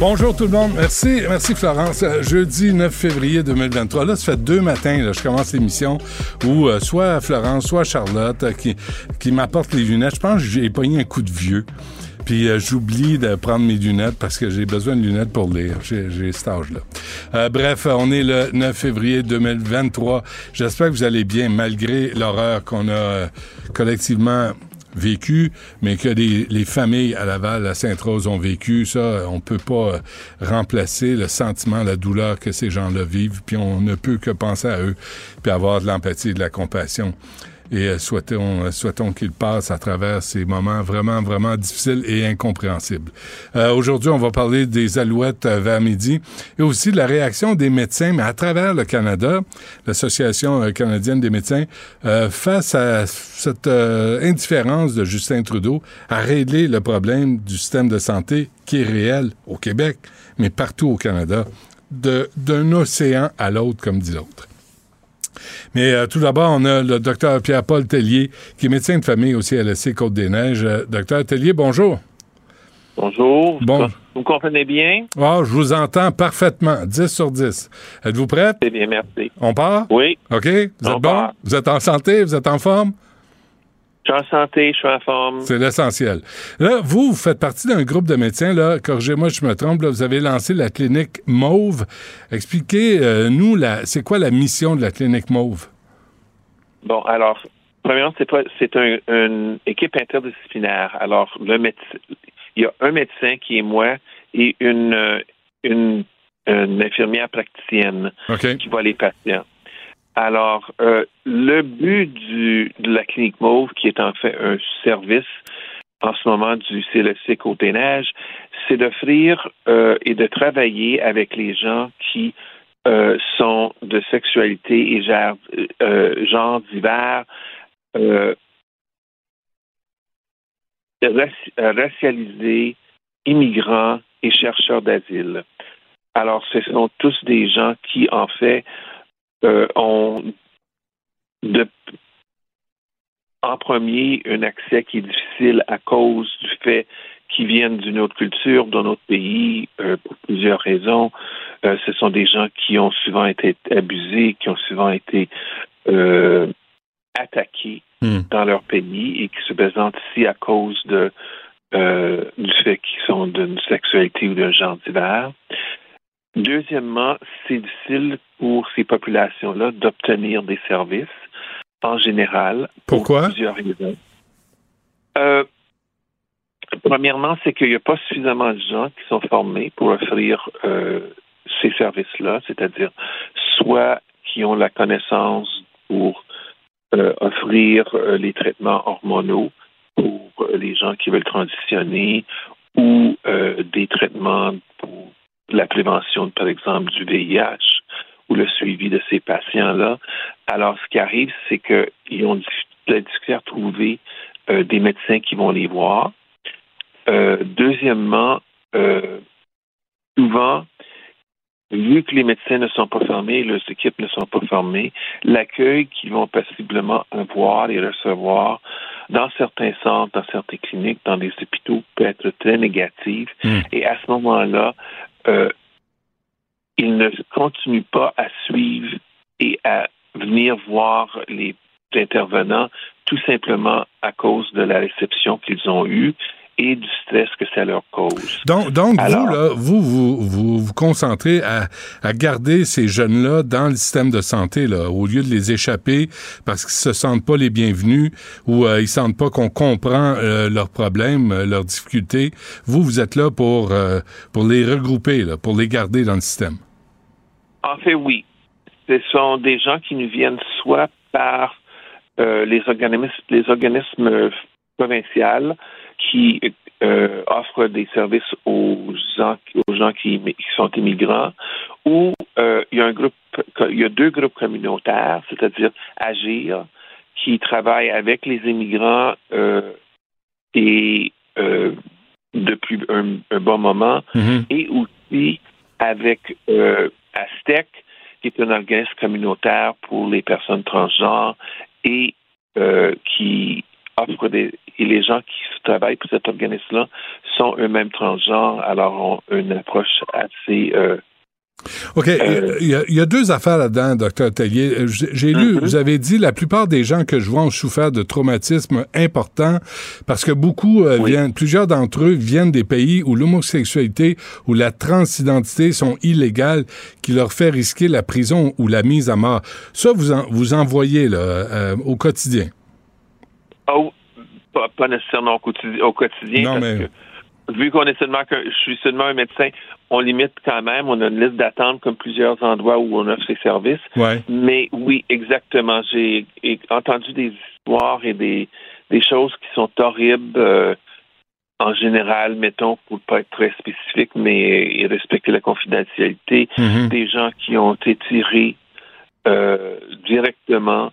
Bonjour tout le monde. Merci, merci Florence. Euh, Jeudi 9 février 2023. Là, ça fait deux matins, là, je commence l'émission où euh, soit Florence, soit Charlotte euh, qui, qui m'apporte les lunettes. Je pense que j'ai pogné un coup de vieux. Puis j'oublie de prendre mes lunettes parce que j'ai besoin de lunettes pour lire. J'ai cet âge-là. bref, on est le 9 février 2023. J'espère que vous allez bien malgré l'horreur qu'on a collectivement vécu, mais que les, familles à Laval, à Sainte-Rose ont vécu, ça, on peut pas remplacer le sentiment, la douleur que ces gens-là vivent, puis on ne peut que penser à eux, puis avoir de l'empathie et de la compassion et euh, souhaitons, euh, souhaitons qu'il passe à travers ces moments vraiment, vraiment difficiles et incompréhensibles. Euh, aujourd'hui, on va parler des alouettes vers midi et aussi de la réaction des médecins, mais à travers le Canada, l'Association canadienne des médecins, face à cette indifférence de Justin Trudeau à régler le problème du système de santé qui est réel au Québec, mais partout au Canada, d'un océan à l'autre, comme dit l'autre. Mais euh, tout d'abord, on a le docteur Pierre-Paul Tellier, qui est médecin de famille aussi à l'EC Côte-des-Neiges. Euh, docteur Tellier, bonjour. Bonjour. Bon. Vous me comprenez bien? Ah, je vous entends parfaitement. 10 sur 10. Êtes-vous prête? C'est bien, merci. On part? Oui. OK? Vous êtes bon? Vous êtes en santé? Vous êtes en forme? Je suis en santé, je suis en forme. C'est l'essentiel. Là, vous, vous faites partie d'un groupe de médecins, là, corrigez-moi si je me trompe, là, vous avez lancé la clinique Mauve. Expliquez-nous, euh, c'est quoi la mission de la clinique Mauve? Bon, alors, premièrement, c'est, c'est une équipe interdisciplinaire. Alors, le médecin, il y a un médecin qui est moi et une, euh, une, infirmière praticienne qui voit les patients. Alors, euh, le but du, de la clinique Mauve, qui est en fait un service en ce moment du CLC Côté-Neige, c'est d'offrir euh, et de travailler avec les gens qui euh, sont de sexualité et genre, genre divers, racialisés, immigrants et chercheurs d'asile. Alors, ce sont tous des gens qui, en fait, euh, ont de, en premier un accès qui est difficile à cause du fait qu'ils viennent d'une autre culture, d'un autre pays, euh, pour plusieurs raisons. Euh, ce sont des gens qui ont souvent été abusés, qui ont souvent été attaqués hmm. dans leur pays et qui se présentent ici à cause de du fait qu'ils sont d'une sexualité ou d'un genre divers. Deuxièmement, c'est difficile pour ces populations-là d'obtenir des services en général. Pourquoi? Pour plusieurs raisons. Euh, premièrement, c'est qu'il n'y a pas suffisamment de gens qui sont formés pour offrir euh, ces services-là, c'est-à-dire soit qui ont la connaissance pour euh, offrir les traitements hormonaux pour les gens qui veulent transitionner ou des traitements pour la prévention, par exemple, du VIH ou le suivi de ces patients-là. Alors, ce qui arrive, c'est qu'ils ont de la difficulté à trouver euh, des médecins qui vont les voir. Euh, deuxièmement, euh, souvent, vu que les médecins ne sont pas formés, leurs équipes ne sont pas formées, l'accueil qu'ils vont possiblement avoir et recevoir dans certains centres, dans certaines cliniques, dans des hôpitaux peut être très négatif. Hmm. Et à ce moment-là, euh, ils ne continuent pas à suivre et à venir voir les intervenants tout simplement à cause de la réception qu'ils ont eue et du stress que ça leur cause. Donc, donc vous, là, vous, vous, vous, concentrez à, à garder ces jeunes-là dans le système de santé, là, au lieu de les échapper parce qu'ils se sentent pas les bienvenus ou euh, ils sentent pas qu'on comprend euh, leurs problèmes, euh, leurs difficultés. Vous, vous êtes là pour, euh, pour les regrouper, là, pour les garder dans le système. En fait, oui. Ce sont des gens qui nous viennent soit par les organismes, les organismes provinciaux, qui euh, offre des services aux gens, aux gens qui, sont immigrants, ou euh, il y a un groupe, il y a deux groupes communautaires, c'est-à-dire Agir, qui travaillent avec les immigrants et depuis un, bon moment, Mhm. et aussi avec ASTEC, qui est un organisme communautaire pour les personnes transgenres et qui offre des et les gens qui travaillent pour cet organisme-là sont eux-mêmes transgenres, alors ont une approche assez euh, OK. Euh, il, y a, il y a deux affaires là-dedans, docteur Tellier. Euh, J'ai lu, Mhm. vous avez dit, la plupart des gens que je vois ont souffert de traumatismes importants parce que beaucoup euh, Oui. viennent, plusieurs d'entre eux viennent des pays où l'homosexualité ou la transidentité sont illégales, qui leur fait risquer la prison ou la mise à mort. Ça, vous en, vous en voyez là, euh, au quotidien? oh, pas, pas nécessairement au quotidien, au quotidien Non, parce mais- que vu qu'on est seulement que je suis seulement un médecin, on limite quand même, on a une liste d'attente comme plusieurs endroits où on offre ces services. Ouais. Mais oui, exactement. J'ai entendu des histoires et des, des choses qui sont horribles. euh, en général, mettons, pour pas être très spécifique, mais et respecter la confidentialité, Mhm. des gens qui ont été tirés euh, directement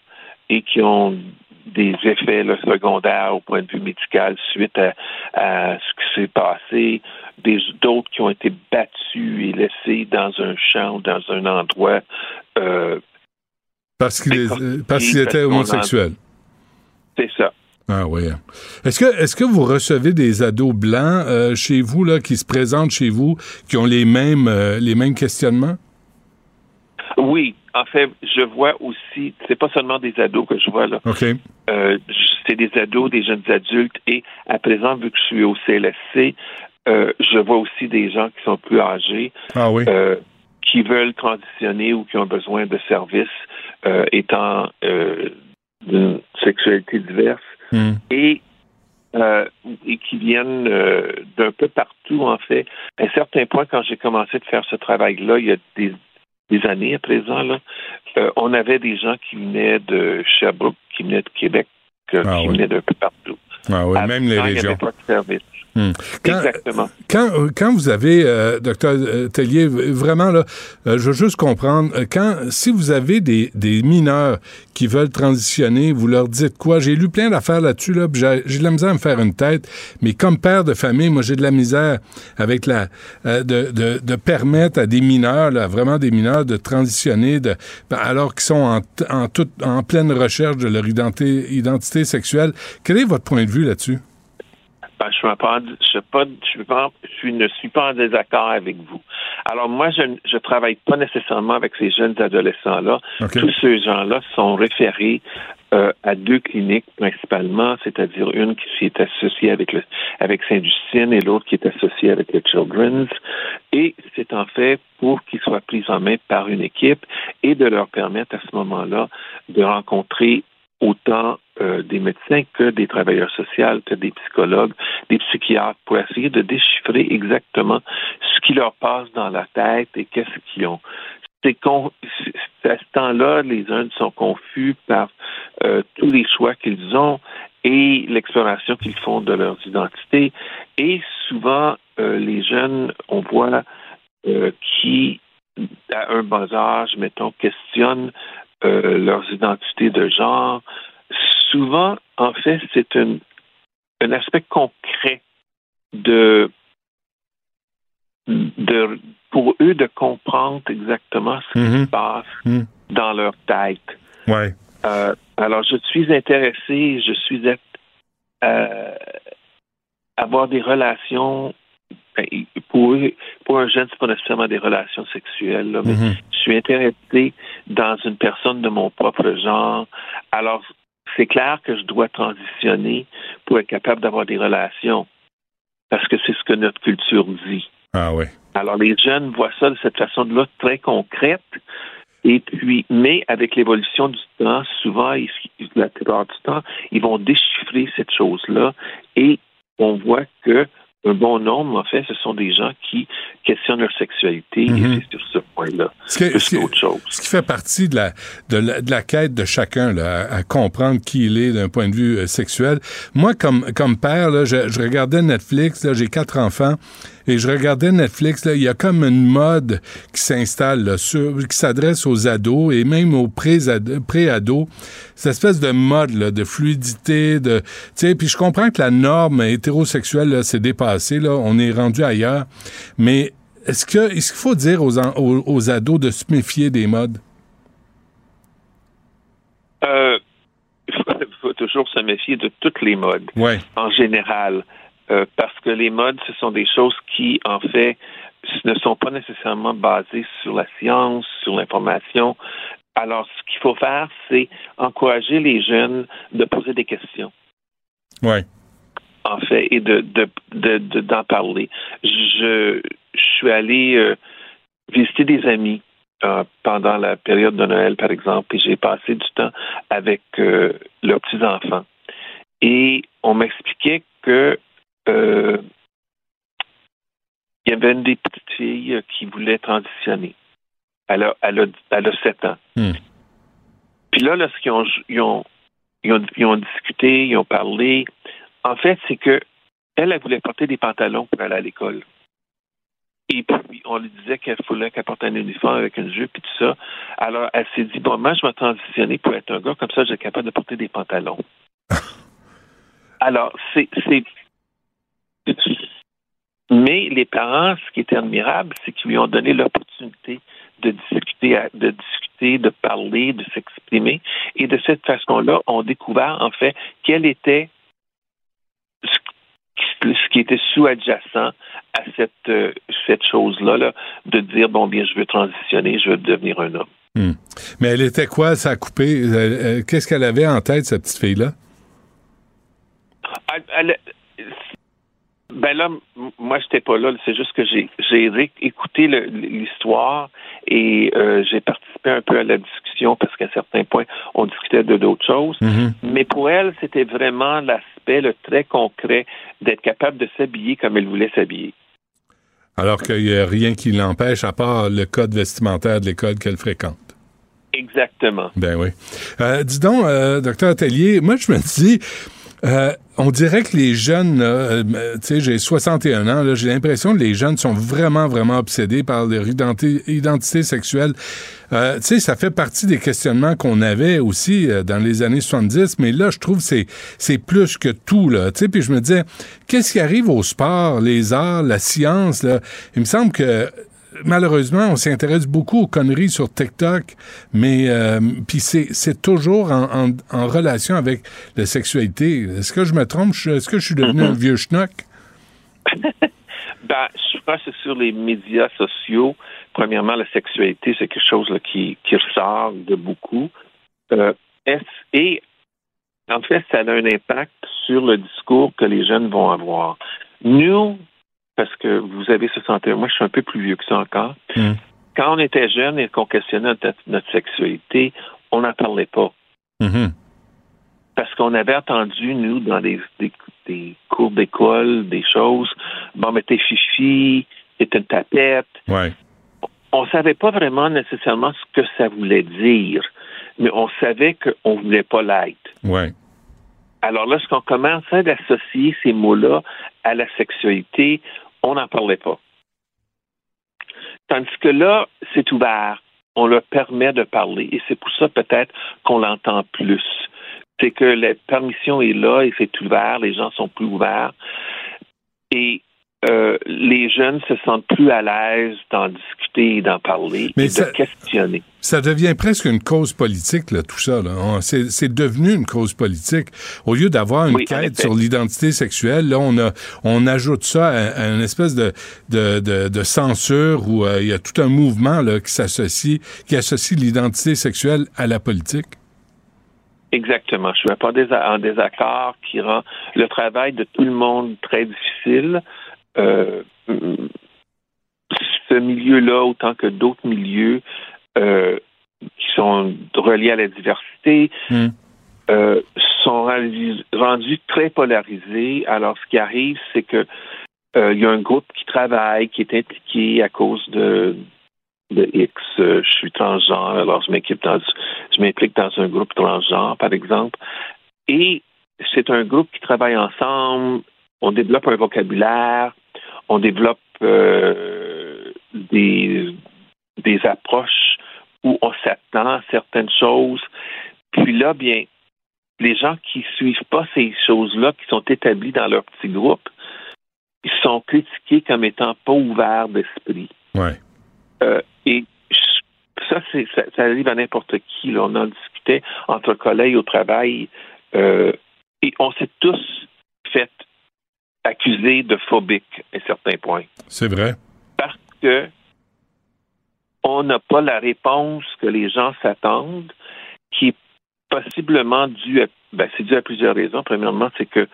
et qui ont des effets là, secondaires au point de vue médical suite à, à ce qui s'est passé, des d'autres qui ont été battus et laissés dans un champ, dans un endroit euh, Parce qu'ils parce étaient homosexuels. c'est ça. Ah oui. Est-ce que est-ce que vous recevez des ados blancs euh, chez vous là qui se présentent chez vous qui ont les mêmes euh, les mêmes questionnements? Oui, en fait, je vois aussi, c'est pas seulement des ados que je vois là, OK. euh, c'est des ados, des jeunes adultes et à présent, vu que je suis au CLSC, euh, je vois aussi des gens qui sont plus âgés, Ah oui. euh, qui veulent transitionner ou qui ont besoin de services étant d'une sexualité diverse Hmm. et euh, et qui viennent euh, d'un peu partout, en fait. À un certain point, quand j'ai commencé de faire ce travail-là, il y a des, des années à présent, là, euh, on avait des gens qui venaient de Sherbrooke, qui venaient de Québec, euh, Ah qui oui. venaient d'un peu partout. Ah oui, même les Il n'y régions. avait pas de service. Hmm. Quand, Exactement. quand, quand vous avez, euh, docteur euh, Tellier, vraiment, là, euh, je veux juste comprendre, euh, quand, si vous avez des, des mineurs qui veulent transitionner, vous leur dites quoi? J'ai lu plein d'affaires là-dessus, là, j'ai de la misère à me faire une tête, mais comme père de famille, moi, j'ai de la misère avec la, euh, de, de, de permettre à des mineurs, là, vraiment des mineurs, de transitionner, de, ben, alors qu'ils sont en, en, toute, en pleine recherche de leur identité, identité sexuelle. Quel est votre point de vue là-dessus? Je, suis pas, je, suis pas, je, suis pas, je suis- ne suis pas en désaccord avec vous. Alors moi, je ne travaille pas nécessairement avec ces jeunes adolescents-là. Tous ces gens-là sont référés euh, à deux cliniques principalement, c'est-à-dire une qui est associée avec le avec Saint-Justine et l'autre qui est associée avec le Children's. Et c'est en fait pour qu'ils soient pris en main par une équipe et de leur permettre à ce moment-là de rencontrer autant euh, des médecins que des travailleurs sociaux, que des psychologues, des psychiatres, pour essayer de déchiffrer exactement ce qui leur passe dans la tête et qu'est-ce qu'ils ont. C'est à ce temps-là, les uns sont confus par euh, tous les choix qu'ils ont et l'exploration qu'ils font de leurs identités. Et souvent, euh, les jeunes, on voit qui, à un bas âge, mettons, questionnent euh, leurs identités de genre. Souvent, en fait, c'est un, un aspect concret de, de pour eux de comprendre exactement ce qui Mhm. se passe Mhm. dans leur tête. Ouais. Euh, alors, je suis intéressé, je suis à euh, avoir des relations. Ben, Pour, eux, pour un jeune, c'est pas nécessairement des relations sexuelles, là, mais Mhm. je suis intéressé dans une personne de mon propre genre. Alors, c'est clair que je dois transitionner pour être capable d'avoir des relations, parce que c'est ce que notre culture dit. Ah oui. Alors, les jeunes voient ça de cette façon-là très concrète. Et puis, mais avec l'évolution du temps, souvent, ils- la plupart du temps, ils vont déchiffrer cette chose-là et on voit que un bon nombre, en fait, ce sont des gens qui questionnent leur sexualité Mhm. et c'est sur ce point-là. Ce qui, Plus ce qui- qu'autre chose. ce qui fait partie de la, de la, de la quête de chacun, là, à, à comprendre qui il est d'un point de vue euh, sexuel. Moi, comme, comme père, là, je, je regardais Netflix, j'ai quatre enfants, Et je regardais Netflix, il y a comme une mode qui s'installe, qui s'adresse aux ados et même aux pré-ados. Cette espèce de mode là, de fluidité, de, tu sais, puis je comprends que la norme hétérosexuelle s'est dépassée, là, on est rendu ailleurs, mais est-ce qu'il faut dire aux, aux, ados de se méfier des modes? Euh, il faut, toujours se méfier de toutes les modes, en général, euh, parce que les modes, ce sont des choses qui, en fait, ne sont pas nécessairement basées sur la science, sur l'information. Alors, ce qu'il faut faire, c'est encourager les jeunes de poser des questions. Ouais en fait, et de, d'en parler. Je, suis allé euh, visiter des amis euh, pendant la période de Noël, par exemple, et j'ai passé du temps avec euh, leurs petits-enfants. Et on m'expliquait que il y avait une des petites filles qui voulait transitionner. Elle a, elle a, elle a 7 ans. Hmm. Puis là, lorsqu'ils ont, ils ont, ils ont, ils ont discuté, ils ont parlé, en fait, c'est que elle, elle voulait porter des pantalons pour aller à l'école. Et puis, on lui disait qu'elle voulait qu'elle porte un uniforme avec une jupe et tout ça. Alors, elle s'est dit, bon, moi, je vais transitionner pour être un gars, comme ça, j'ai capable de porter des pantalons. Alors, c'est, Mais les parents, ce qui était admirable, c'est qu'ils lui ont donné l'opportunité de discuter, de discuter, de parler, de s'exprimer. Et de cette façon-là, on découvert, en fait, quelle était ce qui était sous-adjacent à cette, euh, cette chose-là, là, de dire, bon, bien, je veux transitionner, je veux devenir un homme. Hmm. Mais elle était quoi, ça a coupé? Qu'est-ce qu'elle avait en tête, cette petite fille-là? Elle, ben là, moi, j'étais pas là. C'est juste que j'ai écouté l'histoire et euh, j'ai participé un peu à la discussion parce qu'à certains points, on discutait de d'autres choses. Mm-hmm. Mais pour elle, c'était vraiment l'aspect le très concret d'être capable de s'habiller comme elle voulait s'habiller. Alors qu'il n'y a rien qui l'empêche à part le code vestimentaire de l'école qu'elle fréquente. Exactement. Ben oui. Euh, dis donc, euh, docteur Atelier, moi je me dis, euh, on dirait que les jeunes, euh, tu sais, j'ai 61 ans, j'ai l'impression que les jeunes sont vraiment, vraiment obsédés par leur identité, sexuelle. Euh, tu sais, ça fait partie des questionnements qu'on avait aussi dans les années 70, mais là, je trouve que c'est, c'est plus que tout, là. Tu sais, puis je me disais, qu'est-ce qui arrive au sport, les arts, la science, là? Il me semble que malheureusement, on s'intéresse beaucoup aux conneries sur TikTok, mais euh, puis c'est toujours en, relation avec la sexualité. Est-ce que je me trompe? Est-ce que je suis devenu un vieux schnock? ben, je crois que c'est sur les médias sociaux. Premièrement, la sexualité, c'est quelque chose qui, ressort de beaucoup. Euh, et en fait, ça a un impact sur le discours que les jeunes vont avoir. Nous, parce que vous avez 61. Moi, je suis un peu plus vieux que ça encore. Hmm. Quand on était jeune et qu'on questionnait notre, sexualité, on n'en parlait pas. Mm-hmm. Parce qu'on avait entendu, nous, dans des, cours d'école, des choses, bon, mais t'es fifi, t'es une tapette. Ouais. On savait pas vraiment nécessairement ce que ça voulait dire, mais on savait qu'on voulait pas l'être. Ouais. Alors lorsqu'on commençait d'associer ces mots-là à la sexualité, on n'en parlait pas. Tandis que là, c'est ouvert. On leur permet de parler. Et c'est pour ça peut-être qu'on l'entend plus. C'est que la permission est là et c'est ouvert, les gens sont plus ouverts. Et euh, les jeunes se sentent plus à l'aise d'en discuter et d'en parler et de questionner. Ça devient presque une cause politique, là, tout ça. C'est devenu une cause politique. Au lieu d'avoir une quête sur l'identité sexuelle, là, on, a, on ajoute ça à, une espèce de, de, de, censure où euh, il y a tout un mouvement là, qui s'associe, qui associe l'identité sexuelle à la politique. Exactement. Je suis pas en désaccord qui rend le travail de tout le monde très difficile. Euh, ce milieu-là, autant que d'autres milieux euh, qui sont reliés à la diversité, hmm. euh, sont rendus, très polarisés. Alors, ce qui arrive, c'est que il y a un groupe qui travaille, qui est impliqué à cause de, de X. je suis transgenre, alors je m'implique dans, je m'implique dans un groupe transgenre, par exemple. Et c'est un groupe qui travaille ensemble. On développe un vocabulaire on développe euh, des, des approches où on s'attend à certaines choses. Puis là, bien, les gens qui suivent pas ces choses-là, qui sont établies dans leur petit groupe, ils sont critiqués comme étant pas ouverts d'esprit. Ouais. Euh, et ça, c'est, ça, arrive à n'importe qui. Là. On en discutait entre collègues au travail euh, et on s'est tous fait accuser de phobique à un certain point. C'est vrai. Parce que on n'a pas la réponse que les gens s'attendent, qui est possiblement due à, ben, c'est dû à plusieurs raisons. Premièrement, c'est que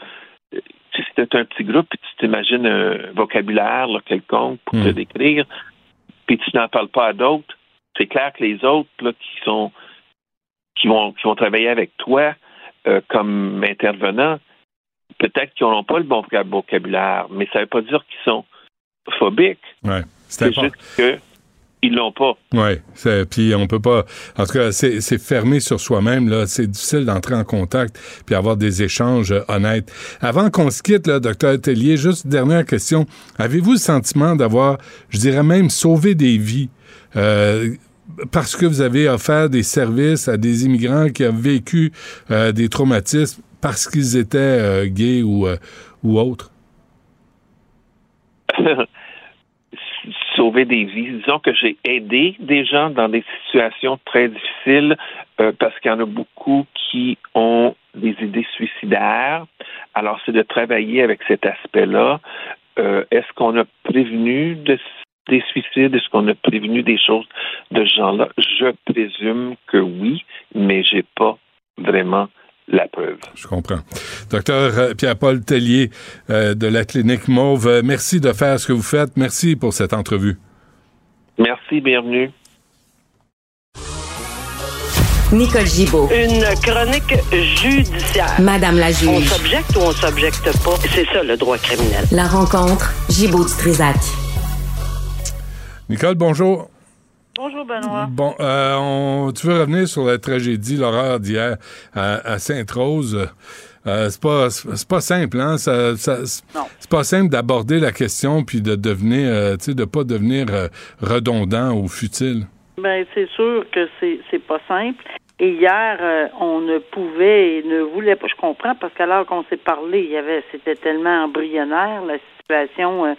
euh, si c'était un petit groupe, puis tu t'imagines un vocabulaire quelconque pour te hmm. décrire, puis tu n'en parles pas à d'autres, c'est clair que les autres là, qui sont qui vont qui vont travailler avec toi euh, comme intervenant, peut-être qu'ils n'auront pas le bon vocabulaire, mais ça ne veut pas dire qu'ils sont phobiques. Ouais, c'est juste que ils l'ont pas. Oui, puis on peut pas. En tout cas, c'est fermé sur soi-même. Là, c'est difficile d'entrer en contact puis avoir des échanges euh, honnêtes. Avant qu'on se quitte, là, docteur Tellier, juste une dernière question. Avez-vous le sentiment d'avoir, je dirais même, sauvé des vies euh, parce que vous avez offert des services à des immigrants qui ont vécu euh, des traumatismes? Parce qu'ils étaient gays ou ou autres? sauver des vies. Disons que j'ai aidé des gens dans des situations très difficiles euh, parce qu'il y en a beaucoup qui ont des idées suicidaires. Alors, c'est de travailler avec cet aspect-là. Euh, est-ce qu'on a prévenu de, des suicides? Est-ce qu'on a prévenu des choses de ce genre-là? Je présume que oui, mais j'ai pas vraiment la preuve. Je comprends. Docteur euh, Pierre-Paul Tellier euh, de la clinique Mauve, euh, merci de faire ce que vous faites. Merci pour cette entrevue. Merci, bienvenue. Nicole Gibaud. Une chronique judiciaire. Madame la juge. On s'objecte ou on s'objecte pas. C'est ça le droit criminel. La rencontre Gibaud-Strisac. Nicole, bonjour. Bonjour Benoît. Bon, euh, tu veux revenir sur la tragédie, l'horreur d'hier à, Sainte-Rose? Euh, c'est pas c'est pas simple, hein? Ça, c'est pas simple d'aborder la question puis de devenir, euh, tu sais, de pas devenir redondant ou futile. Ben c'est sûr que c'est c'est pas simple. Et hier, on ne pouvait et ne voulait pas. Je comprends parce qu'alors qu'on s'est parlé, il y avait, c'était tellement embryonnaire la situation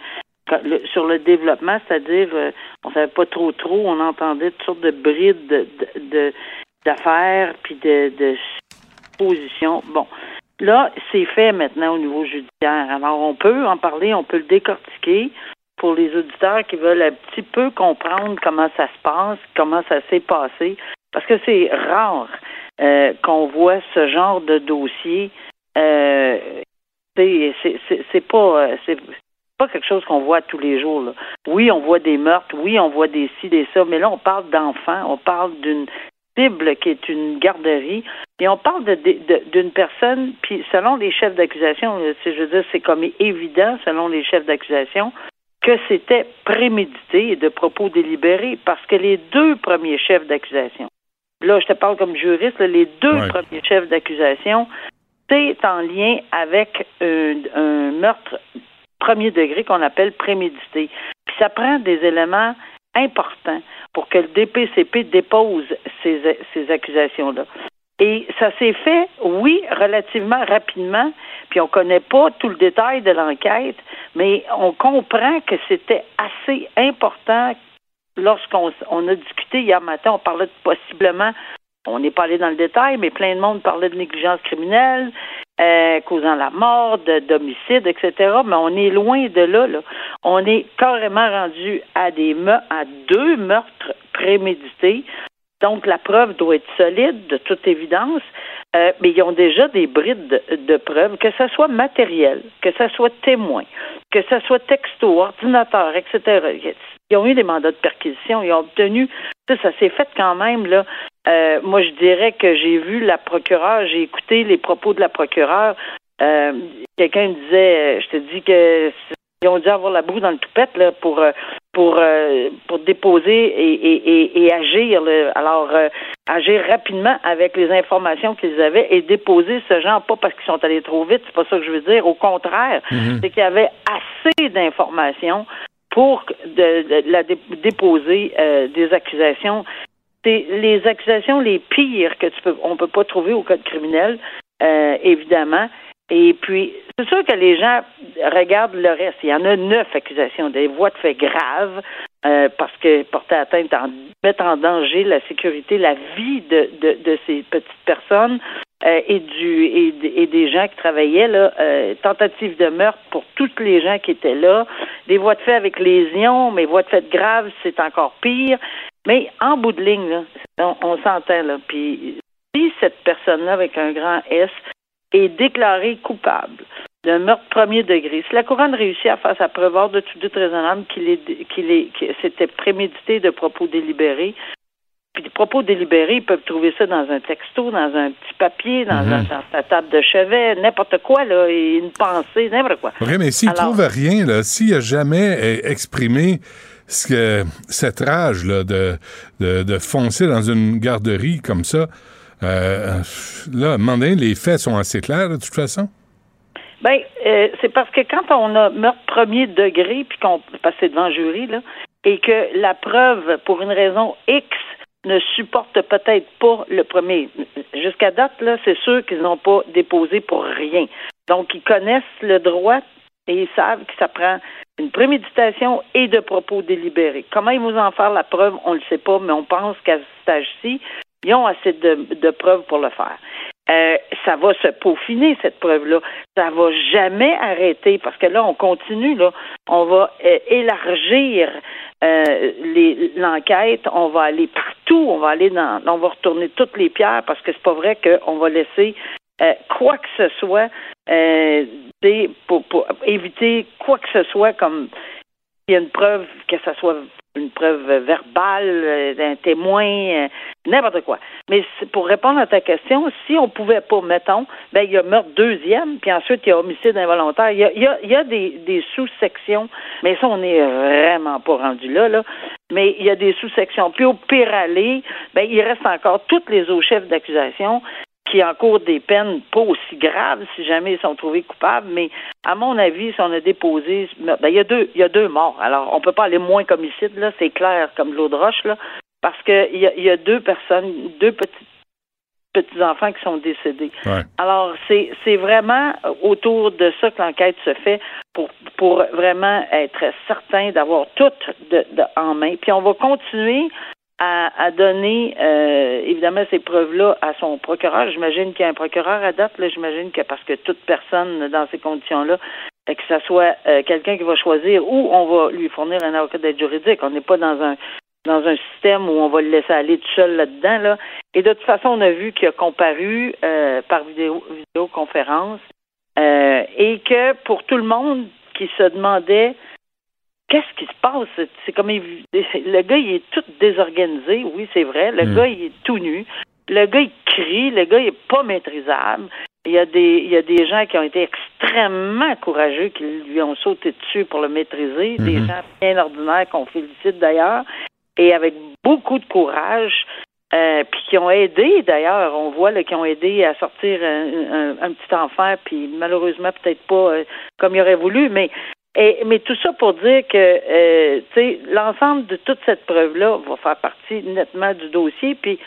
sur le développement, c'est-à-dire euh, on savait pas trop trop, on entendait toutes sortes de brides de, d'affaires puis de, de positions. Bon, là, c'est fait maintenant au niveau judiciaire. Alors on peut en parler, on peut le décortiquer pour les auditeurs qui veulent un petit peu comprendre comment ça se passe, comment ça s'est passé, parce que c'est rare euh, qu'on voit ce genre de dossier. Euh, c'est pas c'est pas quelque chose qu'on voit tous les jours. Là. Oui, on voit des meurtres, oui, on voit des ci, des ça, mais là, on parle d'enfants, on parle d'une cible qui est une garderie, et on parle de, d'une personne, puis selon les chefs d'accusation, je veux dire, c'est comme évident, selon les chefs d'accusation, que c'était prémédité et de propos délibérés, parce que les deux premiers chefs d'accusation, là, je te parle comme juriste, les deux premiers chefs d'accusation, c'est en lien avec un meurtre premier degré qu'on appelle prémédité. Puis ça prend des éléments importants pour que le DPCP dépose ces, ces accusations-là. Et ça s'est fait, oui, relativement rapidement, puis on ne connaît pas tout le détail de l'enquête, mais on comprend que c'était assez important lorsqu'on on a discuté hier matin, on parlait de possiblement on n'est pas allé dans le détail, mais plein de monde parlait de négligence criminelle, euh, causant la mort, d'homicide, etc. Mais on est loin de là. On est carrément rendu à des deux meurtres prémédités. Donc la preuve doit être solide, de toute évidence. Euh, mais ils ont déjà des brides de, de, preuves, que ce soit matériel, que ce soit témoin, que ce soit texto, ordinateur, etc. Ils ont eu des mandats de perquisition, ils ont obtenu, ça, ça s'est fait quand même, là. Euh, moi, je dirais que j'ai vu la procureure, j'ai écouté les propos de la procureure. Euh, quelqu'un me disait, euh, je te dis que ils ont dû avoir la boue dans le toupette là, pour pour pour déposer et, et, et, agir. Alors euh, agir rapidement avec les informations qu'ils avaient et déposer ce genre pas parce qu'ils sont allés trop vite, c'est pas ça que je veux dire. Au contraire, Mhm. c'est qu'il y avait assez d'informations pour de, de- la dé- déposer euh, des accusations. C'est les accusations les pires que tu peux on peut pas trouver au code criminel, euh, évidemment. Et puis, c'est sûr que les gens regardent le reste. Il y en a neuf accusations, des voies de fait graves, euh, parce que porter atteinte, en, mettre en danger la sécurité, la vie de, de, ces petites personnes euh, et du et, des gens qui travaillaient là, tentative de meurtre pour tous les gens qui étaient là, des voies de fait avec lésions, mais voies de fait graves, c'est encore pire. Mais en bout de ligne, là, on, on s'entend là. Puis si cette personne-là avec un grand S est déclarée coupable d'un meurtre premier degré, si la couronne réussit à faire sa preuve hors de tout doute raisonnable qu'il est qu'il est que c'était prémédité de propos délibérés, puis des propos délibérés, ils peuvent trouver ça dans un texto, dans un petit papier, dans, Mhm. un- dans sa table de chevet, n'importe quoi, là, une pensée, n'importe quoi. OK, mais s'il Alors- trouve rien, là, s'il a jamais euh, exprimé ce que, cette rage là, de, de, foncer dans une garderie comme ça, euh, là, les faits sont assez clairs, de toute façon? Ben, euh, c'est parce que quand on a meurtre premier degré, puis qu'on c'est devant jury, là, et que la preuve, pour une raison X, ne supporte peut-être pas le premier. Jusqu'à date, là, c'est sûr qu'ils n'ont pas déposé pour rien. Donc, ils connaissent le droit et ils savent que ça prend une préméditation et de propos délibérés. Comment ils vont en faire la preuve, on ne le sait pas, mais on pense qu'à ce stage-ci, ils ont assez de, de preuves pour le faire. Euh, ça va se peaufiner, cette preuve-là. Ça va jamais arrêter parce que là, on continue, là. On va euh, élargir euh, l'enquête, on va aller partout, on va aller dans, on va retourner toutes les pierres parce que c'est pas vrai qu'on va laisser euh, quoi que ce soit euh, pour, pour éviter quoi que ce soit comme il y a une preuve, que ce soit une preuve verbale, euh, d'un témoin, euh, n'importe quoi. Mais pour répondre à ta question, si on pouvait pas, mettons, ben il y a meurtre deuxième, puis ensuite il y a homicide involontaire. Il y a, il y a, il y a des, des sous-sections, mais ça, on n'est vraiment pas rendu là, là. Mais il y a des sous-sections. Puis au pire aller, ben il reste encore toutes les hauts chefs d'accusation qui encourent des peines pas aussi graves si jamais ils sont trouvés coupables, mais à mon avis, si on a déposé, ben, il y a deux, il y a deux morts. Alors, on peut pas aller moins qu'homicide là, c'est clair comme l'eau de roche là, parce que il y a, il y a deux personnes, deux petits petits enfants qui sont décédés. Ouais. Alors, c'est c'est vraiment autour de ça que l'enquête se fait pour pour vraiment être certain d'avoir tout de, de- en main. Puis on va continuer à, donner euh, évidemment ces preuves-là à son procureur. J'imagine qu'il y a un procureur à date. J'imagine que parce que toute personne dans ces conditions-là, que ce soit euh, quelqu'un qui va choisir ou on va lui fournir un avocat d'aide juridique. On n'est pas dans un dans un système où on va le laisser aller tout seul là-dedans. Là. Et de toute façon, on a vu qu'il a comparu euh, par vidéo, vidéoconférence et que pour tout le monde qui se demandait qu'est-ce qui se passe, c'est- comme évi- le gars il est tout désorganisé, oui c'est vrai, le Mm. gars il est tout nu, le gars il crie, le gars il est pas maîtrisable. Il y a des il y a des gens qui ont été extrêmement courageux qui lui ont sauté dessus pour le maîtriser, des Mhm. gens bien ordinaires qu'on félicite d'ailleurs et avec beaucoup de courage. Euh, puis qui ont aidé d'ailleurs, on voit là, qui ont aidé à sortir un, un- un petit enfant, puis malheureusement peut-être pas euh, comme il aurait voulu, mais mais tout ça pour dire que euh, l'ensemble de toute cette preuve là va faire partie nettement du dossier, puis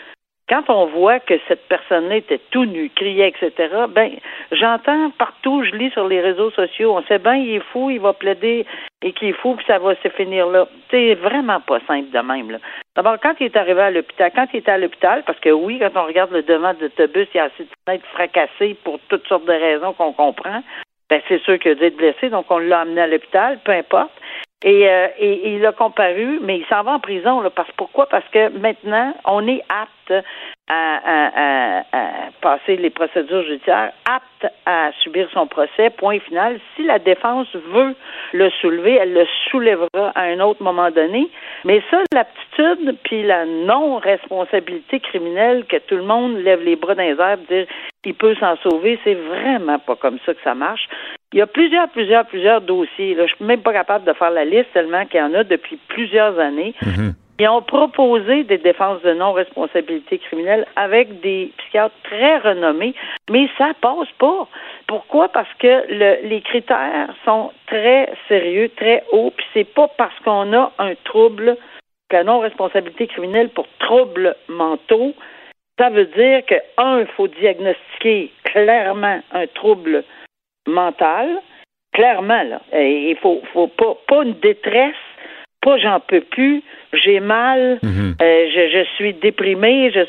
quand on voit que cette personne-là était tout nue, criait, etc., ben, j'entends partout, je lis sur les réseaux sociaux, on sait bien, il est fou, il va plaider et qu'il est fou, puis ça va se finir là. C'est vraiment pas simple de même, là. D'abord, quand il est arrivé à l'hôpital, quand il était à l'hôpital, parce que oui, quand on regarde le devant de l'autobus, il y a assez de fenêtres fracassées pour toutes sortes de raisons qu'on comprend. Ben, c'est sûr qu'il a dû blessé, donc on l'a amené à l'hôpital, peu importe. Et, euh, et, et il a comparu, mais il s'en va en prison. Là, parce, pourquoi? Parce que maintenant, on est apte à, à, à, à passer les procédures judiciaires, apte à subir son procès, point final. Si la défense veut le soulever, elle le soulèvera à un autre moment donné. Mais ça, l'aptitude puis la non-responsabilité criminelle, que tout le monde lève les bras dans les airs, dire il peut s'en sauver, c'est vraiment pas comme ça que ça marche. Il y a plusieurs, plusieurs, plusieurs dossiers. Là. Je suis même pas capable de faire la liste tellement qu'il y en a depuis plusieurs années. Ils ont proposé des défenses de non-responsabilité criminelle avec des psychiatres très renommés, mais ça passe pas. Pourquoi? Parce que le- les critères sont très sérieux, très hauts, puis c'est pas parce qu'on a un trouble, la non-responsabilité criminelle pour troubles mentaux, ça veut dire que, un, il faut diagnostiquer clairement un trouble mental, clairement, là. Il faut, faut pas, pas une détresse, pas j'en peux plus, j'ai mal, Mhm. euh, je, je suis déprimé, je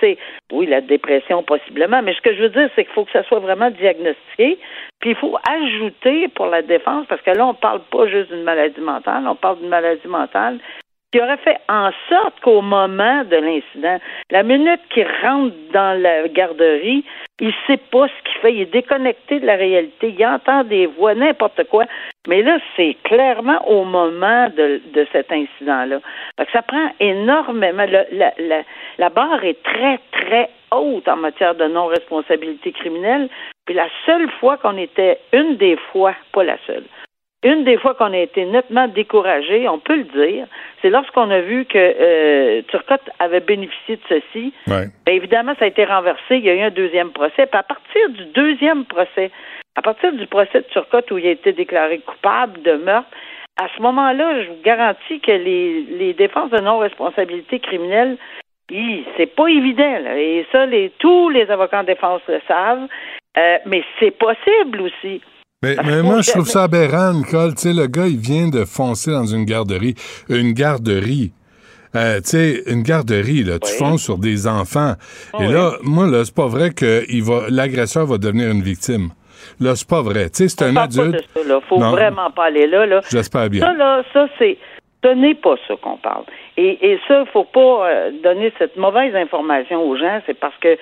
c'est oui la dépression possiblement, mais ce que je veux dire c'est qu'il faut que ça soit vraiment diagnostiqué, puis il faut ajouter pour la défense parce que là on parle pas juste d'une maladie mentale, on parle d'une maladie mentale qui aurait fait en sorte qu'au moment de l'incident, la minute qu'il rentre dans la garderie, il sait pas ce qu'il fait, il est déconnecté de la réalité, il entend des voix, n'importe quoi. Mais là, c'est clairement au moment de, de cet incident-là. Ça prend énormément. le- la, la, la barre est très, très haute en matière de non-responsabilité criminelle. Puis la seule fois qu'on était, une des fois, pas la seule, une des fois qu'on a été nettement découragé, on peut le dire, c'est lorsqu'on a vu que euh, Turcotte avait bénéficié de ceci. Ouais. Bien, évidemment, ça a été renversé. Il y a eu un deuxième procès. Puis à partir du deuxième procès, à partir du procès de Turcotte où il a été déclaré coupable de meurtre, à ce moment-là, je vous garantis que les, les défenses de non-responsabilité criminelle, c'est pas évident. là. Et ça, les, tous les avocats en défense le savent. Euh, mais c'est possible aussi. Mais, Parce mais que moi, je trouve ça aberrant, Nicole. Tu sais, le gars, il vient de foncer dans une garderie. Une garderie. Euh, tu sais, une garderie, là, tu Oui. fonces sur des enfants. Et Oui. là, moi, là, c'est pas vrai que il va, l'agresseur va devenir une victime. Là, c'est pas vrai. Tu sais, c'est un parle pas adulte. de ça, là. Faut Non. vraiment pas aller là, là. J'espère bien. Ça, là, ça, c'est. Ce n'est pas ça qu'on parle. Et, et ça, faut pas euh, donner cette mauvaise information aux gens. C'est parce que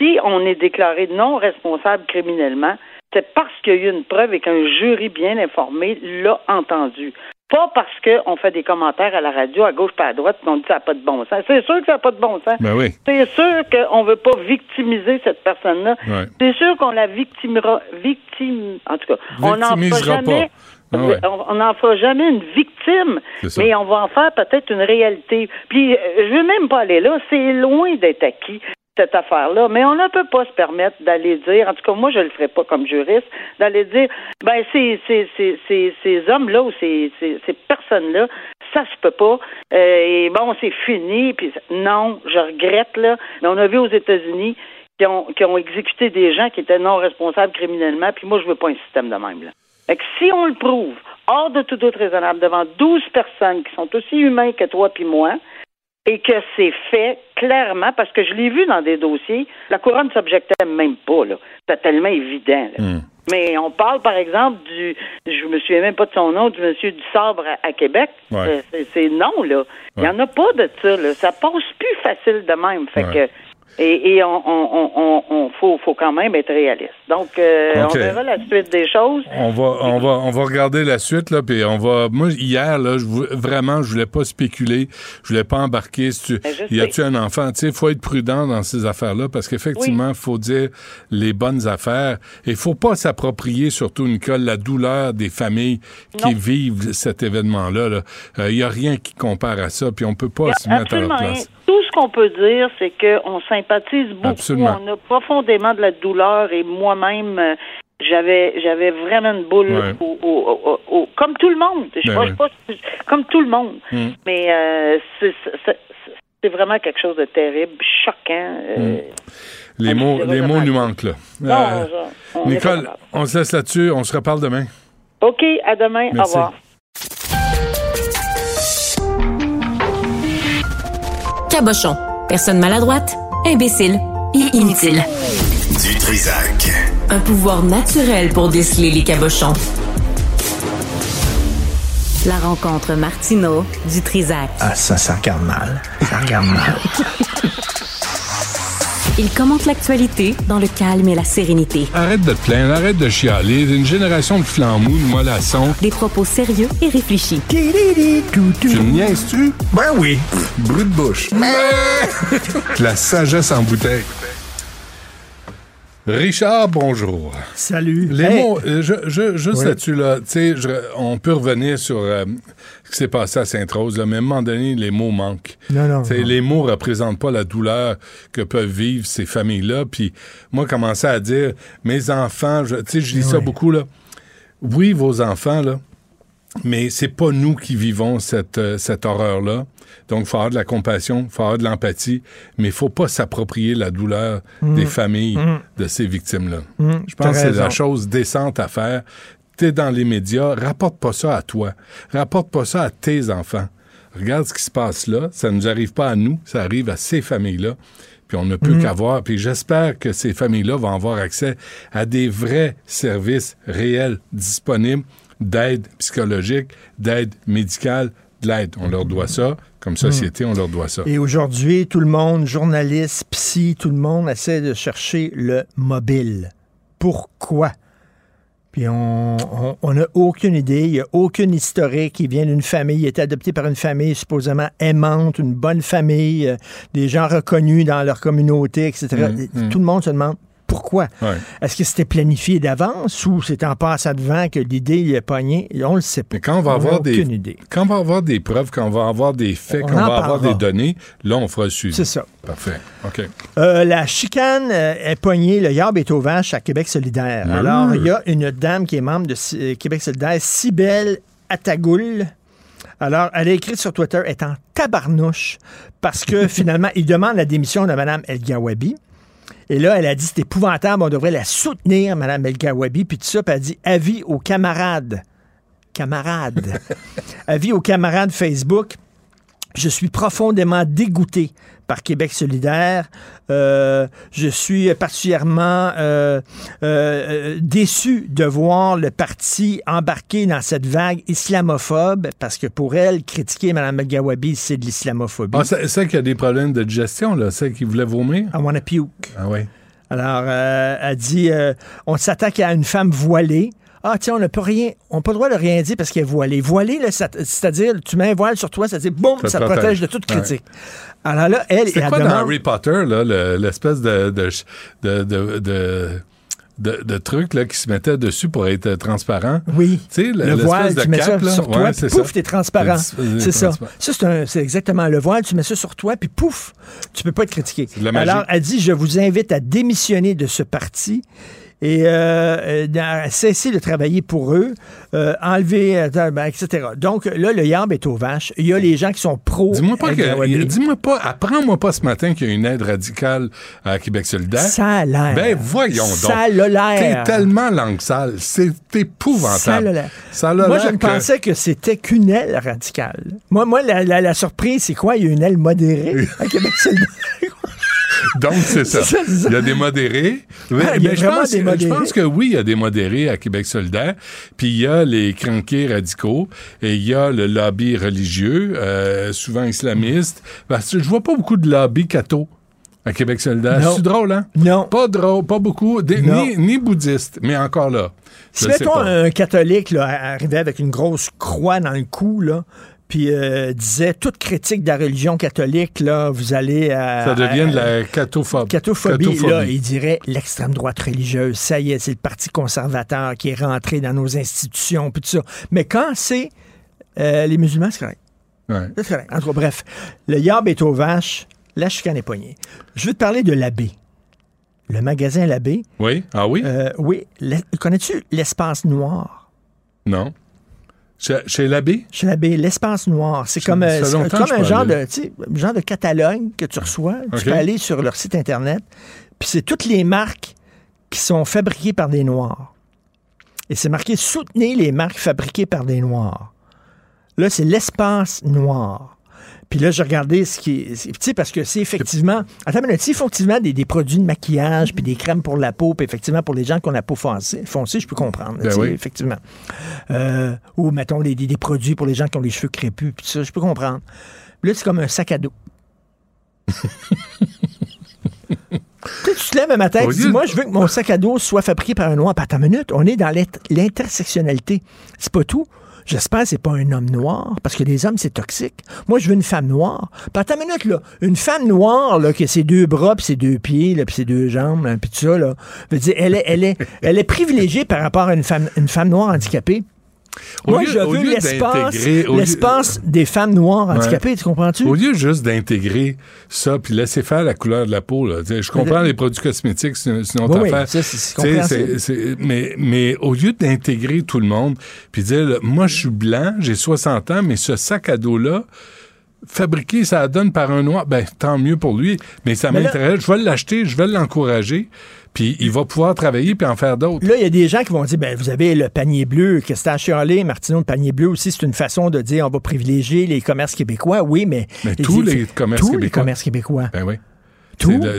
si on est déclaré non responsable criminellement, c'est parce qu'il y a eu une preuve et qu'un jury bien informé l'a entendu. Pas parce qu'on fait des commentaires à la radio, à gauche pas à droite, qu'on dit que ça n'a pas de bon sens. C'est sûr que ça n'a pas de bon sens. Ben oui. C'est sûr qu'on ne veut pas victimiser cette personne-là. Ouais. C'est sûr qu'on la victimera, victime, en tout cas, on n'en fera jamais, Ah ouais. on- on n'en fera jamais une victime, mais on va en faire peut-être une réalité. Puis, euh, je veux même pas aller là, c'est loin d'être acquis cette affaire-là, mais on ne peut pas se permettre d'aller dire, en tout cas moi je le ferai pas comme juriste, d'aller dire, ben ces ces ces ces, ces hommes-là ou ces ces, ces personnes-là, ça se peut pas. Euh, et bon, c'est fini. Puis non, je regrette là, mais on a vu aux États-Unis qui ont qui ont exécuté des gens qui étaient non responsables criminellement. Puis moi je veux pas un système de même là. Fait que si on le prouve hors de tout doute raisonnable devant 12 personnes qui sont aussi humains que toi puis moi, et que c'est fait clairement, parce que je l'ai vu dans des dossiers, la couronne ne s'objectait même pas, là. C'était tellement évident, là. Hmm. Mais on parle, par exemple, du, je me souviens même pas de son nom, du monsieur du sabre à, à Québec. Ouais. C'est- C'est non, là. Il n'y en a pas de ça, là. Ça passe plus facile de même. Fait Ouais. que, et, et on, on, on, on, faut, faut quand même être réaliste. Donc, euh, Ok. on verra la suite des choses. On va, on va, on va regarder la suite là, puis on va. Moi hier là, je vraiment, je voulais pas spéculer, je voulais pas embarquer. Si tu, Ben, y a-tu un enfant? Tu sais, faut être prudent dans ces affaires-là parce qu'effectivement, faut dire les bonnes affaires et faut pas s'approprier, surtout Nicole, la douleur des familles qui vivent cet événement-là. là. Euh, Il y a rien qui compare à ça, puis on peut pas se mettre à leur rien. Tout ce qu'on peut dire, c'est qu'on sympathise beaucoup. Absolument. On a profondément de la douleur et moi-même, euh, j'avais j'avais vraiment une boule Ouais. au, au- au- au- comme tout le monde. Je Ben pas, oui. comme tout le monde. Mm. Mais euh, c'est- vraiment quelque chose de terrible, choquant. euh, Les Ah, mots, les mots nous manquent là. non, Euh, on- Nicole, on se laisse là-dessus. On se reparle demain. OK, à demain. Au revoir. Cabochon. Personne maladroite, imbécile et inutile. Du Trisac. Un pouvoir naturel pour déceler les cabochons. La rencontre Martino du Trisac. Ah, ça, ça regarde mal. Ça regarde mal. Il commente l'actualité dans le calme et la sérénité. Arrête de te plaindre, arrête de chialer. Une génération de flambous, de mollassons. Des propos sérieux et réfléchis. Tu me niaises-tu? Ben oui. Brut de bouche. La sagesse en bouteille. Richard, bonjour. Salut. Les Hey, mots, euh, je, je, juste Oui. là-dessus, là, tu sais, je- on peut revenir sur euh, ce qui s'est passé à Sainte-Rose, là, mais à un moment donné, les mots manquent. Non, non. Non. les mots représentent pas la douleur que peuvent vivre ces familles-là. Puis moi, commencer à dire, mes enfants, je- tu sais, je dis ça Ouais. beaucoup, là. Oui, vos enfants, là, mais c'est pas nous qui vivons cette, euh, cette horreur-là. Donc, il faut avoir de la compassion, il faut avoir de l'empathie, mais il faut pas s'approprier la douleur des familles de ces victimes-là. Mmh, Je pense que c'est la chose décente à faire. T'es dans les médias, rapporte pas ça à toi. Rapporte pas ça à tes enfants. Regarde ce qui se passe là. Ça ne nous arrive pas à nous, ça arrive à ces familles-là. Puis on ne peut qu'avoir. Puis j'espère que ces familles-là vont avoir accès à des vrais services réels disponibles d'aide psychologique, d'aide médicale, de l'aide. On leur doit ça. Comme société, on leur doit ça. Et aujourd'hui, tout le monde, journalistes, psy, tout le monde essaie de chercher le mobile. Pourquoi? Puis on n'a aucune idée, il n'y a aucune historique. Il vient d'une famille, il est adopté par une famille supposément aimante, une bonne famille, euh, des gens reconnus dans leur communauté, etc. Mm, mm. Tout le monde se demande pourquoi? Ouais. Est-ce que c'était planifié d'avance ou c'est en passant devant que l'idée y est pognée? On le sait pas. Mais quand on va avoir des aucune idée. quand on va avoir des preuves, quand on va avoir des faits, On quand on va avoir des données, là on fera le suivi. C'est ça. Parfait. OK. Euh, la chicane euh, est poignée, le yard est aux vaches à Québec solidaire. Alors, il y a une dame qui est membre de euh, Québec solidaire, Cybelle Atagoul. Alors, elle a écrit sur Twitter, elle est en tabarnouche, parce que finalement, il demande la démission de Mme El Gawabi. Et là, elle a dit, c'est épouvantable, on devrait la soutenir, Mme El Gawabi, puis tout ça, puis elle a dit, avis aux camarades. Camarades. avis aux camarades Facebook. Je suis profondément dégoûté par Québec solidaire. Euh, je suis particulièrement euh, euh, euh, déçu de voir le parti embarqué dans cette vague islamophobe, parce que pour elle, critiquer Mme Gawabi, c'est de l'islamophobie. Ah, c'est qu'il y a des problèmes de digestion, là. C'est qui voulait vomir? I wanna puke. Ah oui. Alors, elle dit, on s'attaque à une femme voilée. Ah, tiens, on n'a pas rien, on n'a pas le droit de rien dire parce qu'elle est voilée. Voilée, là, ça- c'est-à-dire, tu mets un voile sur toi, c'est-à-dire, boum, Ça ça, te protège. protège de toute Ouais. critique. Alors là, elle, C'est elle quoi demande... dans Harry Potter, là, le- l'espèce de, de, de, de, de, de- de truc là, qui se mettait dessus pour être transparent? Oui. Tu sais, Le voile, de tu mets cap, ça là? sur toi, Ouais, puis pouf, t'es transparent. C'est ça. Ça, c'est exactement le voile. Tu mets ça sur toi, puis pouf, tu peux pas être critiqué. Alors, elle dit, je vous invite à démissionner de ce parti et euh, euh, cesser de travailler pour eux, euh, enlever, ben, etc. Donc, là, le yard est aux vaches. Il y a les gens qui sont pro. Dis-moi pas, que, Gawabi. dis-moi pas, apprends-moi pas ce matin qu'il y a une aide radicale à Québec solidaire. Ça a l'air. Ben voyons donc. Ça a T'es l'air. tellement langue sale. C'est épouvantable. Ça a l'air. Ça a Moi, je que- pensais que c'était qu'une aile radicale. Moi, moi la, la- la surprise, c'est quoi? Il y a une aile modérée à Québec solidaire. Donc, c'est ça. Il y a des modérés. Mais, mais je, vraiment pense, des que- je modérés. pense que oui, il y a des modérés à Québec solidaire. Puis il y a les cranqués radicaux et il y a le lobby religieux, euh, souvent islamiste. Parce que je vois pas beaucoup de lobby catho à Québec solidaire. C'est drôle, hein? Non. Pas drôle, pas beaucoup. Des- ni, ni bouddhiste, mais encore là. Si, mettons, un catholique là, arrivait avec une grosse croix dans le cou, là, puis euh, disait toute critique de la religion catholique, là, vous allez à. Ça devient à- de la catophobe. Catophobie, Catophobie. là, il dirait l'extrême droite religieuse. Ça y est, c'est le Parti conservateur qui est rentré dans nos institutions, puis tout ça. Mais quand c'est euh, les musulmans, c'est correct. Ouais. C'est correct. En tout cas, bref, le yab est aux vaches, la chicane est poignée. Je veux te parler de l'abbé. Le magasin L'abbé. Oui? Ah oui? Euh, oui. Connais-tu l'espace noir? non. Chez, chez l'abbé? Chez l'abbé, l'espace noir, c'est comme, euh, comme un genre aller. de, genre de catalogue que tu reçois. Tu peux aller sur leur site Internet. Puis c'est toutes les marques qui sont fabriquées par des Noirs. Et c'est marqué « Soutenez les marques fabriquées par des Noirs ». Là, c'est l'espace noir. Puis là, j'ai regardé ce qui est... Tu sais, parce que c'est effectivement... Attends minute, c'est effectivement des, des produits de maquillage, puis des crèmes pour la peau, puis effectivement, pour les gens qui ont la peau foncée, foncée je peux comprendre. Ben oui. Effectivement. Euh, ou, mettons, des, des- des produits pour les gens qui ont les cheveux crépus, puis ça, je peux comprendre. Là, c'est comme un sac à dos. Tu tu te lèves un matin et tu dis, moi, je veux que mon sac à dos soit fabriqué par un noir. Puis attends une minute, on est dans l'int- l'intersectionnalité. C'est pas tout. J'espère que c'est pas un homme noir, parce que les hommes, c'est toxique. Moi, je veux une femme noire. Puis attends une minute, là. Une femme noire, là, qui a ses deux bras, puis ses deux pieds, puis ses deux jambes, puis tout ça, là. Veut dire, elle est, elle est, elle est privilégiée par rapport à une femme, une femme noire handicapée. Au Moi, lieu- je veux l'espace, lieu- des femmes noires handicapées, tu comprends-tu? Au lieu juste d'intégrer ça, puis laisser faire la couleur de la peau, là. Je comprends les produits cosmétiques, c'est une autre Oui, oui, affaire. ça, mais, mais au lieu d'intégrer tout le monde, puis dire, là, moi, je suis blanc, j'ai 60 ans, mais ce sac à dos-là, fabriqué, ça donne par un noir, ben tant mieux pour lui. Mais ça m'intéresse, je vais l'acheter, je vais l'encourager, puis il va pouvoir travailler puis en faire d'autres. Là, il y a des gens qui vont dire, ben, vous avez le panier bleu, que c'est à Martineau, le panier bleu aussi, c'est une façon de dire, on va privilégier les commerces québécois. Oui, mais... Mais tous les commerces tous les québécois. commerces québécois. Ben oui.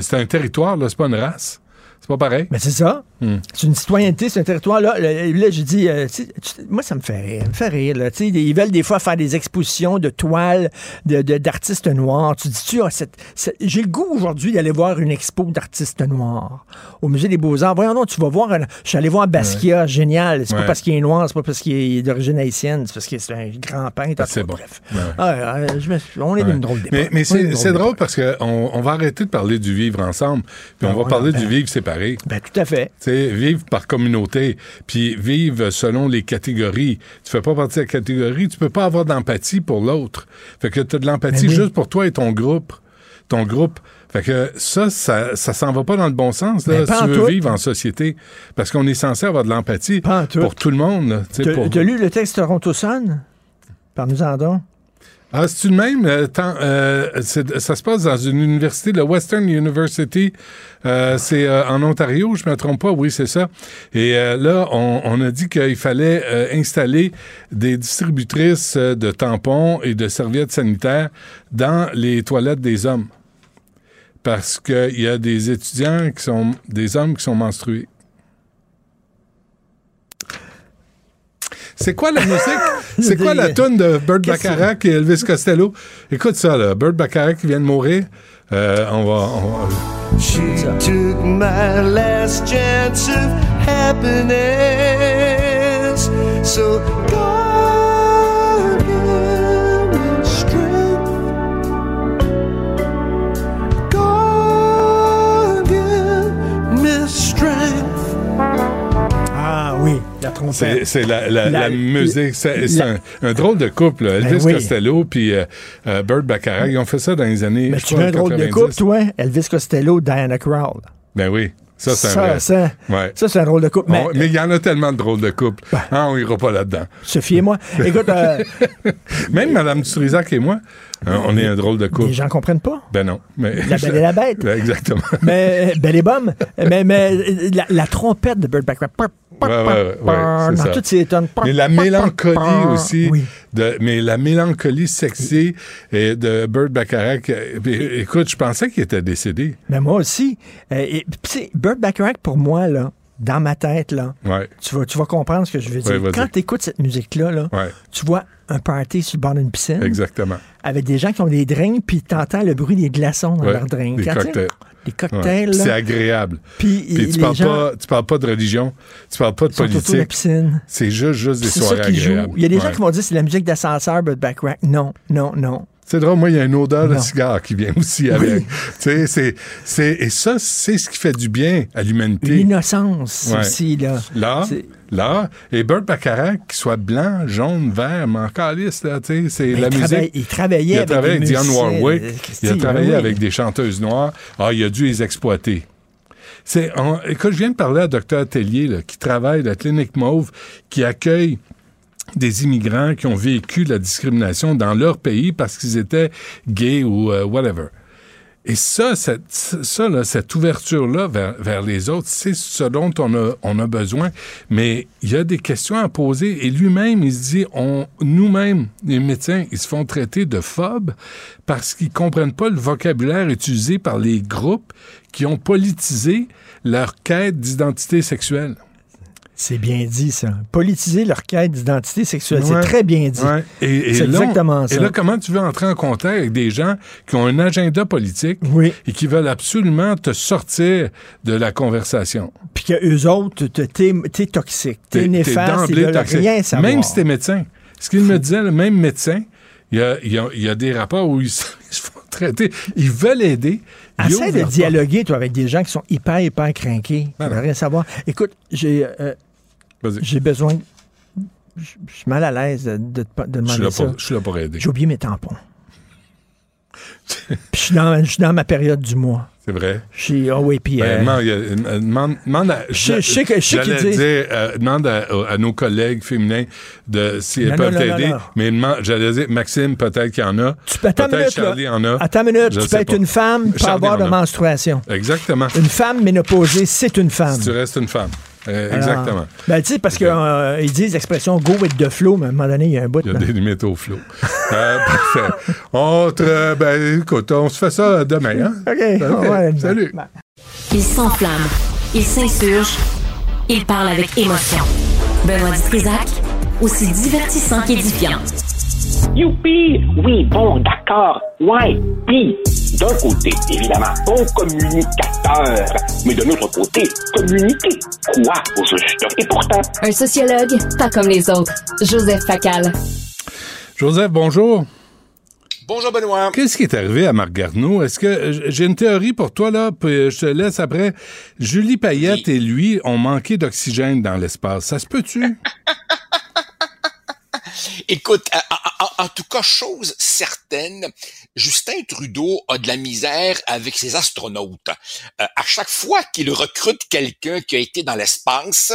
C'est un territoire, là, c'est pas une race. C'est pas pareil. Mais c'est ça. Hmm. C'est une citoyenneté, c'est un territoire. Là, là, là, j'ai dit, euh, tu moi, ça me fait rire. Ça me fait rire. Là. Ils veulent des fois faire des expositions de toiles de- de- d'artistes noirs. Tu dis, tu as cette, cette- j'ai le goût aujourd'hui d'aller voir une expo d'artistes noirs au Musée des Beaux-Arts. Voyons donc, tu vas voir. un- je suis allé voir Basquiat, génial. C'est pas Ouais. parce qu'il est noir, c'est pas parce qu'il est d'origine haïtienne, c'est parce que c'est un grand peintre. Ah, c'est bon. Bref. Ouais. Ah, euh, je me- on est d'une drôle d'époque. Mais, est c'est drôle parce qu'on on va arrêter de parler du vivre ensemble, puis Ben on va parler ben- du vivre séparé. Ben, tout à fait. Sais, vivre par communauté, puis vivre selon les catégories. Tu fais pas partie de la catégorie, tu peux pas avoir d'empathie pour l'autre. Fait que tu as de l'empathie Ben oui. juste pour toi et ton groupe. Ton groupe. Fait que ça, ça, ça s'en va pas dans le bon sens, là, Ben, si tu veux tout. vivre en société. Parce qu'on est censé avoir de l'empathie tout. pour tout le monde. tu pour- t'as lu le texte Toronto Sun? Parle-nous-en donc. Ah, c'est-tu le même? euh, tant- euh, c'est- ça se passe dans une université, la Western University. Euh, c'est euh, en Ontario, je me trompe pas. Oui, c'est ça. Et euh, là, on, on a dit qu'il fallait euh, installer des distributrices euh, de tampons et de serviettes sanitaires dans les toilettes des hommes. Parce qu'il y a des étudiants qui sont des hommes qui sont menstrués. C'est quoi la musique? C'est quoi la tune de Burt Bacharach et Elvis Costello? Écoute ça, là. Burt Bacharach qui vient de mourir. Euh, on va... on va- She took my last chance of happiness. So God C'est, la, la, La- la musique. C'est, un, un drôle de couple. Elvis Ben oui. Costello puis euh, euh, Burt Bacharach. Ils ont fait ça dans les années. Mais je tu crois, veux un drôle de 90. couple, toi? Elvis Costello, Diana Krall. Ben oui. Ça, c'est un vrai. ça, Ouais. ça, c'est un drôle de couple. Mais, On- Mais il y en a tellement de drôles de couples. Ah, on ira pas là-dedans. Sophie et moi, écoute, euh, Même Mme Dutrisac et moi, hein, on est un drôle de couple. les gens comprennent pas. Ben non. Mais La belle et la bête. Ben, Exactement. Mais, belle et bonne. Mais, mais la, la trompette de Burt Bacharach. Ouais, ouais, ouais, ouais, c'est dans ça. toutes ces tonnes. Mais la mélancolie aussi, Oui. de, mais la mélancolie sexy et de Burt Bacharach. euh, Écoute, je pensais qu'il était décédé. Mais moi aussi. Euh, et, Burt Bacharach, pour moi, là, dans ma tête, là, tu vas, tu vas comprendre ce que je veux dire. Quand tu écoutes cette musique-là, là, tu vois un party sur le bord d'une piscine exactement. avec des gens qui ont des drinks, puis tu entends le bruit des glaçons dans leurs drinks. des Sais, cocktails. Ouais. C'est agréable. Puis tu parles, gens pas, tu parles pas de religion, tu parles pas de la politique. piscine. C'est juste, juste des soirées agréables. Il y a des gens qui vont dire c'est la musique d'ascenseur, but Backrack. Non, non, non. C'est drôle, moi, il y a une odeur de cigare qui vient aussi avec. Tu sais, c'est, c'est, et ça, c'est ce qui fait du bien à l'humanité. L'innocence Ouais. aussi, là. Là, C'est- là, et Burt Bacharach, qu'il soit blanc, jaune, vert, mais encore lisse, là, tu sais, c'est la il, musique. il travaillait Il a avec travaillé avec Dionne Warwick. euh, Il a travaillé ben oui. avec des chanteuses noires. Ah, il a dû les exploiter. C'est, écoute, je viens de parler à Dr. Tellier, là, qui travaille à la clinique Mauve, qui accueille des immigrants qui ont vécu la discrimination dans leur pays parce qu'ils étaient gays ou euh, whatever. Et ça, cette, ça là, cette ouverture-là vers, vers les autres, c'est ce dont on a, on a besoin. Mais il y a des questions à poser. Et lui-même, il se dit, on, nous-mêmes, les médecins, ils se font traiter de phobes parce qu'ils comprennent pas le vocabulaire utilisé par les groupes qui ont politisé leur quête d'identité sexuelle. C'est bien dit, ça. Politiser leur quête d'identité sexuelle. Ouais. C'est très bien dit. Ouais. Et, et C'est exactement ça. Et là, comment tu veux entrer en contact avec des gens qui ont un agenda politique Oui. et qui veulent absolument te sortir de la conversation? Puis que eux autres, te- t'es t'es toxique, t'es T'es- néfaste, ils veulent toxique. rien savoir. Même si t'es médecin. ce qu'il me disait, le même médecin, il y a, il y a- il y a des rapports où ils se, font traiter. Ils veulent aider. Essaie de dialoguer, toi, avec des gens qui sont hyper, hyper craqués. Ben Tu non. rien savoir. Écoute, j'ai euh. J'ai besoin. Je suis mal à l'aise de, te- demander ça. je suis là pour aider. J'ai oublié mes tampons. Puis je suis dans, ma période du mois. C'est vrai? J'ai, oh oui, puis... Ben, euh, demande, euh, demande- demande à, Je- je sais que- je sais dire, euh, demande à, à nos collègues féminins de si elles Non, peuvent t'aider. Mais j'allais dire, Maxime, peut-être qu'il y en a. tu peux, attends une peut-être minute, là. Charlie en a. Attends une minute. Je tu peux être pas. une femme Charlie avoir de menstruation. Exactement. Une femme ménopausée, c'est une femme. Si tu restes une femme. Euh, Alors, exactement. Ben, tu sais, parce qu'ils disent l'expression go with the flow, mais à un moment donné, il y a un bout Il y a de. des limites au flot. Euh, parfait. On te- ben, écoute, on se fait ça demain, hein? OK, aller salut. demain. Il s'enflamme. Il s'insurge. Il parle avec émotion. Benoît Dutrisac, aussi divertissant qu'édifiant. Youpi! Oui, bon, d'accord. Ouais. Puis, d'un côté, évidemment, bon communicateur. Mais de l'autre côté, communiquer quoi au juste? Et pourtant, Un sociologue, pas comme les autres. Joseph Facal. Joseph, bonjour. Bonjour Benoît. Qu'est-ce qui est arrivé à Marc Garneau? Est-ce que j'ai une théorie pour toi, là, puis je te laisse après. Julie Payette et lui ont manqué d'oxygène dans l'espace. Ça se peut-tu? Écoute, en, en- en tout cas, chose certaine, Justin Trudeau a de la misère avec ses astronautes. Euh, à chaque fois qu'il recrute quelqu'un qui a été dans l'espace,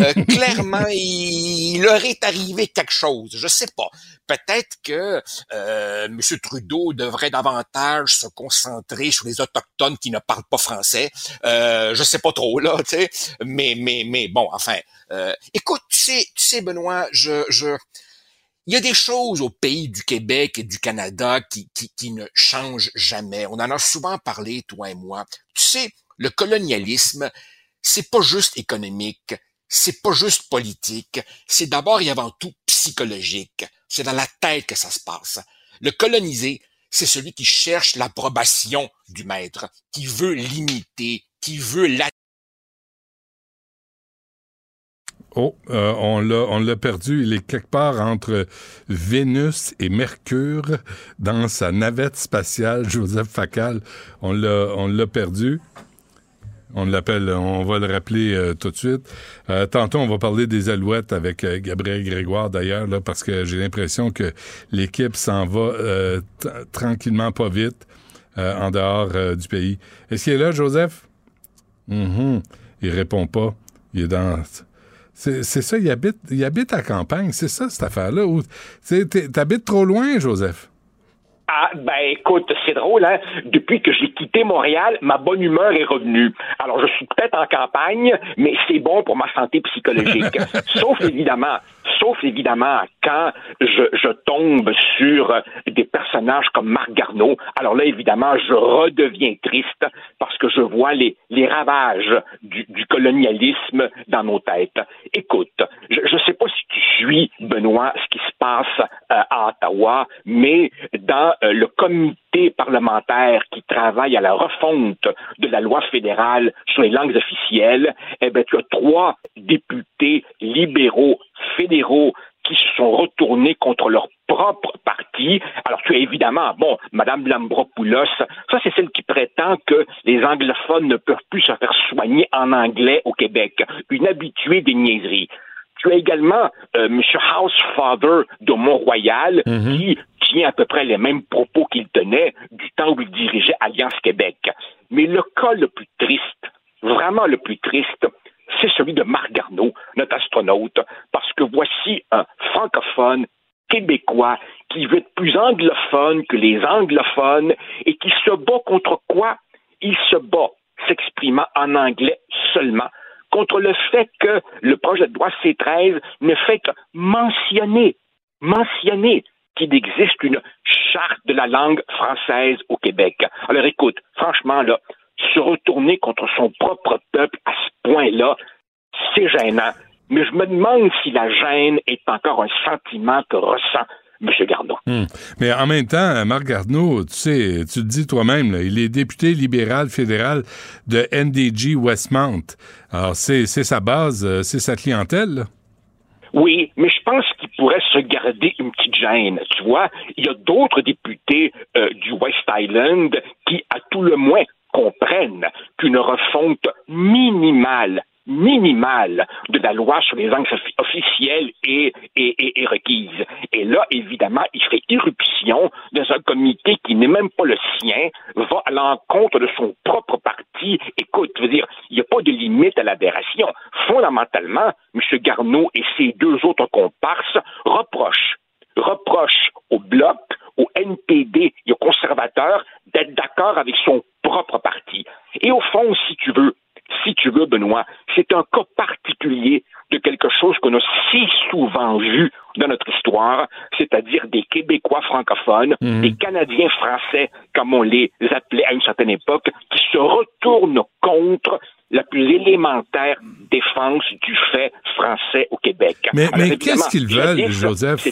euh, clairement, il, il leur est arrivé quelque chose. Je sais pas. Peut-être que euh, M. Trudeau devrait davantage se concentrer sur les autochtones qui ne parlent pas français. Euh, je sais pas trop là, tu sais. Mais mais mais bon, enfin. euh, écoute, tu sais, tu sais, Benoît, je je il y a des choses au pays du Québec et du Canada qui, qui, qui ne changent jamais. On en a souvent parlé, toi et moi. Tu sais, le colonialisme, c'est pas juste économique, c'est pas juste politique, c'est d'abord et avant tout psychologique. C'est dans la tête que ça se passe. Le colonisé, c'est celui qui cherche l'approbation du maître, qui veut l'imiter, qui veut la Oh, euh, on l'a, on l'a perdu. Il est quelque part entre Vénus et Mercure dans sa navette spatiale, Joseph Facal. On l'a, on l'a perdu. On l'appelle, on va le rappeler euh, tout de suite. Euh, tantôt, on va parler des Alouettes avec euh, Gabriel Grégoire d'ailleurs, là, parce que j'ai l'impression que l'équipe s'en va tranquillement, pas vite, en dehors du pays. Est-ce qu'il est là, Joseph? Mhm. Il répond pas. Il est dans. C'est ça, il habite, il habite à campagne. C'est ça, cette affaire-là. T'habites trop loin, Joseph? Ah, ben écoute, c'est drôle, hein? Depuis que j'ai quitté Montréal, ma bonne humeur est revenue. Alors, je suis peut-être en campagne, mais c'est bon pour ma santé psychologique. sauf évidemment, sauf évidemment, quand je, tombe sur euh, des personnages comme Marc Garneau, alors là, évidemment, je redeviens triste parce que je vois les, ravages du, du colonialisme dans nos têtes. Écoute, je ne sais pas si tu suis, Benoît, ce qui se passe euh, à Ottawa, mais dans euh, le comité parlementaire qui travaille à la refonte de la loi fédérale sur les langues officielles, eh ben, tu as trois députés libéraux fédéraux qui se sont retournés contre leur propre parti. Alors, tu as évidemment, bon, Madame Lambropoulos, ça, c'est celle qui prétend que les anglophones ne peuvent plus se faire soigner en anglais au Québec. Une habituée des niaiseries. Tu as également euh, M. Housefather de Mont-Royal qui tient à peu près les mêmes propos qu'il tenait du temps où il dirigeait Alliance Québec. Mais le cas le plus triste, vraiment le plus triste, c'est celui de Marc Garneau, notre astronaute, parce que voici un francophone québécois qui veut être plus anglophone que les anglophones et qui se bat contre quoi? Il se bat, s'exprimant en anglais seulement, contre le fait que le projet de loi C13 ne fait que mentionner, mentionner qu'il existe une charte de la langue française au Québec. Alors écoute, franchement, là, se retourner contre son propre peuple à ce point-là, c'est gênant. Mais je me demande si la gêne est encore un sentiment que ressent M. Garneau. Hmm. Mais en même temps, Marc Garneau, tu sais, tu le dis toi-même, il est député libéral fédéral de NDG Westmount. Alors, c'est sa base, euh, c'est sa clientèle. là. Oui, mais je pense qu'il pourrait pourrait se garder une petite gêne. Tu vois, il y a d'autres députés euh, du West Island qui, à tout le moins, comprennent qu'une refonte minimale minimale de la loi sur les langues officielles est, est, requise. Et là, évidemment, il fait irruption dans un comité qui n'est même pas le sien, va à l'encontre de son propre parti. Écoute, je veux dire, il n'y a pas de limite à l'aberration. Fondamentalement, M. Garneau et ses deux autres comparses reprochent reprochent au Bloc, au NPD et aux conservateurs d'être d'accord avec son propre parti. Et au fond, si tu veux, si tu veux, Benoît, c'est un cas particulier de quelque chose qu'on a si souvent vu dans notre histoire, c'est-à-dire des Québécois francophones, mhm. des Canadiens français, comme on les appelait à une certaine époque, qui se retournent contre la plus élémentaire défense du fait français au Québec. Mais, mais qu'est-ce qu'ils veulent, Joseph?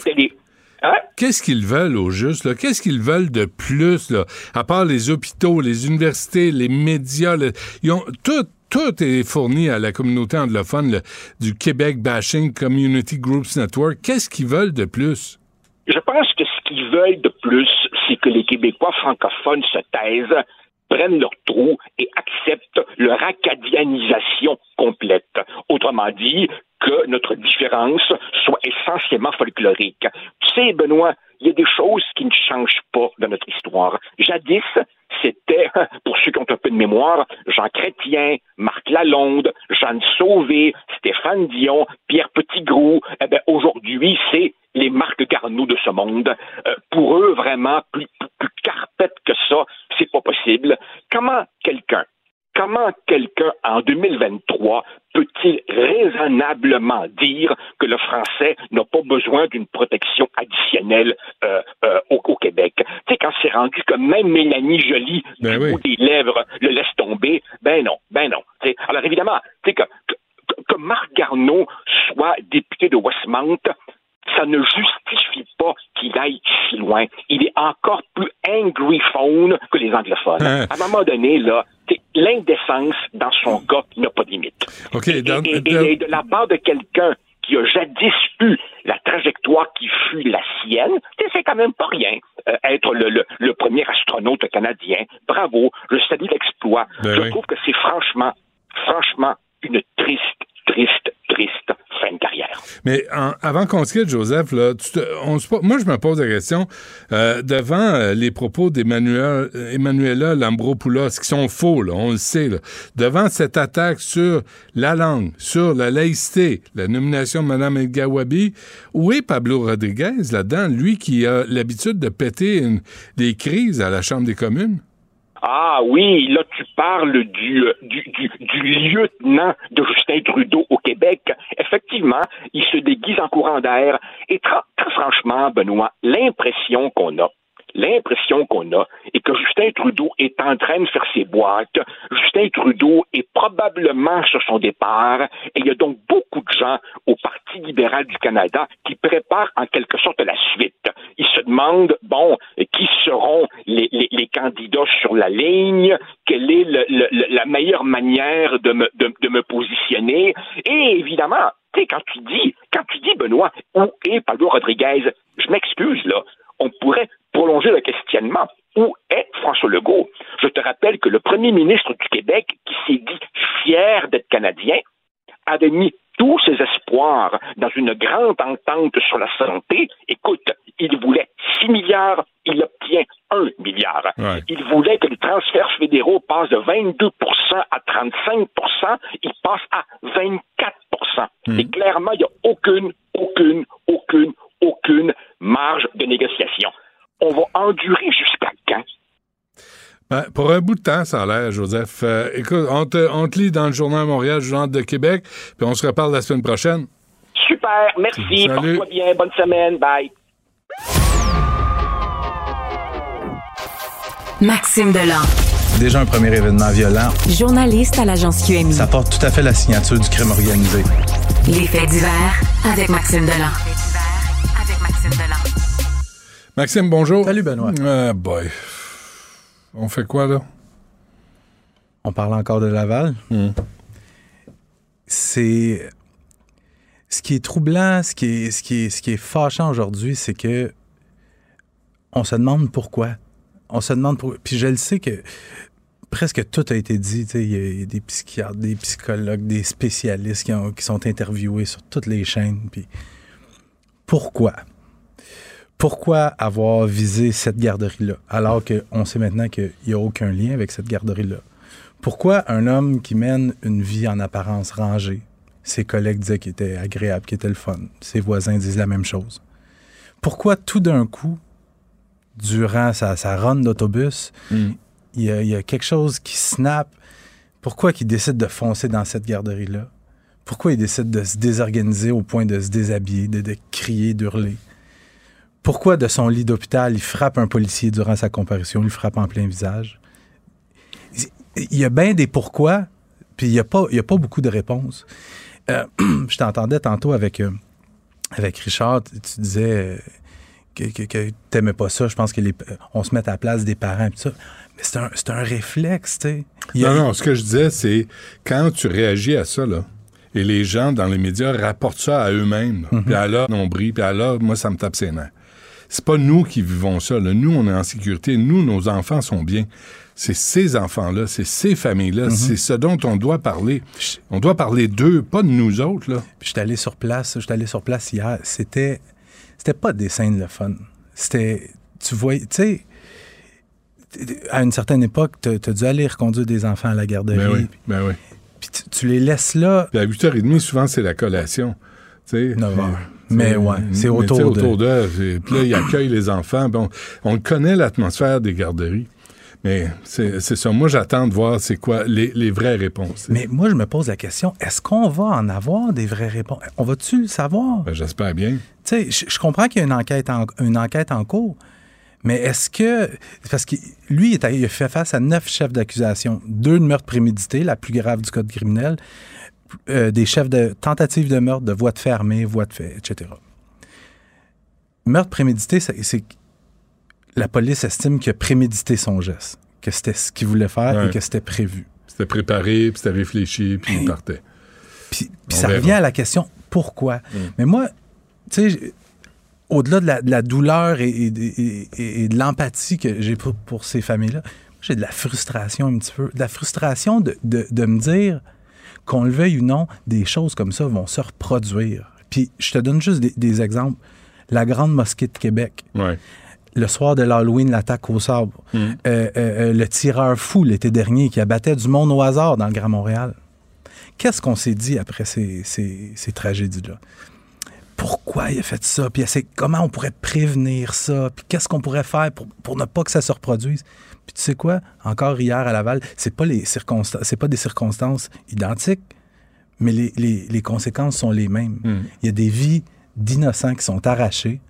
Hein? Qu'est-ce qu'ils veulent au juste? Qu'est-ce qu'ils veulent de plus, là? à part les hôpitaux, les universités, les médias? Ils ont tout, tout est fourni à la communauté anglophone du Québec Bashing Community Groups Network. Qu'est-ce qu'ils veulent de plus? Je pense que ce qu'ils veulent de plus, c'est que les Québécois francophones se taisent, prennent leur trou et acceptent leur acadianisation complète. Autrement dit, que notre différence soit essentiellement folklorique. Tu sais, Benoît, il y a des choses qui ne changent pas dans notre histoire. Jadis, c'était, pour ceux qui ont un peu de mémoire, Jean Chrétien, Marc Lalonde, Jeanne Sauvé, Stéphane Dion, Pierre Petitgrou. Eh bien, aujourd'hui, c'est les Marc Garneau de ce monde. Euh, pour eux, vraiment, plus, plus, plus carpette que ça, c'est pas possible. Comment quelqu'un comment quelqu'un en 2023 peut-il raisonnablement dire que le français n'a pas besoin d'une protection additionnelle euh, euh, au, Québec? Tu sais, quand c'est rendu que même Mélanie Joly, ben du bout des lèvres, le laisse tomber, ben non, ben non. alors évidemment, tu sais, que, que Marc Garneau soit député de Westmount, ça ne justifie pas qu'il aille si loin. Il est encore plus angry phone que les anglophones. Hein. À un moment donné, là, l'indécence dans son cas n'a pas de limite. et, de la part de quelqu'un qui a jadis eu la trajectoire qui fut la sienne, c'est quand même pas rien. Euh, être le, premier astronaute canadien, bravo, je salue l'exploit. Ben je trouve que c'est franchement, franchement une triste, triste, triste fin de carrière. Mais avant qu'on se quitte, Joseph, là, moi, je me pose la question, euh, devant euh, les propos d'Emmanuela Lambropoulos, qui sont faux, là, on le sait, devant cette attaque sur la langue, sur la laïcité, la nomination de Mme El Gawabi, où est Pablo Rodriguez là-dedans, lui qui a l'habitude de péter des crises à la Chambre des communes? Ah oui, là tu parles du, euh, du, du, du, lieutenant de Justin Trudeau au Québec. Effectivement, il se déguise en courant d'air. Et très franchement, Benoît, l'impression qu'on a, l'impression qu'on a est que Justin Trudeau est en train de faire ses boîtes. Justin Trudeau est probablement sur son départ et il y a donc beaucoup de gens au Parti libéral du Canada qui préparent en quelque sorte la suite. Ils se demandent, bon, qui seront les, candidats sur la ligne, quelle est la meilleure manière de me, de, de me positionner? Et évidemment, tu sais, quand tu dis, quand tu dis, Benoît, où est Pablo Rodriguez, je m'excuse, là, on pourrait prolonger le questionnement. Où est François Legault? Je te rappelle que le premier ministre du Québec, qui s'est dit fier d'être Canadien, avait mis tous ses espoirs dans une grande entente sur la santé. Écoute, il voulait 6 milliards, il obtient 1 milliard. Il voulait que les transferts fédéraux passent de 22 à 35 il passe à 24 hmm. Et clairement, il n'y a aucune, aucune, aucune, aucune marge de négociation. On va endurer jusqu'à quand? Ben, pour un bout de temps, ça a l'air, Joseph. Euh, écoute, on te, lit dans le Journal Montréal, Journal de Québec, puis on se reparle la semaine prochaine. Super, merci, porte-toi bien, bonne semaine, bye. Maxime Delan. Déjà un premier événement violent. Journaliste à l'agence QMI. Ça porte tout à fait la signature du crime organisé. Les faits divers avec Maxime Delan. Maxime, bonjour. Salut, Benoît. Ah, boy. On fait quoi, là? On parle encore de Laval? Hmm. C'est. Ce qui est troublant, ce qui est, ce qui est, ce qui est fâchant aujourd'hui, c'est que on se demande pourquoi. On se demande pourquoi. Puis je le sais que presque tout a été dit. Il y, a- des psychiatres, des psychologues, des spécialistes qui, ont- sont interviewés sur toutes les chaînes. Puis pourquoi? Pourquoi avoir visé cette garderie-là, alors qu'on sait maintenant qu'il n'y a aucun lien avec cette garderie-là? Pourquoi un homme qui mène une vie en apparence rangée, ses collègues disaient qu'il était agréable, qu'il était le fun, ses voisins disent la même chose? Pourquoi tout d'un coup, durant sa, sa run d'autobus, Mm. Il, y a, quelque chose qui snap? Pourquoi il décide de foncer dans cette garderie-là? Pourquoi il décide de se désorganiser au point de se déshabiller, de, crier, d'hurler? Pourquoi de son lit d'hôpital, il frappe un policier durant sa comparution, il frappe en plein visage? Il y a bien des pourquoi, puis il n'y a, pas- a beaucoup de réponses. Euh, je t'entendais tantôt avec, euh, Richard, tu disais que, t'aimais pas ça. Je pense que les, on se met à la place des parents tout ça. Mais c'est un, c'est un réflexe, tu sais. Il y a- Non, non, ce que je disais, c'est quand tu réagis à ça, là, et les gens dans les médias rapportent ça à eux-mêmes, puis à leur nombril, puis à leur, moi, ça me tape ses nerfs. C'est pas nous qui vivons ça. là. Nous, on est en sécurité. Nous, nos enfants sont bien. C'est ces enfants-là, c'est ces familles-là, c'est ce dont on doit parler. On doit parler d'eux, pas de nous autres. Là. Puis j'étais allé sur place, j'étais allé sur place hier. C'était, c'était pas des scènes le fun. C'était, tu vois, tu sais, à une certaine époque, tu as dû aller reconduire des enfants à la garderie. Ben oui, ben oui. Puis tu, tu les laisses là. Puis à 8h30, souvent, c'est la collation. Tu sais, 9 heures. Tu Mais sais, ouais, c'est autour autour d'eux. Puis là, ils accueillent les enfants. Bon, on connaît l'atmosphère des garderies. Mais c'est ça. Moi, j'attends de voir c'est quoi les, les vraies réponses. Mais moi, je me pose la question, est-ce qu'on va en avoir des vraies réponses? On va-tu le savoir? Ben, J'espère bien. Tu sais, je, je comprends qu'il y a une enquête en, une enquête en cours, mais est-ce que. Parce que lui, il, a fait face à neuf chefs d'accusation, deux de meurtre prémédité, la plus grave du code criminel, euh, des chefs de tentative de meurtre, de voie de fait armée, voie de fait, etc. Meurtre prémédité, c'est la police estime qu'il a prémédité son geste, que c'était ce qu'il voulait faire Ouais. et que c'était prévu. C'était préparé, puis c'était réfléchi, puis il partait. Puis, ça verra. revient à la question pourquoi? Mais moi, tu sais, au-delà de la, de la douleur et, et- et- et- et de l'empathie que j'ai pour, pour ces familles-là, j'ai de la frustration un petit peu. De la frustration de, de- de me dire qu'on le veuille ou non, des choses comme ça vont se reproduire. Puis je te donne juste des, des exemples. La Grande Mosquée de Québec. Le soir de l'Halloween, l'attaque au sabre. Euh, euh, euh, le tireur fou l'été dernier qui abattait du monde au hasard dans le Grand Montréal. Qu'est-ce qu'on s'est dit après ces, ces- ces tragédies-là? Pourquoi il a fait ça? Puis c'est comment on pourrait prévenir ça? Puis qu'est-ce qu'on pourrait faire pour, pour ne pas que ça se reproduise? Puis tu sais quoi? Encore hier à Laval, c'est pas les circonstances, c'est pas des circonstances identiques, mais les, les- les conséquences sont les mêmes. Il y a des vies d'innocents qui sont arrachées.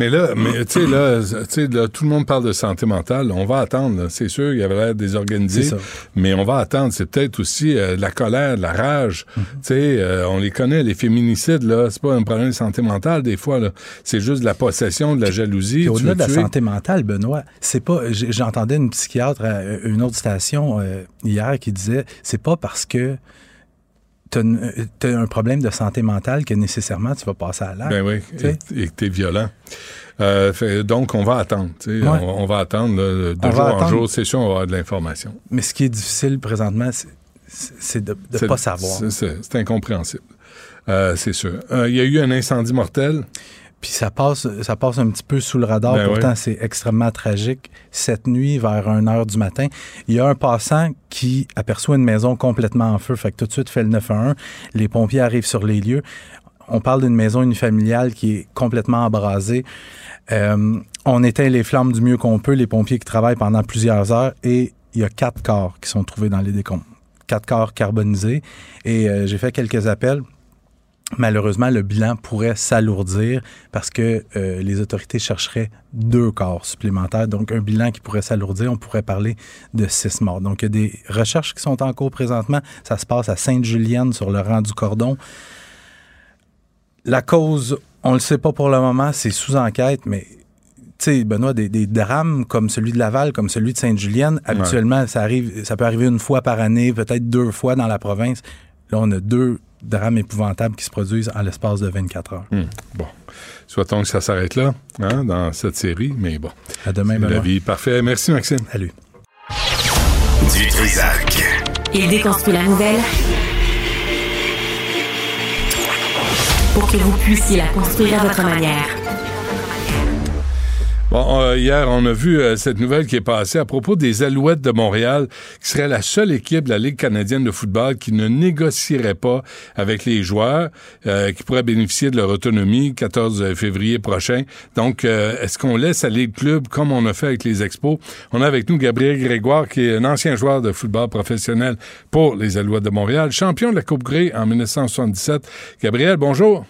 Mais là, mais, tu sais, là, tu sais, là, tout le monde parle de santé mentale. On va attendre. C'est sûr, il y avait l'air désorganisé. Mais on va attendre. C'est peut-être aussi euh, de la colère, de la rage. Tu sais, euh, on les connaît, les féminicides, là. C'est pas un problème de santé mentale, des fois, là. C'est juste de la possession, de la jalousie. Au-delà de la santé mentale, Benoît, c'est pas. J'entendais une psychiatre à une autre station euh, hier qui disait c'est pas parce que tu as un problème de santé mentale que nécessairement tu vas passer à l'acte. Ben oui, Tu sais? et, que t'es violent. Euh, fait- donc, on va attendre. tu. Ouais. On, on va attendre là, de On jour en jour. C'est sûr, on va avoir de l'information. Mais ce qui est difficile présentement, c'est- de ne pas savoir. c'est- incompréhensible. Euh, c'est sûr. Euh, Il y a eu un incendie mortel. Puis ça passe, ça passe un petit peu sous le radar. Ben Pourtant, ouais. c'est extrêmement tragique. Cette nuit, vers 1 heure du matin, il y a un passant qui aperçoit une maison complètement en feu. Fait que tout de suite, fait le 911. Les pompiers arrivent sur les lieux. On parle d'une maison unifamiliale qui est complètement embrasée. Euh, on éteint les flammes du mieux qu'on peut, les pompiers qui travaillent pendant plusieurs heures, et il y a quatre corps qui sont trouvés dans les décombres. Quatre corps carbonisés. Et euh, j'ai fait quelques appels. Malheureusement, le bilan pourrait s'alourdir parce que euh, les autorités chercheraient deux corps supplémentaires. Donc, un bilan qui pourrait s'alourdir, on pourrait parler de six morts. Donc, il y a des recherches qui sont en cours présentement. Ça se passe à Sainte-Julienne, sur le rang du cordon. La cause, on ne le sait pas pour le moment, c'est sous enquête, mais tu sais, Benoît, des, des drames comme celui de Laval, comme celui de Sainte-Julienne, habituellement, ça arrive, ça peut arriver une fois par année, peut-être deux fois dans la province. Là, on a deux drames épouvantables qui se produisent en l'espace de 24 heures. Hmm. Bon. Souhaitons que ça s'arrête là, hein, dans cette série, mais bon. À demain, la vie. Parfait. Merci, Maxime. Salut. Du Trisac. Il déconstruit la nouvelle pour que vous puissiez la construire à votre manière. Bon, euh, hier, on a vu euh, cette nouvelle qui est passée à propos des Alouettes de Montréal, qui serait la seule équipe de la Ligue canadienne de football qui ne négocierait pas avec les joueurs, euh, qui pourraient bénéficier de leur autonomie 14 février prochain. Donc, est-ce qu'on laisse aller le club comme on a fait avec les Expos? On a avec nous Gabriel Grégoire, qui est un ancien joueur de football professionnel pour les Alouettes de Montréal, champion de la Coupe Grey en 1977. Gabriel, bonjour.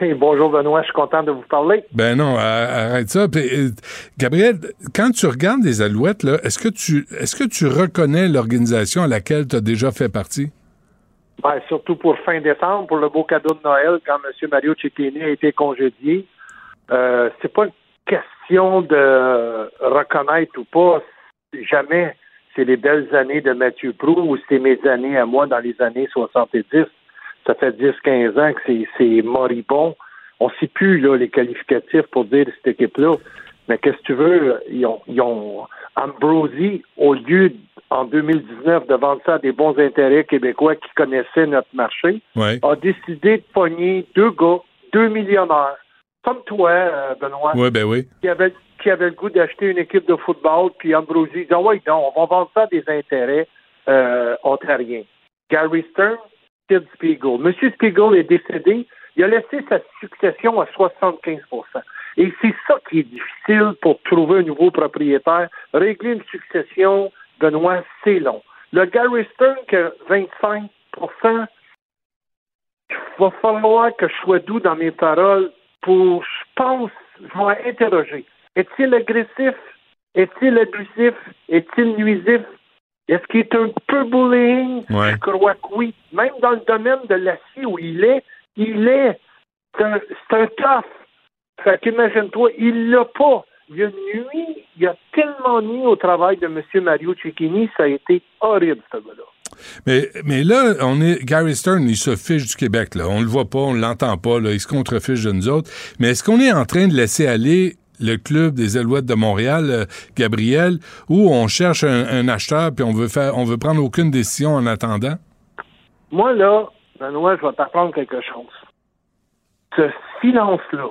Hey, bonjour Benoît, je suis content de vous parler. Ben non, arrête ça. Euh, Gabriel, quand tu regardes les Alouettes, là, est-ce que tu est-ce que tu reconnais l'organisation à laquelle tu as déjà fait partie? Ben, surtout pour fin décembre, pour le beau cadeau de Noël, quand M. Mario Cecchini a été congédié. Euh, c'est pas une question de reconnaître ou pas. Jamais c'est les belles années de Mathieu Prou ou c'est mes années à moi dans les années 70. Ça fait 10-15 ans que c'est, moribond. On sait plus là, les qualificatifs pour dire cette équipe-là. Mais qu'est-ce que tu veux? Ils ont, ils ont Ambrosi, au lieu en 2019 de vendre ça à des bons intérêts québécois qui connaissaient notre marché, Ouais. a décidé de pogner deux gars, deux millionnaires, comme toi, euh, Benoît, Ouais, ben oui. qui avaient, qui avaient le goût d'acheter une équipe de football, puis Ambrosi dit, Ah ouais, non, on va vendre ça à des intérêts euh, ontariens. Gary Stern, Sid Spiegel. Monsieur Spiegel est décédé, il a laissé sa succession à 75% Et c'est ça qui est difficile pour trouver un nouveau propriétaire. Régler une succession, Benoît, c'est long. Le Gary Stern qui a 25 il va falloir que je sois doux dans mes paroles pour, je pense, je vais interroger. Est-il agressif? Est-il abusif? Est-il nuisif? Est-ce qu'il est un peu bullying? Ouais. Je crois que oui. Même dans le domaine de l'acier où il est, il est. C'est un, un tough. Fait qu'imagine-toi, il l'a pas. Il a nuit, il a tellement nuit au travail de M. Mario Cecchini, ça a été horrible, ce gars-là. Mais, mais là, on est Gary Stern, il se fiche du Québec. Là. On le voit pas, on l'entend pas. Là. Il se contrefiche de nous autres. Mais est-ce qu'on est en train de laisser aller le club des Alouettes de Montréal, euh, Gabriel, où on cherche un, acheteur puis on veut faire, on veut prendre aucune décision en attendant? Moi, là, Benoît, je vais t'apprendre quelque chose. Ce silence-là,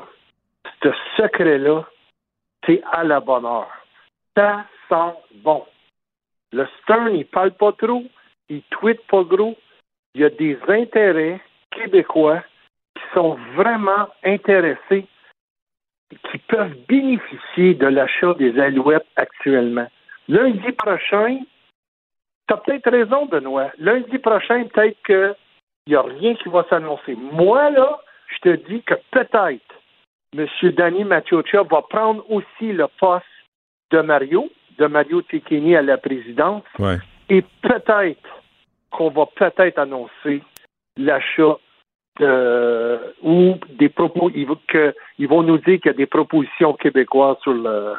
ce secret-là, c'est à la bonne heure. Ça sent bon. Le Stern, il parle pas trop, il tweet pas gros. Il y a des intérêts québécois qui sont vraiment intéressés, qui peuvent bénéficier de l'achat des Alouettes actuellement. Lundi prochain, tu as peut-être raison, Benoît. Lundi prochain, peut-être qu'il n'y a rien qui va s'annoncer. Moi, là, je te dis que peut-être M. Danny Mathieucha va prendre aussi le poste de Mario, de Mario Cecchini à la présidence, Ouais. et peut-être qu'on va peut-être annoncer l'achat de- ou des propos, ils, vont- que, ils vont nous dire qu'il y a des propositions québécoises sur, le,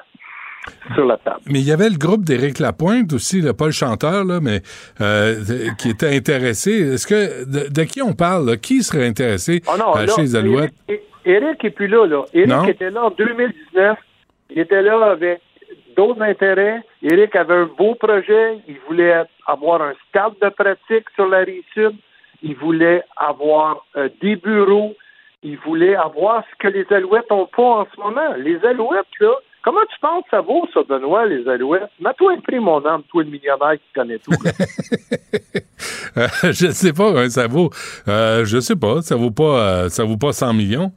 sur la table. Mais il y avait le groupe d'Éric Lapointe aussi, là, pas le chanteur, là, mais euh, qui était intéressé. Est-ce que de, de qui on parle? là? Qui serait intéressé Ah non, là, acheter les Alouettes? Éric, Éric est plus là, là. Éric était là en 2019. Il était là avec d'autres intérêts. Éric avait un beau projet. Il voulait avoir un stade de pratique sur la rive sud. Il voulait avoir euh, des bureaux. Il voulait avoir ce que les Alouettes n'ont pas en ce moment. Les Alouettes, là, comment tu penses que ça vaut, ça, Benoît, les Alouettes? Mets-toi un prix, mon âme, toi, le millionnaire qui connaît tout. là. Euh, je sais pas, hein, ça vaut. Euh, je sais pas, ça vaut pas, euh, ça vaut pas 100 millions.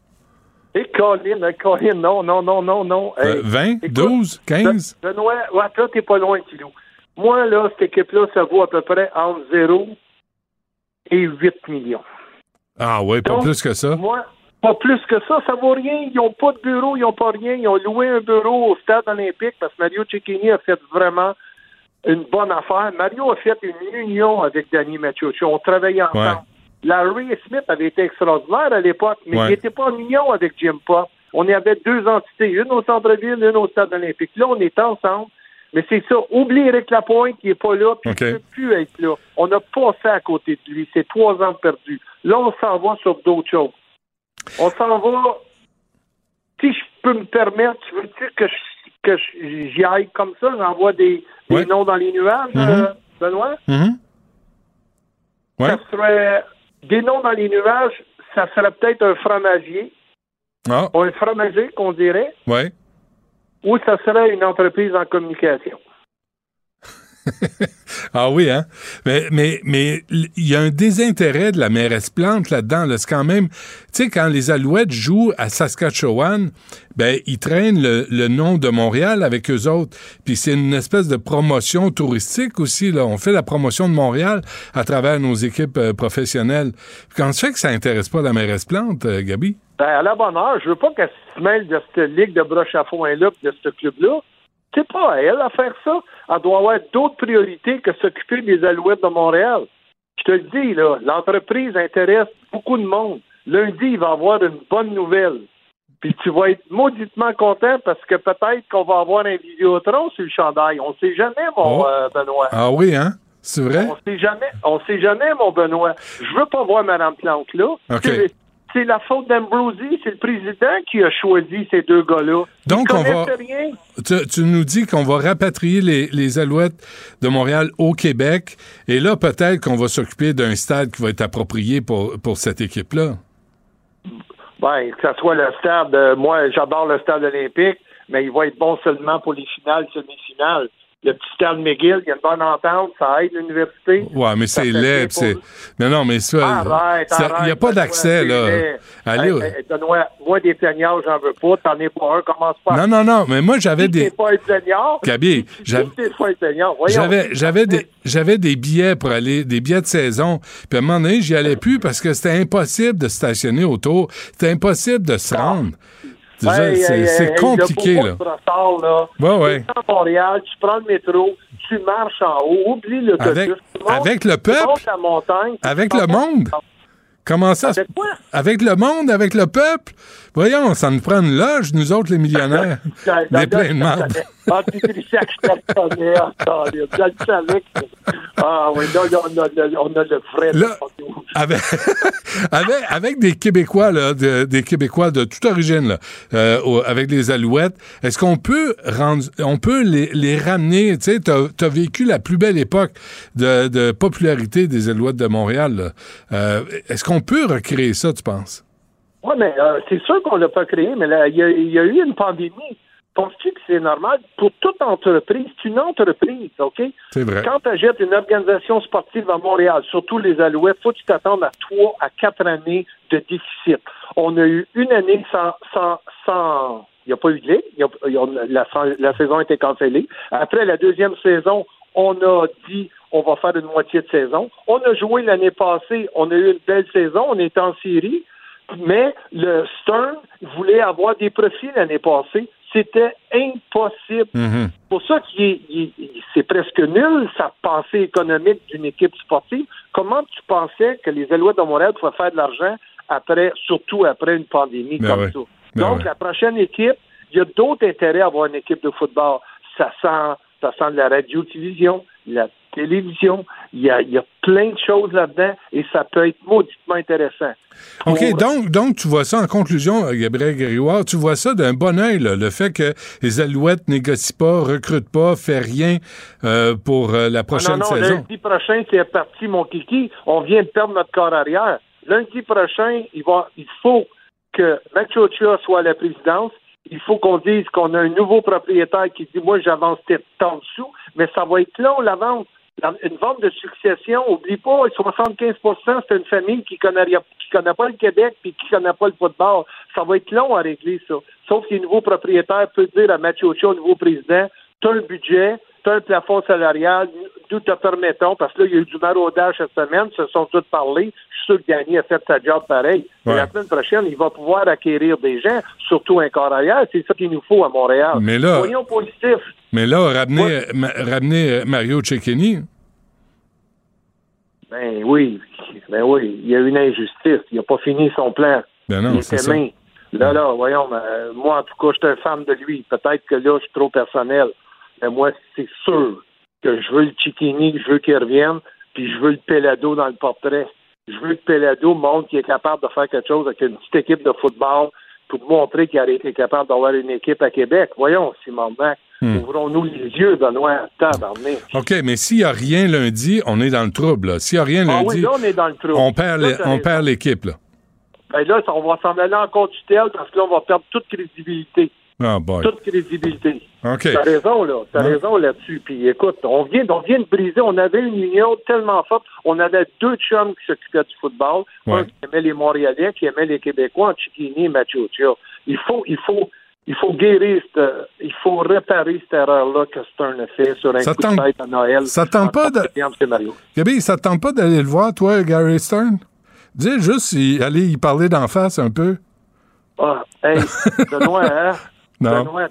Et Colin, hein, Colin, non, non, non, non, non. Euh, Hey, 20, écoute, 12, 15? Ben- Benoît, ouais, là, t'es pas loin, Kilo. Moi, là, cette équipe-là, ça vaut à peu près entre 0 et 8 millions. Ah ouais, pas Donc, plus que ça. Moi, pas plus que ça, ça vaut rien. Ils n'ont pas de bureau, ils n'ont pas rien. Ils ont loué un bureau au stade olympique parce que Mario Cecchini a fait vraiment une bonne affaire. Mario a fait une union avec Danny Mathieucci. On travaillait ensemble. Ouais. Larry Smith avait été extraordinaire à l'époque, mais Ouais. il n'était pas en union avec Jim Pop. On avait deux entités, une au centre-ville, une au stade olympique. Là, on est ensemble. Mais c'est ça. Oublie Eric Lapointe qui est pas là, puis OK. il ne peut plus être là. On a passé à côté de lui. C'est trois ans de perdu. Là, on s'en va sur d'autres choses. On s'en va. Si je peux me permettre, tu veux dire que je- que je- j'y aille comme ça, j'envoie des, des Ouais. noms dans les nuages, Mhm. euh, Benoît? Mhm. Ouais. Ça serait des noms dans les nuages, ça serait peut-être un fromagier, Ah, ou un fromager qu'on dirait, ouais. Ou ça serait une entreprise en communication? Ah oui, hein? Mais mais mais il y a un désintérêt de la mairesse Plante là-dedans. Là. C'est quand même, tu sais, quand les Alouettes jouent à Saskatchewan, ben ils traînent le, le nom de Montréal avec eux autres. Puis c'est une espèce de promotion touristique aussi. Là, on fait la promotion de Montréal à travers nos équipes euh, professionnelles. Quand ça fait que ça intéresse pas la mairesse Plante, euh, Gabi? Ben, à la bonne heure, je veux pas qu'elle se mêle de cette ligue de broche à foin-là, de ce club-là. C'est pas à elle à faire ça. Elle doit avoir d'autres priorités que s'occuper des Alouettes de Montréal. Je te le dis, là, l'entreprise intéresse beaucoup de monde. Lundi, il va y avoir une bonne nouvelle. Puis tu vas être mauditement content parce que peut-être qu'on va avoir un Vidéotron sur le chandail. On sait jamais, mon Oh. euh, Benoît. Ah oui, hein? C'est vrai? On sait jamais, on sait jamais, mon Benoît. Je veux pas voir Mme Plante là. C'est- la faute d'Ambrosi, c'est le président qui a choisi ces deux gars-là. Donc, on va- rien. Tu, tu nous dis qu'on va rapatrier les, les Alouettes de Montréal au Québec, et là, peut-être qu'on va s'occuper d'un stade qui va être approprié pour, pour cette équipe-là. Ben, que ce soit le stade, euh, moi, j'adore le stade olympique, mais il va être bon seulement pour les finales, semi-finales. Le petit stade McGill, il y a une bonne entente, ça aide l'université. Ouais, mais c'est laid. c'est... Mais non, mais ça, ça- il n'y a pas d'accès, là. Allez, Hey, ouais. hey, Benoît, moi, des plaignards, j'en veux pas. T'en es pas un, commence pas. Non, non, non, mais moi, j'avais Si des... t'es pas un plaignard. Gabi, j'avais-. J'avais, j'avais des, j'avais des billets pour aller, des billets de saison. Puis à un moment donné, j'y allais plus parce que c'était impossible de stationner autour. C'était impossible de se rendre. C'est, compliqué, le là. brossard, là. Ouais, ouais. Tu descends à Montréal, tu prends le métro, tu marches en haut, oublie l'autobus. Avec- montes- avec le peuple? la montagne. Avec le monde? Comment ça? Avec quoi? Avec le monde, avec le peuple? Voyons, ça nous prend une loge, nous autres, les millionnaires. Des pleins de marde. Ah, je je le savais oui, là, on a, le- on a le vrai. Là, avec, avec, avec des Québécois, là, de- des Québécois de toute origine, là, euh, avec les Alouettes, est-ce qu'on peut rendre, on peut les, les ramener, tu sais, t'as, t'as vécu la plus belle époque de, de popularité des Alouettes de Montréal. Euh, est-ce qu'on peut recréer ça, tu penses? Oui, mais euh, c'est sûr qu'on l'a pas créé, mais là, il y, a- il y a eu une pandémie. Penses-tu que c'est normal? Pour toute entreprise, c'est une entreprise, OK? C'est vrai. Quand tu achètes une organisation sportive à Montréal, surtout les Alouettes, faut que tu t'attendes à trois à quatre années de déficit. On a eu une année sans, sans, sans il n'y a pas eu de ligue, il y a- il y a- la, la saison a été cancellée. Après la deuxième saison, on a dit on va faire une moitié de saison. On a joué l'année passée, on a eu une belle saison, on est en série, mais le Stern voulait avoir des profits l'année passée. C'était impossible. C'est pour ça que c'est presque nul, sa pensée économique d'une équipe sportive. Comment tu pensais que les Alouettes de Montréal pouvaient faire de l'argent après, surtout après une pandémie Ben comme ouais. ça? Ben Donc, ouais. la prochaine équipe, il y a d'autres intérêts à avoir une équipe de football. Ça sent, ça sent de la radio-télévision, la télévision. Il y a, il y a plein de choses là-dedans et ça peut être mauditement intéressant. OK, Pour- donc, donc tu vois ça en conclusion, euh, Gabriel Grégoire, tu vois ça d'un bon là, le fait que les Alouettes négocient pas, recrutent pas, fait rien euh, pour euh, la Ah prochaine non, non, saison. lundi prochain, c'est parti, mon kiki. On vient de perdre notre corps arrière. Lundi prochain, il, va, il faut que Mathieu Ochoa soit à la présidence. Il faut qu'on dise qu'on a un nouveau propriétaire qui dit Moi, j'avance peut-être tant de sous, mais ça va être long, la vente. Une vente de succession, oublie pas, 75% c'est une famille qui connaît qui connaît pas le Québec puis qui connaît pas le football. Ça va être long à régler ça. Sauf que les nouveaux propriétaires peuvent dire à Mathieu Ochoa, nouveau président, tu as un budget, tu as un plafond salarial, nous te permettons, parce que là, il y a eu du maraudage cette semaine, se sont tous parlé. Je suis sûr que Danny a fait sa job pareil. La semaine prochaine, il va pouvoir acquérir des gens, surtout un corps arrière. C'est ça qu'il nous faut à Montréal. Mais là- Soyons positifs. Mais là, ramener, ma- ramener euh, Mario Cecchini, Ben oui, ben oui, il y a une injustice. Il n'a pas fini son plan. ben non, il c'est ça. Là, là, voyons, euh, moi, en tout cas, je suis un fan de lui. Peut-être que là, je suis trop personnel. Mais moi, c'est sûr que je veux le Chiquini, je veux qu'il revienne, puis je veux le Pelado dans le portrait. Je veux que Pelado montre qu'il est capable de faire quelque chose avec une petite équipe de football pour montrer qu'il a été capable d'avoir une équipe à Québec. Voyons, Simon Mac, Hmm. ouvrons-nous les yeux, Benoît. Tabarnak. OK, mais s'il n'y a rien lundi, on est dans le trouble. S'il n'y a rien Ah lundi, oui, là, on est dans le trou. on perd Là, on l'équipe. Là. Ben là, on va s'en aller en contre tutelle parce que là, on va perdre toute crédibilité. Ah, boy. Toute crédibilité. OK. T'as raison, là. T'as Ouais. raison là-dessus. Puis écoute, on vient, on vient de briser. On avait une union tellement forte. On avait deux chums qui s'occupaient du football. Ouais. Un qui aimait les Montréalais, qui aimait les Québécois, Chiquini et Mathieu. Il faut, il faut, il faut guérir, cette- il faut réparer cette erreur-là que c'est un effet sur un Ça coup de tête à Noël. ça tente pas de-. Gabi, ça te tente pas d'aller le voir, toi, Gary Stern? Dis juste y- aller y parler d'en face un peu. Ah, hey, Benoît, hein? Non. Benoît,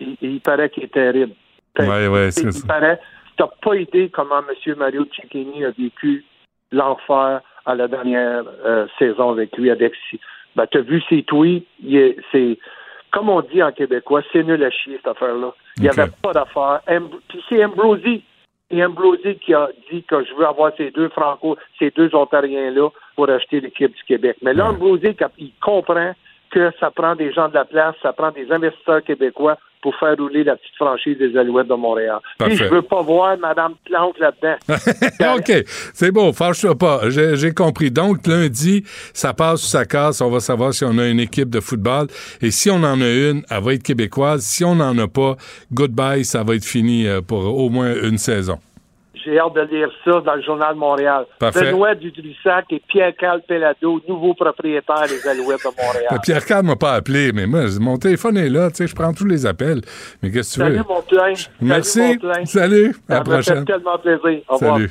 il, il paraît qu'il est terrible. Ouais, ouais, c'est il ça. paraît. T'as pas idée comment M. Mario Cicchini a vécu l'enfer à la dernière euh, saison avec lui, avec si. Ben, t'as vu ses tweets, il est- c'est comme on dit en québécois, c'est nul à chier cette affaire-là. Il n'y avait pas d'affaire. Puis c'est Ambrosi. Et Ambrosi qui a dit que je veux avoir ces deux Franco, ces deux Ontariens-là pour acheter l'équipe du Québec. Mais là, Ambrosi, il comprend que ça prend des gens de la place, ça prend des investisseurs québécois pour faire rouler la petite franchise des Alouettes de Montréal. Puis Parfait. je veux pas voir Mme Plante là-dedans. OK, c'est bon, fâche-toi pas. J'ai j'ai compris. Donc, lundi, ça passe ou ça casse. On va savoir si on a une équipe de football. Et si on en a une, elle va être québécoise. Si on n'en a pas, goodbye, ça va être fini euh, pour au moins une saison. J'ai hâte de lire ça dans le Journal de Montréal. Parfait. Benoît Dudrissac et Pierre-Carl Pellado, nouveau propriétaire des Alouettes de Montréal. Euh, Pierre Carl m'a pas appelé, mais moi, mon téléphone est là, tu sais, je prends tous les appels. Mais qu'est-ce que tu Salut veux? mon plein. Merci. Salut mon plein. Salut. À la Ça prochaine. tellement plaisir. Au revoir. Salut.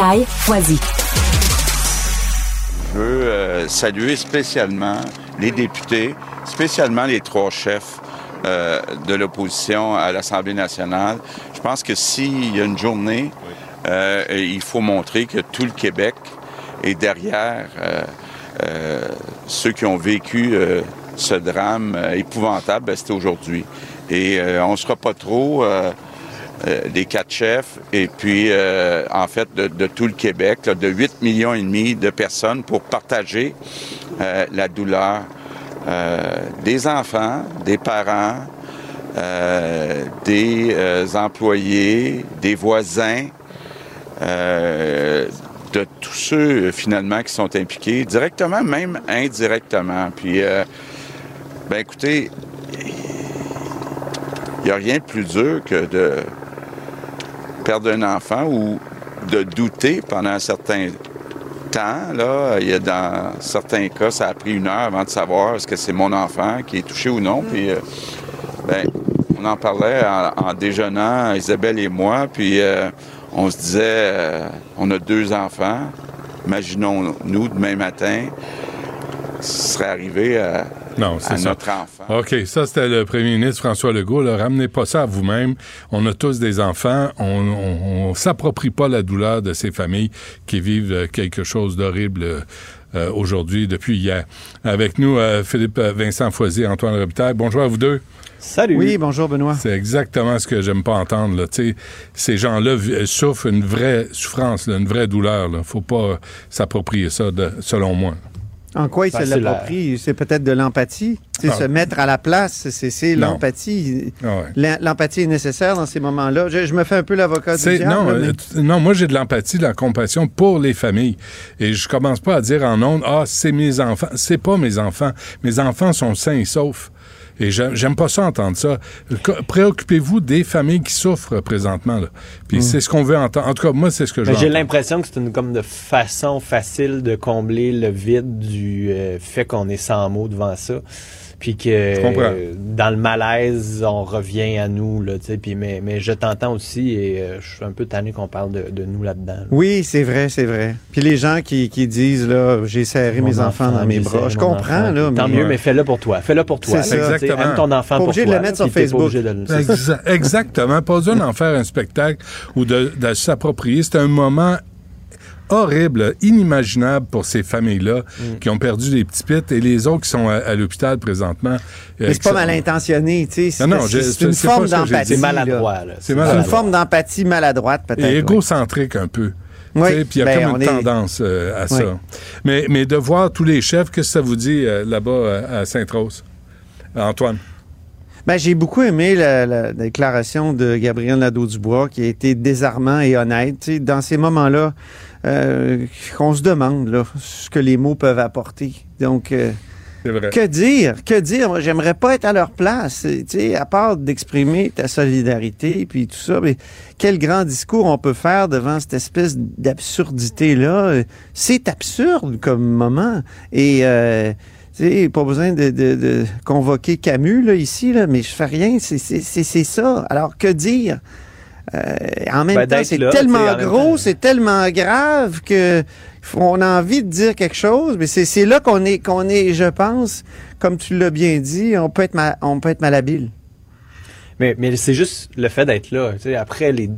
Je veux euh, saluer spécialement les députés, spécialement les trois chefs euh, de l'opposition à l'Assemblée nationale. Je pense que s'il y a une journée, euh, il faut montrer que tout le Québec est derrière ceux qui ont vécu ce drame épouvantable, ben, c'était aujourd'hui. Et on ne sera pas trop... euh, des quatre chefs et puis euh, en fait de, tout le Québec, de 8 millions et demi de personnes pour partager euh, la douleur euh, des enfants, des parents, euh, des employés, des voisins, de tous ceux finalement qui sont impliqués, directement, même indirectement. Puis, ben écoutez, il n'y a rien de plus dur que de perdre un enfant ou de douter pendant un certain temps. Là, il y a dans certains cas, ça a pris une heure avant de savoir est-ce que c'est mon enfant qui est touché ou non. Puis, euh, ben, on en parlait en, en déjeunant, Isabelle et moi, puis euh, on se disait, euh, on a deux enfants. Imaginons-nous demain matin, serait arrivé à, Non, à c'est ça. notre enfant. OK, ça, c'était le premier ministre François Legault. Là. Ramenez pas ça à vous-même. On a tous des enfants. On, on s'approprie pas la douleur de ces familles qui vivent euh, quelque chose d'horrible euh, aujourd'hui, depuis hier. Avec nous, euh, Philippe Vincent Foisy, Antoine Robitaille. Bonjour à vous deux. Salut. Oui, bonjour Benoît. C'est exactement ce que j'aime pas entendre. Là. Ces gens-là souffrent une vraie souffrance, là, une vraie douleur. Il faut pas s'approprier ça, de- selon moi. En quoi il se c'est l'approprie? C'est peut-être de l'empathie. C'est Ah. se mettre à la place. C'est- l'empathie. Ah ouais. L'empathie est nécessaire dans ces moments-là. Je, je me fais un peu l'avocat du diable. non, là, mais- euh, non, moi j'ai de l'empathie, de la compassion pour les familles. Et je commence pas à dire en ondes, ah, c'est mes enfants. C'est pas mes enfants. Mes enfants sont sains et saufs. Et j'aime pas ça entendre ça. Préoccupez-vous des familles qui souffrent présentement. Là. Puis Mm. c'est ce qu'on veut entendre. En tout cas, moi, c'est ce que veux J'ai entendre. l'impression que c'est une comme de façon facile de combler le vide du euh, fait qu'on est sans mots devant ça. Puis que dans le malaise, on revient à nous, là, puis mais, mais je t'entends aussi et euh, je suis un peu tanné qu'on parle de, de nous là-dedans. là. Oui, c'est vrai, c'est vrai. Puis les gens qui, qui disent, là, j'ai serré Mon mes enfants, dans mes bras. Je comprends, enfant, là. Tant mieux, mais fais-le pour toi. Fais-le pour toi. C'est sais, Aime Exactement. ton enfant Pas pour obligé de le mettre sur pas Facebook. de exactement. Pas besoin d'en faire un spectacle ou de, de s'approprier. C'est un moment horrible, inimaginable pour ces familles-là Mm. qui ont perdu des petits pits et les autres qui sont à, à l'hôpital présentement. euh, Mais c'est pas mal intentionné, tu sais. Non, non, c'est- une c'est forme d'empathie. C'est maladroit. C'est une forme d'empathie maladroite, peut-être. Et ouais. égocentrique un peu. Oui, Puis il y a ben, comme une est- tendance euh, à ça. Oui. Mais, mais de voir tous les chefs, qu'est-ce que ça vous dit euh, là-bas euh, à Sainte-Rose? Antoine? Ben, j'ai beaucoup aimé la, la déclaration de Gabriel Nadeau-Dubois qui a été désarmant et honnête. Tu sais, dans ces moments-là, euh, on se demande là, ce que les mots peuvent apporter. Donc, euh, vrai. que dire? Que dire? Moi, j'aimerais pas être à leur place. Tu sais, à part d'exprimer ta solidarité puis tout ça, mais quel grand discours on peut faire devant cette espèce d'absurdité-là? Euh, C'est absurde comme moment. Et, euh, sais, pas besoin de, de- de convoquer Camus, là, ici, là, mais je fais rien. C'est ça. Alors, que dire? Euh, en même Ben, temps, c'est tellement gros, c'est tellement grave que on a envie de dire quelque chose, mais c'est là qu'on est, qu'on est, je pense, comme tu l'as bien dit, on peut être, ma- on peut être malhabile. Mais, mais c'est juste le fait d'être là. Tu sais, après, les,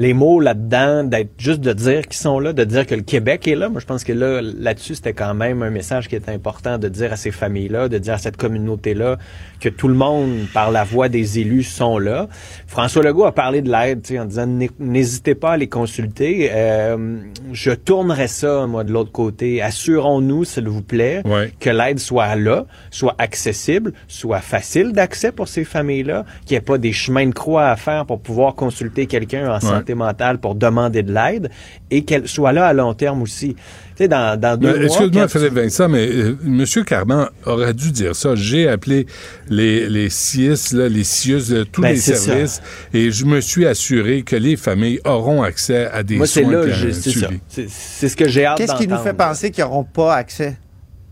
les mots là-dedans, d'être juste de dire qu'ils sont là, de dire que le Québec est là. Moi, je pense que là, là-dessus, c'était quand même un message qui était important de dire à ces familles-là, de dire à cette communauté-là que tout le monde, par la voix des élus, sont là. François Legault a parlé de l'aide, en disant N'hé- n'hésitez pas à les consulter. Euh, je tournerai ça, moi, de l'autre côté. Assurons-nous, s'il vous plaît, Ouais. que l'aide soit là, soit accessible, soit facile d'accès pour ces familles-là, qu'il n'y ait pas des chemins de croix à faire pour pouvoir consulter quelqu'un en santé mentale pour demander de l'aide et qu'elle soit là à long terme aussi. Tu sais, dans, dans deux. Excuse-moi, Philippe Vincent, mais euh, M. Carman aurait dû dire ça. J'ai appelé les, les CIS, là, les CIUS de tous Ben, les ça. services et je me suis assuré que les familles auront accès à des Moi, c'est soins là, c'est. C'est ce que j'ai hâte Qu'est-ce qui nous fait penser qu'ils n'auront pas accès?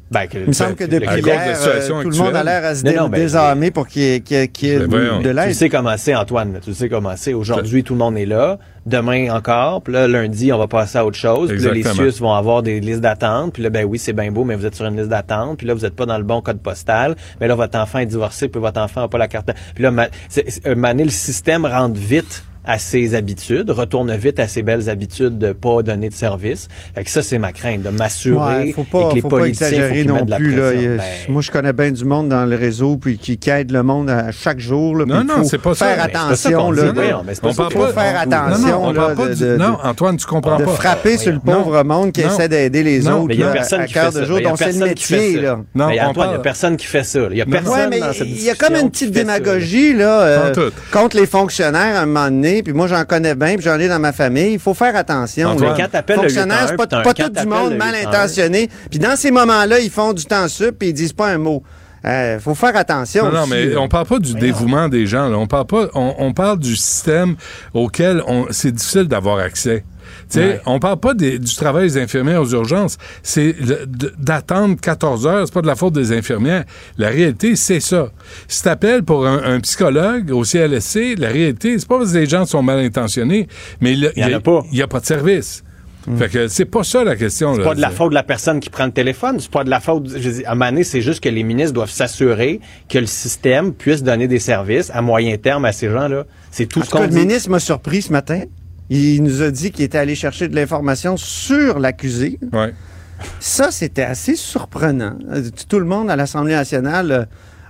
Ben, que- Il me semble que depuis hier, euh, tout le monde a l'air à se Non, dé- non, ben, désarmer pour qu'il y ait, qu'il y ait- qu'il y ait Ben, voyons. de Tu l'aide. sais comment c'est, Antoine. là. Tu sais comment c'est. Aujourd'hui, tout le monde est là. Demain encore. Puis là, lundi, on va passer à autre chose. Puis là, les. CIUS vont avoir des listes d'attente. Puis là, ben oui, c'est bien beau, mais vous êtes sur une liste d'attente. Puis là, vous n'êtes pas dans le bon code postal. Mais là, votre enfant est divorcé, puis votre enfant n'a pas la carte. Puis là, ma- c'est- c'est- euh, Mané, le système rentre vite à ses habitudes, retourne vite à ses belles habitudes de pas donner de service. Fait que ça, c'est ma crainte, de m'assurer Ouais, faut pas, et que les faut pas politiciens, exagérer non de la plus. Là. a- Ben, Moi, je connais bien du monde dans le réseau puis qui, qui aide le monde à chaque jour. Là, Non, non, faut c'est pas ça. faire ça attention. qu'on là, de- mais c'est pas On ça faut faire Non, attention. non, de- de- Antoine, tu comprends de pas. frapper sur le pauvre monde qui essaie d'aider les autres Mais il y a là, personne à qui cœur fait de ça. jour, Mais il y a dont c'est le métier. Non, Antoine, il n'y a parle- personne qui fait ça. Il y a personne dans cette il y a comme une petite démagogie là, euh, contre les fonctionnaires à un moment donné. Puis moi, j'en connais bien, puis j'en ai dans ma famille. Il faut faire attention. Antoine, là. quand t'appelles le fonctionnaires, 811, c'est pas, tout du monde mal 811. intentionné. Puis dans ces moments-là, ils font du temps sup puis ils disent pas un mot. Il faut faire attention. Non, non, aussi, mais on parle pas du dévouement des gens. Là. On parle pas. On, on parle du système auquel on, c'est difficile d'avoir accès. Ouais. on parle pas des- du travail des infirmières aux urgences. C'est d'attendre 14 heures. C'est pas de la faute des infirmières. La réalité, c'est ça. Si t'appelles pour un, un psychologue au CLSC, la réalité, c'est pas parce que les gens sont mal intentionnés, mais il Il y en a pas. A de service. Fait que c'est pas ça la question. C'est pas de la faute de la personne qui prend le téléphone. C'est pas de la faute. Je dis, à un moment donné, c'est juste que les ministres doivent s'assurer que le système puisse donner des services à moyen terme à ces gens-là. C'est tout En ce qu'on le ministre m'a surpris ce matin. Il nous a dit qu'il était allé chercher de l'information sur l'accusé. Ouais. Ça, c'était assez surprenant. Euh, Tout le monde à l'Assemblée nationale, euh,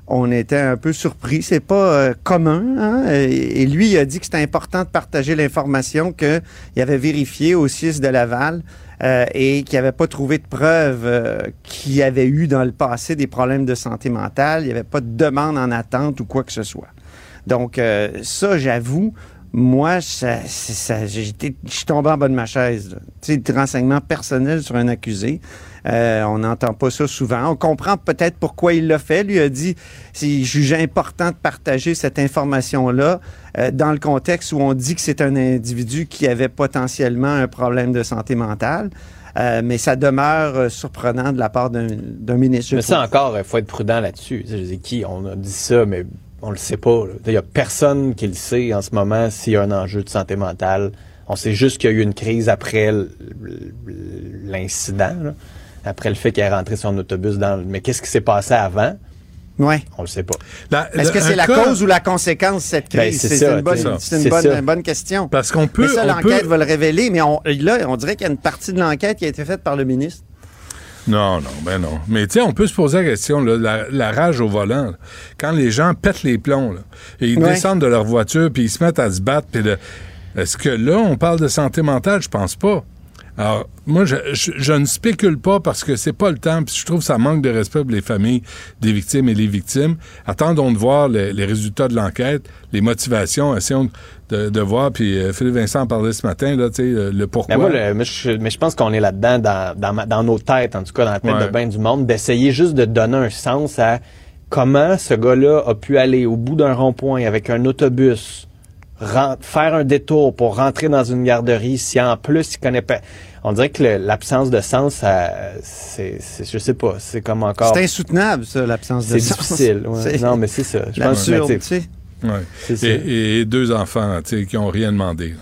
on était un peu surpris. C'est pas euh, commun. hein? Et, et lui, il a dit que c'était important de partager l'information qu'il avait vérifié au 6 de Laval euh, et qu'il n'avait pas trouvé de preuves euh, qu'il y avait eu dans le passé des problèmes de santé mentale. Il n'y avait pas de demande en attente ou quoi que ce soit. Donc, ça, j'avoue, moi, ça, c'est- ça, j'ai été- je suis tombé en bas de ma chaise. Tu sais, des renseignements personnels sur un accusé. Euh, on n'entend pas ça souvent. On comprend peut-être pourquoi il l'a fait. Lui a dit c'est jugé important de partager cette information-là euh, dans le contexte où on dit que c'est un individu qui avait potentiellement un problème de santé mentale. Euh, mais ça demeure euh, surprenant de la part d'un ministre. Mais ça encore, il faut être prudent là-dessus. Qui, on a dit ça, mais on le sait pas. Il y a personne qui le sait en ce moment s'il y a un enjeu de santé mentale. On sait juste qu'il y a eu une crise après l'incident, après le fait qu'elle est rentrée son autobus dans le... Mais qu'est-ce qui s'est passé avant? Ouais. On le sait pas. Est-ce que c'est la cause ou la conséquence de cette Ben, crise? c'est une, bonne, c'est ça. c'est une C'est bonne, ça. une bonne question. Parce qu'on peut. mais ça, l'enquête peut- va le révéler, mais on, là, on dirait qu'il y a une partie de l'enquête qui a été faite par le ministre. Non, non, ben non. Mais tu sais, on peut se poser la question, là, la, la rage au volant, là. quand les gens pètent les plombs, là, et ils Ouais. descendent de leur voiture, puis ils se mettent à se battre, puis est-ce que là, on parle de santé mentale? Je pense pas. Alors, moi, je, je- je ne spécule pas parce que c'est pas le temps, puis je trouve que ça manque de respect pour les familles des victimes et les victimes. Attendons de voir les, les résultats de l'enquête, les motivations, essayons de, de voir, puis euh, Philippe Vincent en parlait ce matin, là, tu sais, le, le pourquoi. Mais moi, le- mais je, mais je pense qu'on est là-dedans dans, dans, ma- dans nos têtes, en tout cas dans la tête Ouais. de bien du monde, d'essayer juste de donner un sens à comment ce gars-là a pu aller au bout d'un rond-point avec un autobus, faire un détour pour rentrer dans une garderie si en plus il connaît pas. On dirait que l'absence de sens, ça, c'est, c'est- je sais pas, c'est comme encore. C'est insoutenable, ça, l'absence de C'est sens. difficile. ouais. C'est Non, mais c'est ça. Je pense que, tu sais. Ouais. C'est ça. Et, et deux enfants, tu sais, qui ont rien demandé.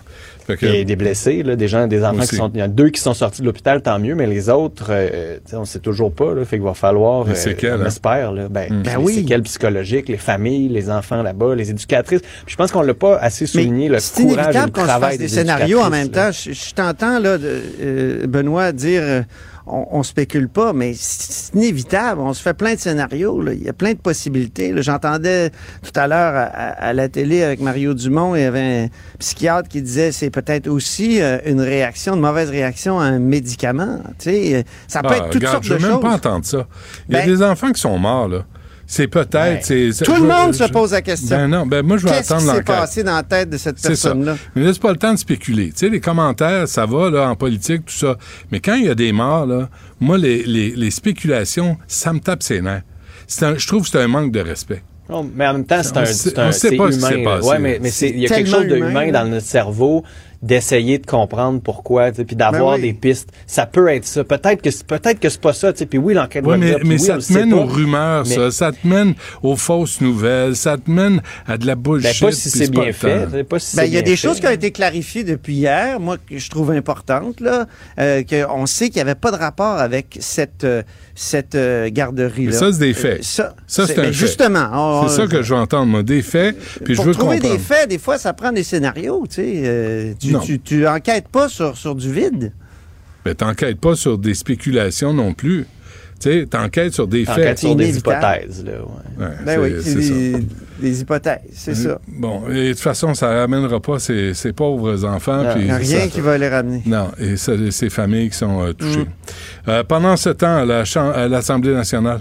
que- Et des blessés, là, des gens, des enfants Aussi. qui sont. Il y en a deux qui sont sortis de l'hôpital, tant mieux, mais les autres, euh, on sait toujours pas. Là, fait qu'il va falloir. Les euh, séquelles, on hein? espère. Là, ben, Mm. les Ben oui. séquelles psychologiques, les familles, les enfants là-bas, les éducatrices. Puis je pense qu'on l'a pas assez Mais souligné le c'est courage et le inévitable qu'on se fasse des des scénarios en même temps. Je, je t'entends, là, de, euh, Benoît, dire euh, on, on spécule pas, mais c'est inévitable. On se fait plein de scénarios. là. Il y a plein de possibilités. là. J'entendais tout à l'heure à, la télé avec Mario Dumont, il y avait un psychiatre qui disait c'est peut-être aussi euh, une réaction, une mauvaise réaction à un médicament. Tu sais, ça peut Ah, être toutes regarde, sortes je de veux même choses. pas entendre ça. Il y a Ben- des enfants qui sont morts, là. C'est peut-être. c'est- c'est- Tout le monde je- se pose la question. Ben non, ben moi, je vais Qu'est-ce attendre qui s'est l'enquête. passé dans la tête de cette C'est ça. personne-là? Mais laisse pas le temps de spéculer. Tu sais, les commentaires, ça va, là, en politique, tout ça. Mais quand il y a des morts, là, moi, les, les, les spéculations, ça me tape ses nerfs. C'est un- je trouve que c'est un manque de respect. Non, mais en même temps, c'est On un, sait- c'est un- on sait c'est pas ce qui humain. s'est là. passé, Ouais, là. mais, mais c'est- il y a C'est quelque chose de humain humain, dans là. notre cerveau d'essayer de comprendre pourquoi, tu sais, puis d'avoir Ben oui. des pistes. Ça peut être ça. Peut-être que c'est- peut-être que c'est pas ça, tu sais. Puis oui, l'enquête Oui, mais, dire, mais oui, ça te mène pas. aux rumeurs, Mais- ça. Ça te mène aux fausses nouvelles. Ça te mène à de la Ben, bullshit. pas si c'est bien fait. temps. tu sais, Pas si Ben, il y a bien des fait. choses qui ont été clarifiées depuis hier, moi, que je trouve importantes, là, euh, qu'on sait qu'il n'y avait pas de rapport avec cette, euh, cette euh, garderie-là. Mais ça, c'est des faits. Euh, ça, Ça, c'est un ben, fait. Justement. C'est ça que je veux entendre, moi. Des faits, puis je veux trouver comprendre. des faits, des fois, ça prend des scénarios, tu sais. euh, tu, Non. tu, tu enquêtes pas sur, sur du vide? Mais t'enquêtes pas sur des spéculations non plus. Tu sais, t'enquêtes sur des faits. sur des inévitable. hypothèses, là, ouais. Ouais, Ben oui, c'est des, des hypothèses, c'est ça. Bon, et de toute façon, ça ramènera pas ces, ces pauvres enfants. Non. puis Il n'y a rien ça- qui va les ramener. Non, et ça, ces familles qui sont euh, touchées. Mm. Euh, pendant ce temps, à la à l'Assemblée nationale,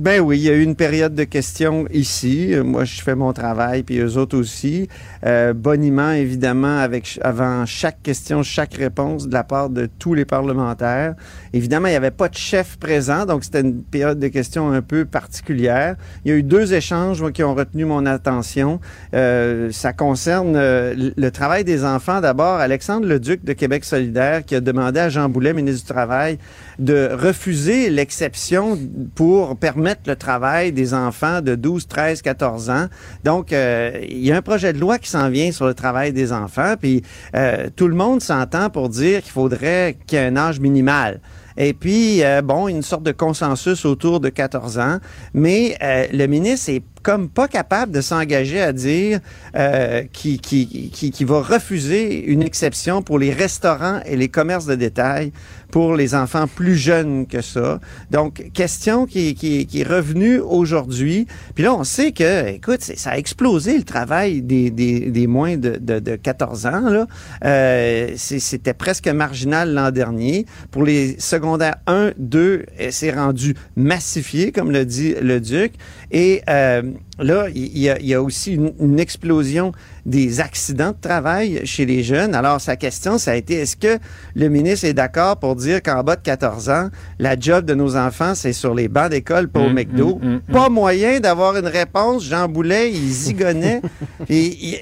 Ben oui, il y a eu une période de questions ici. Moi, je fais mon travail, puis eux autres aussi. Euh, boniment, évidemment, avec avant chaque question, chaque réponse de la part de tous les parlementaires. Évidemment, il n'y avait pas de chef présent, donc c'était une période de questions un peu particulière. Il y a eu deux échanges moi, qui ont retenu mon attention. Euh, ça concerne euh, le travail des enfants. D'abord, Alexandre Leduc de Québec solidaire qui a demandé à Jean Boulet, ministre du Travail, de refuser l'exception pour permettre le travail des enfants de 12, 13, 14 ans. Donc, euh, il y a un projet de loi qui s'en vient sur le travail des enfants, puis euh, tout le monde s'entend pour dire qu'il faudrait qu'il y ait un âge minimal. Et puis, euh, bon, une sorte de consensus autour de 14 ans, mais le ministre est comme pas capable de s'engager à dire euh, qu'il qui, qui, qui va refuser une exception pour les restaurants et les commerces de détail pour les enfants plus jeunes que ça. Donc, question qui, qui, qui est revenue aujourd'hui. Puis là, on sait que, écoute, ça a explosé le travail des, des, des moins de, de, de 14 ans. Là. Euh, C'était presque marginal l'an dernier. Pour les secondaires 1, 2, euh, c'est rendu massifié, comme le dit le Duc. Et euh, là, il y, a, il y a aussi une, une explosion des accidents de travail chez les jeunes. Alors, sa question, ça a été, est-ce que le ministre est d'accord pour dire qu'en bas de 14 ans, la job de nos enfants, c'est sur les bancs d'école, pas au Mm, McDo? mm, mm, Pas moyen d'avoir une réponse. Jean Boulet, il zigonnait. Il,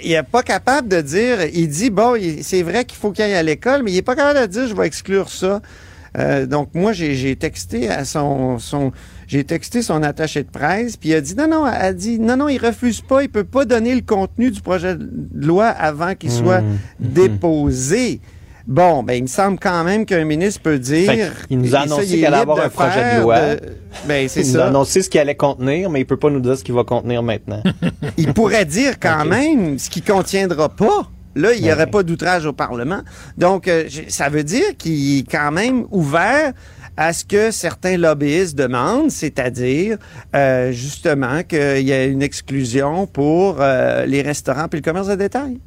il est pas capable de dire, il dit, bon, c'est vrai qu'il faut qu'il aille à l'école, mais il est pas capable de dire, je vais exclure ça. Euh, donc moi, j'ai texté à son, son j'ai texté son attaché de presse, puis il a dit non, non, elle dit non, non, il refuse pas, il peut pas donner le contenu du projet de loi avant qu'il soit Mmh. déposé. Bon, ben il me semble quand même qu'un ministre peut dire. Qu'il nous a annoncé il qu'il allait avoir un projet de loi. Ben c'est Il nous a annoncé ce qu'il allait contenir, mais il peut pas nous dire ce qu'il va contenir maintenant. Il pourrait dire quand même ce qui contiendra pas. Là, il n'y aurait pas d'outrage au Parlement. Donc, euh, ça veut dire qu'il est quand même ouvert à ce que certains lobbyistes demandent, c'est-à-dire euh, justement qu'il y ait une exclusion pour euh, les restaurants et le commerce de détail.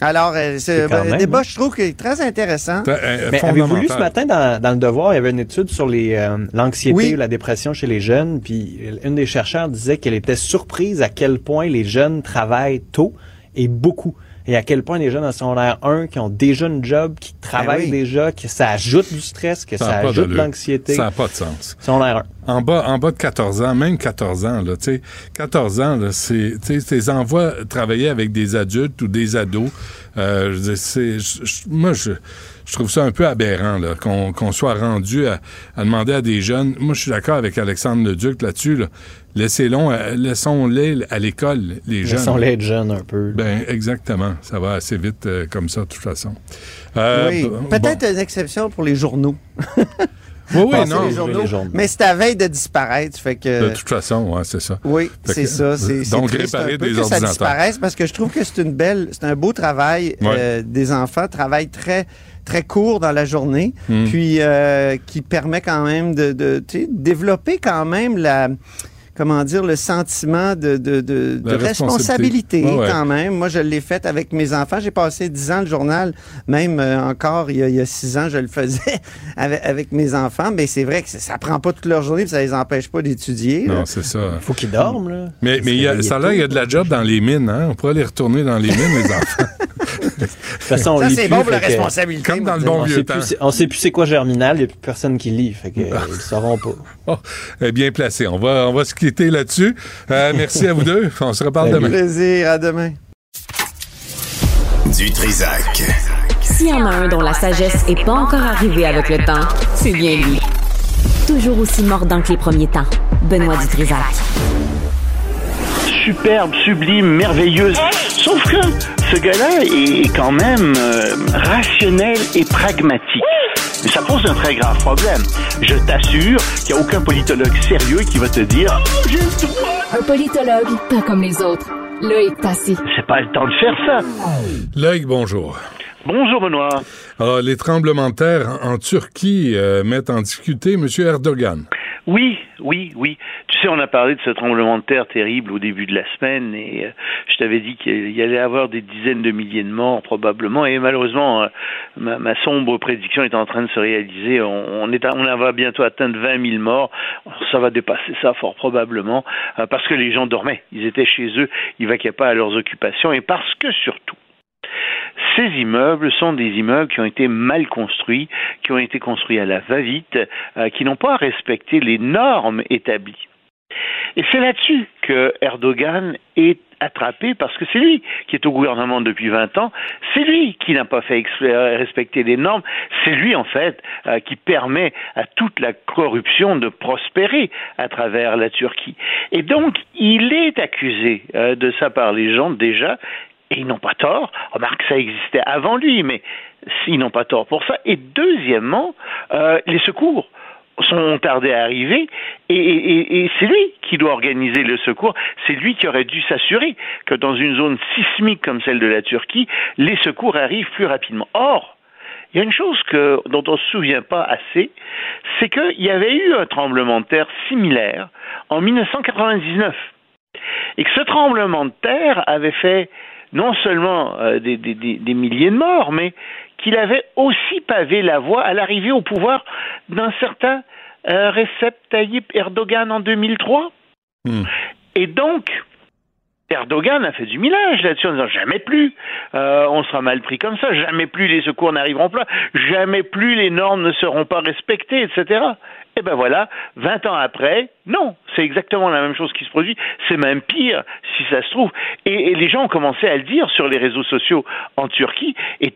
Alors, un même, débat, hein. je trouve, qui est très intéressant. Mais avez-vous lu ce matin dans, dans le Devoir, il y avait une étude sur les euh, l'anxiété Oui. ou la dépression chez les jeunes, puis une des chercheurs disait qu'elle était surprise à quel point les jeunes travaillent tôt et beaucoup. Et à quel point les jeunes en secondaire 1 qui ont déjà une job, qui travaillent oui. déjà, que ça ajoute du stress, que ça, ajoute de l'anxiété. Ça n'a pas de sens. Secondaire 1. En bas, en bas de 14 ans, même 14 ans, là, tu sais, 14 ans, là, c'est, tu sais, tes envois travailler avec des adultes ou des ados, euh, je c'est, moi, je, je trouve ça un peu aberrant, là, qu'on, qu'on soit rendu à, à demander à des jeunes. Moi, je suis d'accord avec Alexandre Leduc là-dessus, là. Laissez-les, euh, laissons-les à l'école, les jeunes. Laissons-les être jeunes un peu. Ben, exactement. Ça va assez vite euh, comme ça, de toute façon. Euh, oui, bon- peut-être une exception pour les journaux. Oui, oui, non. les journaux. Les journaux. Mais c'est à veille de disparaître, fait que... De toute façon, ouais, c'est ça. Oui, c'est ça. Donc, réparer des que ça disparaisse parce que je trouve que c'est une belle, c'est un beau travail Ouais. euh, des enfants, travail très très court dans la journée, Mm. puis euh, qui permet quand même de, développer quand même la comment dire le sentiment de, de, de, La de responsabilité. responsabilité Ouais, ouais. quand même. Moi, je l'ai fait avec mes enfants. J'ai passé dix ans le journal, même euh, encore il y, a, il y a six ans, je le faisais avec, avec mes enfants. Mais c'est vrai que ça, ça prend pas toute leur journée, puis ça les empêche pas d'étudier. là. Non, c'est ça. Faut qu'ils dorment, là. Mais, mais il y a, ça a l'air, il y a de la job dans les mines, hein? On pourrait aller retourner dans les mines, les enfants. De toute façon, on Ça, lit c'est bon pour la responsabilité. Comme dans le bon on vieux sait temps. plus, c'est- on sait plus c'est quoi Germinal, il n'y a plus personne qui lit, fait que, euh, ils le sauront pas. Oh, eh bien placé. On va, on va se quitter là-dessus. Euh, merci à vous deux. On se reparle Avec demain. plaisir. À demain. Du Trisac. S'il y en a un dont la sagesse est pas encore arrivée avec le temps, c'est bien lui. Toujours aussi mordant que les premiers temps. Benoît Dutrisac. superbe, sublime, merveilleuse. Sauf que ce gars-là est quand même euh, rationnel et pragmatique. Mais ça pose un très grave problème. Je t'assure qu'il n'y a aucun politologue sérieux qui va te dire Oh, j'ai le droit. Un politologue, pas comme les autres. Là est passé. C'est pas le temps de faire ça. Loïc, bonjour. Bonjour, Benoît. Alors, les tremblements de terre en Turquie euh, mettent en difficulté M. Erdogan. Oui, oui, oui. Tu sais, on a parlé de ce tremblement de terre terrible au début de la semaine et euh, je t'avais dit qu'il y allait avoir des dizaines de milliers de morts probablement et malheureusement, euh, ma, sombre prédiction est en train de se réaliser. On, est, on va bientôt atteindre 20 000 morts. Ça va dépasser ça fort probablement euh, parce que les gens dormaient. Ils étaient chez eux, ils vaquaient pas à leurs occupations et parce que surtout, ces immeubles sont des immeubles qui ont été mal construits, qui ont été construits à la va-vite, euh, qui n'ont pas respecté les normes établies. Et c'est là-dessus que Erdogan est attrapé parce que c'est lui qui est au gouvernement depuis 20 ans, c'est lui qui n'a pas fait euh, respecter les normes, c'est lui en fait euh, qui permet à toute la corruption de prospérer à travers la Turquie. Et donc il est accusé de ça par les gens déjà et ils n'ont pas tort. Remarque, ça existait avant lui, mais ils n'ont pas tort pour ça. Et deuxièmement, euh, les secours sont tardés à arriver et, c'est lui qui doit organiser le secours. C'est lui qui aurait dû s'assurer que dans une zone sismique comme celle de la Turquie, les secours arrivent plus rapidement. Or, il y a une chose que, dont on ne se souvient pas assez, c'est qu'il y avait eu un tremblement de terre similaire en 1999 et que ce tremblement de terre avait fait non seulement euh, des, des- des- des milliers de morts, mais qu'il avait aussi pavé la voie à l'arrivée au pouvoir d'un certain euh, Recep Tayyip Erdogan en 2003. Et donc, Erdogan a fait du millage là-dessus en disant jamais plus, euh, on sera mal pris comme ça, jamais plus les secours n'arriveront pas, jamais plus les normes ne seront pas respectées, etc. Et ben voilà, 20 ans après, non, c'est exactement la même chose qui se produit, c'est même pire si ça se trouve. Et, et les gens ont commencé à le dire sur les réseaux sociaux en Turquie, et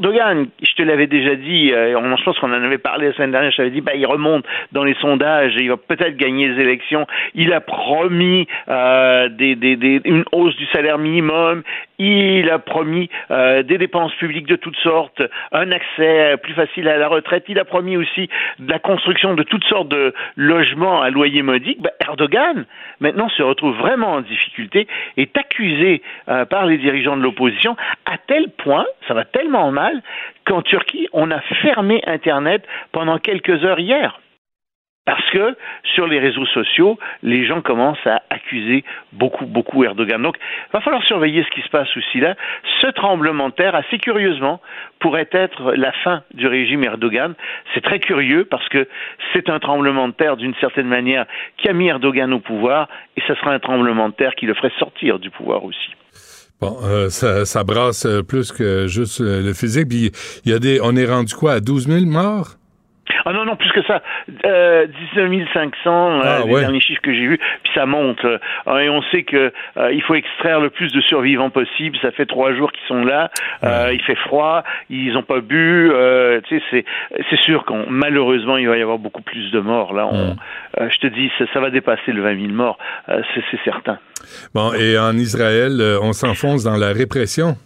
Erdogan, je te l'avais déjà dit, euh, je pense qu'on en avait parlé la semaine dernière, je t'avais dit, bah, il remonte dans les sondages il va peut-être gagner les élections. Il a promis euh, une hausse du salaire minimum, il a promis euh, des dépenses publiques de toutes sortes, un accès plus facile à la retraite, il a promis aussi la construction de toutes sortes de logements à loyer modique. Bah, Erdogan, maintenant, se retrouve vraiment en difficulté, est accusé euh, par les dirigeants de l'opposition à tel point, ça va tellement mal, qu'en Turquie, on a fermé Internet pendant quelques heures hier. Parce que sur les réseaux sociaux, les gens commencent à accuser beaucoup, beaucoup Erdogan. Donc, il va falloir surveiller ce qui se passe aussi là. Ce tremblement de terre, assez curieusement, pourrait être la fin du régime Erdogan. C'est très curieux parce que c'est un tremblement de terre d'une certaine manière qui a mis Erdogan au pouvoir et ce sera un tremblement de terre qui le ferait sortir du pouvoir aussi. Bon, euh, ça, ça, brasse plus que juste le physique. Puis, il y a des, on est rendu quoi à 12 000 morts? Ah non, non, plus que ça. Euh, 19 500, ah, les derniers chiffres que j'ai vus, puis ça monte. Euh, et on sait que euh, il faut extraire le plus de survivants possible. Ça fait trois jours qu'ils sont là. Euh, il fait froid, ils n'ont pas bu. tu sais, c'est sûr qu'on malheureusement il va y avoir beaucoup plus de morts. Là, on, je te dis, ça, ça, va dépasser le 20 000 morts, c'est certain. Bon, et en Israël, on s'enfonce dans la répression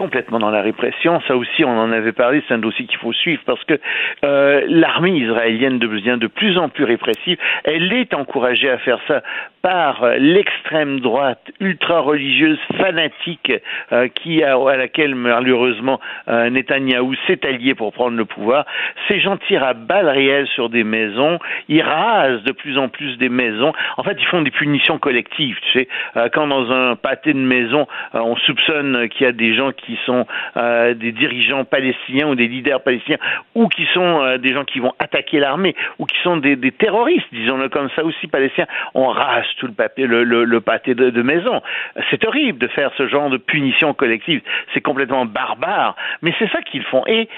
complètement dans la répression. Ça aussi, on en avait parlé, c'est un dossier qu'il faut suivre parce que euh, l'armée israélienne devient de plus en plus répressive. Elle est encouragée à faire ça par l'extrême droite ultra-religieuse fanatique euh, qui à laquelle malheureusement euh, Netanyahou s'est allié pour prendre le pouvoir. Ces gens tirent à balles réelles sur des maisons, ils rasent de plus en plus des maisons. En fait, ils font des punitions collectives. Tu sais, euh, quand dans un pâté de maison, euh, on soupçonne qu'il y a des gens qui sont euh, des dirigeants palestiniens ou des leaders palestiniens, ou qui sont euh, des gens qui vont attaquer l'armée, ou qui sont des, des terroristes, disons-le comme ça aussi, palestiniens, on rase tout le, papier, le, pâté de, de maison. C'est horrible de faire ce genre de punition collective. C'est complètement barbare, mais c'est ça qu'ils font. Et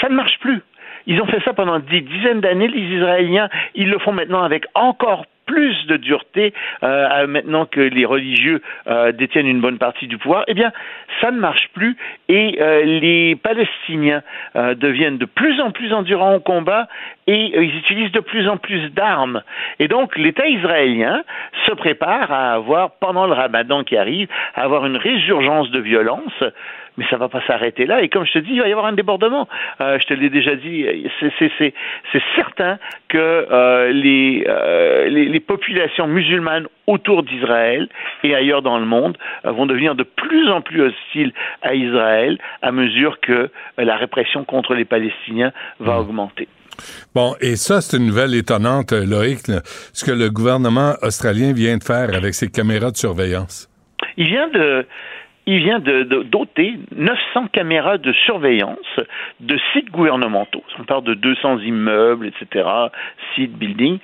ça ne marche plus. Ils ont fait ça pendant des dizaines d'années, les Israéliens. Ils le font maintenant avec encore plus de dureté euh, maintenant que les religieux euh, détiennent une bonne partie du pouvoir, eh bien, ça ne marche plus et euh, les Palestiniens deviennent de plus en plus endurants au combat et ils utilisent de plus en plus d'armes. Et donc, l'État israélien se prépare à avoir, pendant le ramadan qui arrive, à avoir une résurgence de violence mais ça va pas s'arrêter là. Et comme je te dis, il va y avoir un débordement. Euh, je te l'ai déjà dit, c'est certain que euh, les, euh, les, les, populations musulmanes autour d'Israël et ailleurs dans le monde vont devenir de plus en plus hostiles à Israël à mesure que la répression contre les Palestiniens va mmh. augmenter. Bon, et ça, c'est une nouvelle étonnante, Loïc, là, ce que le gouvernement australien vient de faire avec ses caméras de surveillance. Il vient de, il vient de, de, doter 900 caméras de surveillance de sites gouvernementaux. On parle de 200 immeubles, etc., sites, buildings.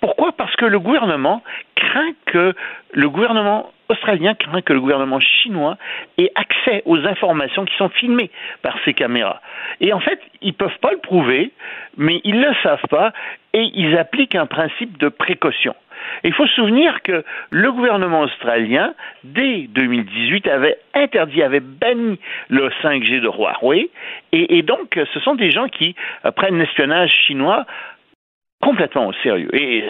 Pourquoi? Parce que le gouvernement craint que le gouvernement australien craint que le gouvernement chinois ait accès aux informations qui sont filmées par ces caméras. Et en fait, ils ne peuvent pas le prouver, mais ils ne le savent pas et ils appliquent un principe de précaution. Il faut se souvenir que le gouvernement australien, dès 2018, avait interdit, avait banni le 5G de Huawei, et, donc ce sont des gens qui euh, prennent l'espionnage chinois complètement au sérieux, et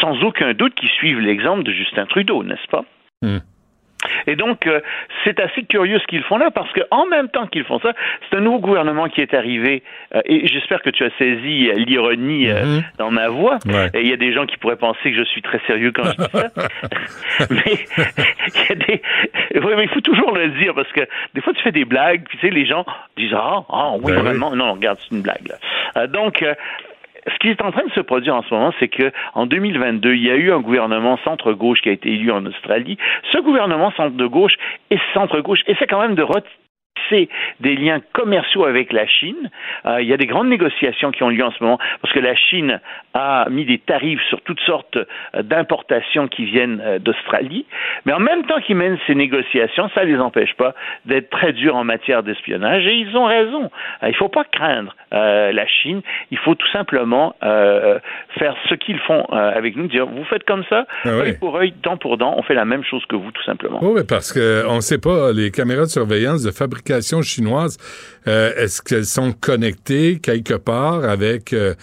sans aucun doute qui suivent l'exemple de Justin Trudeau, n'est-ce pas? Mm. Et donc, euh, c'est assez curieux ce qu'ils font là, parce qu'en même temps qu'ils font ça, c'est un nouveau gouvernement qui est arrivé, euh, et j'espère que tu as saisi l'ironie euh, mm-hmm. dans ma voix. Ouais. Et il y a des gens qui pourraient penser que je suis très sérieux quand je dis ça. mais il y a des... Oui, mais il faut toujours le dire, parce que des fois, tu fais des blagues, puis tu sais, les gens disent « Ah, ah oui, ben vraiment. Oui. Non, regarde, c'est une blague. Donc, ce qui est en train de se produire en ce moment, c'est que en 2022, il y a eu un gouvernement centre-gauche qui a été élu en Australie. Ce gouvernement centre-gauche et centre-gauche essaie quand même de des liens commerciaux avec la Chine. Euh, il y a des grandes négociations qui ont lieu en ce moment parce que la Chine a mis des tarifs sur toutes sortes euh, d'importations qui viennent euh, d'Australie. Mais en même temps qu'ils mènent ces négociations, ça ne les empêche pas d'être très durs en matière d'espionnage et ils ont raison. Il ne faut pas craindre euh, la Chine. Il faut tout simplement euh, faire ce qu'ils font avec nous, dire vous faites comme ça, ah oui. œil pour œil, dent pour dent, on fait la même chose que vous tout simplement. Oui, parce qu'on ne sait pas, les caméras de surveillance de fabrication civilisations chinoises, euh, est-ce qu'elles sont connectées quelque part avec euh,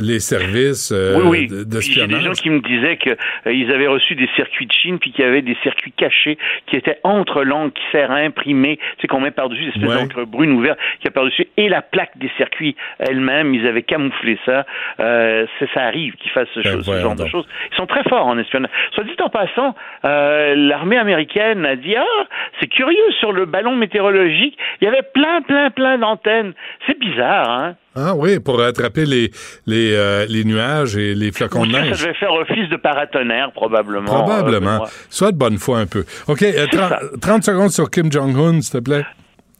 les services euh, oui, oui. de- Puis J'ai des gens d'espionnage? qui me disaient qu'ils avaient reçu des circuits de Chine, puis qu'il y avait des circuits cachés qui étaient entre l'encre qui sert à imprimer, tu sais, qu'on met par-dessus, des espèces Ouais. d'encre brune ouverte qui a par-dessus, et la plaque des circuits elle-même, ils avaient camouflé ça. Euh, c'est- ça arrive qu'ils fassent ce, Ben, chose- ce genre de donc. choses. Ils sont très forts en espionnage. Soit dit en passant, euh, l'armée américaine a dit, ah, c'est curieux, sur le ballon météorologique, il y avait plein, plein, plein d'antennes. C'est bizarre, hein? Ah oui, pour attraper les, les, euh, les nuages et les flocons de neige. ça devait faire office de paratonnerre, probablement. Probablement. Euh. Soit de bonne foi un peu. OK, euh, C'est 30, ça. 30 secondes sur Kim Jong-un, s'il te plaît.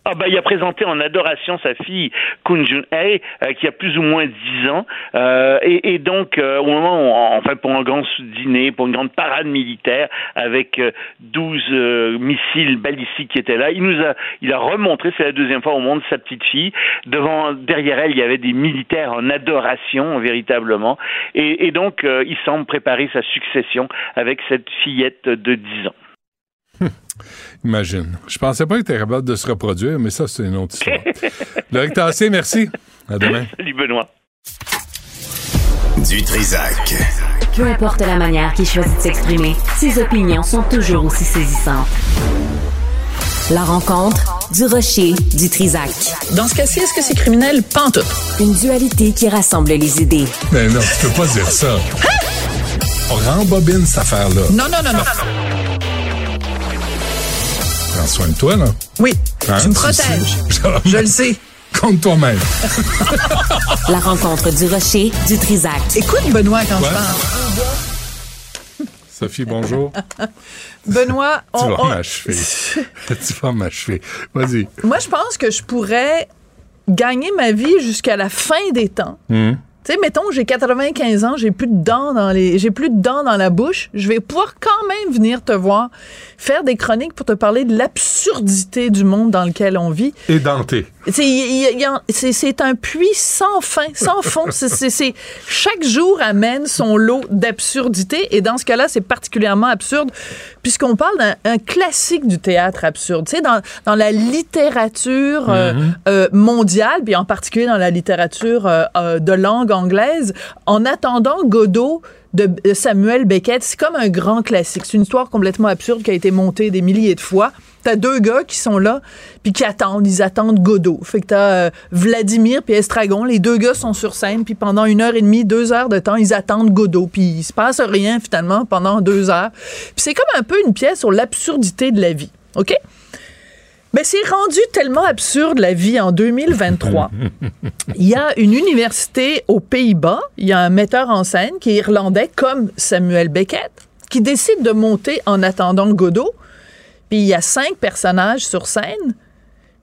Ah bah il a présenté en adoration sa fille Kun Jun-hye euh, qui a plus ou moins 10 ans. Euh, et, et donc euh, au moment où, enfin pour un grand dîner pour une grande parade militaire avec euh, 12 euh, missiles balistiques qui étaient là il nous a il a remontré c'est la deuxième fois au monde sa petite fille. Devant derrière elle il y avait des militaires en adoration véritablement. Et, et donc euh, il semble préparer sa succession avec cette fillette de 10 ans Imagine. Je pensais pas qu'il était capable de se reproduire, mais ça, c'est une autre histoire. Loïc Tassé, merci. À demain. Salut Benoît Du Trisac. Peu importe la manière qu'il choisit de s'exprimer, ses opinions sont toujours aussi saisissantes. La rencontre du rocher du Trisac. Dans ce cas-ci, est-ce que c'est criminel? Pantoute. Une dualité qui rassemble les idées. Mais non, tu peux pas dire ça. On rembobine cette affaire-là. Non, non, non, non. Prends soin de toi, là. Oui, Hein, tu me tu protèges. Je le sais. Compte toi-même. La rencontre du rocher du Trisac. Écoute, Benoît, quand Ouais. je parle. Sophie, bonjour. Benoît, Tu on- vas on- m'achever. tu vas m'achever. Vas-y. moi, je pense que je pourrais gagner ma vie jusqu'à la fin des temps. Hum. Tu sais, mettons, j'ai 95 ans, j'ai plus de dents dans les, j'ai plus de dents dans la bouche. Je vais pouvoir quand même venir te voir, faire des chroniques pour te parler de l'absurdité du monde dans lequel on vit. Et denté. C'est, un puits sans fin, sans fond. C'est, chaque jour amène son lot d'absurdité. Et dans ce cas-là, c'est particulièrement absurde puisqu'on parle d'un un classique du théâtre absurde. Tu sais, dans, dans la littérature euh, Mhm. euh, mondiale, puis en particulier dans la littérature euh, euh, de langue anglaise, en attendant Godot de Samuel Beckett, c'est comme un grand classique. C'est une histoire complètement absurde qui a été montée des milliers de fois. T'as deux gars qui sont là, puis qui attendent, ils attendent Godot. Fait que t'as euh, Vladimir puis Estragon, les deux gars sont sur scène, puis pendant une heure et demie, deux heures de temps, ils attendent Godot, puis il se passe rien finalement pendant deux heures. Puis c'est comme un peu une pièce sur l'absurdité de la vie, ok? Mais c'est rendu tellement absurde la vie en 2023. Il y a une université aux Pays-Bas, il y a un metteur en scène qui est irlandais comme Samuel Beckett, qui décide de monter en attendant Godot. Puis il y a cinq personnages sur scène,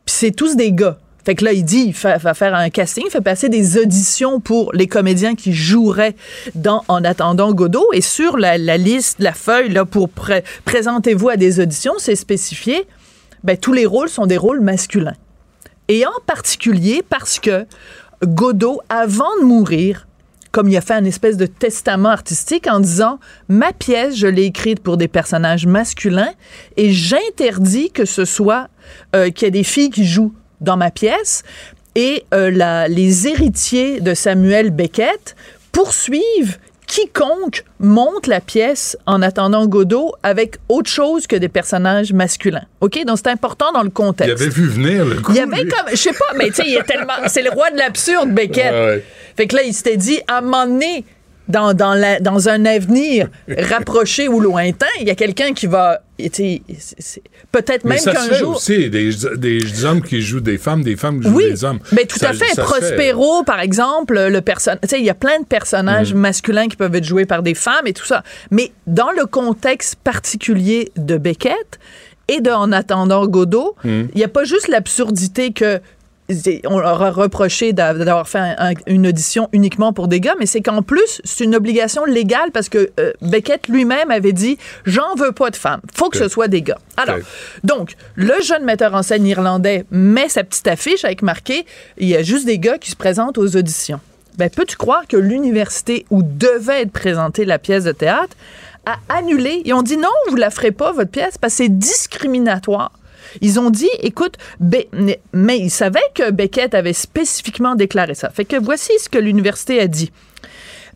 puis c'est tous des gars. Fait que là, il dit, il va faire un casting, il fait passer des auditions pour les comédiens qui joueraient dans En attendant Godot. Et sur la, liste, la feuille, là, pour pré- présentez-vous à des auditions, c'est spécifié, ben, tous les rôles sont des rôles masculins. Et en particulier parce que Godot, avant de mourir, comme il a fait un espèce de testament artistique en disant ma pièce, je l'ai écrite pour des personnages masculins et j'interdis que ce soit euh, qu'il y ait des filles qui jouent dans ma pièce et euh, les héritiers de Samuel Beckett poursuivent quiconque monte la pièce en attendant Godot avec autre chose que des personnages masculins. OK? Donc, c'est important dans le Il contexte. avait vu venir le coup. Il avait lui. comme, je sais pas, mais tu sais, il est tellement, c'est le roi de l'absurde, Beckett. Ouais, ouais. Fait que là, il s'était dit, à un moment donné, dans, dans, la- dans un avenir rapproché ou lointain, il y a quelqu'un qui va, peut-être même qu'un jour. aussi, des, des hommes qui jouent des femmes, des femmes qui jouent des hommes. mais tout Ça- à fait. Prospero, par exemple, le personnage. Il y a plein de personnages Mm. masculins qui peuvent être joués par des femmes et tout ça. Mais dans le contexte particulier de Beckett et de En attendant Godot, Mm. il n'y a pas juste l'absurdité que on leur a reproché d'a- d'avoir fait un- un- une audition uniquement pour des gars, mais c'est qu'en plus, c'est une obligation légale parce que euh, Beckett lui-même avait dit J'en veux pas de femmes, faut que ce soit des gars. Alors, donc, le jeune metteur en scène irlandais met sa petite affiche avec marqué Il y a juste des gars qui se présentent aux auditions. Ben, peux-tu croire que l'université où devait être présentée la pièce de théâtre a annulé? Ils ont dit non, vous la ferez pas, votre pièce, parce que c'est discriminatoire. Ils ont dit, écoute, mais ils savaient que Beckett avait spécifiquement déclaré ça. Fait que voici ce que l'université a dit.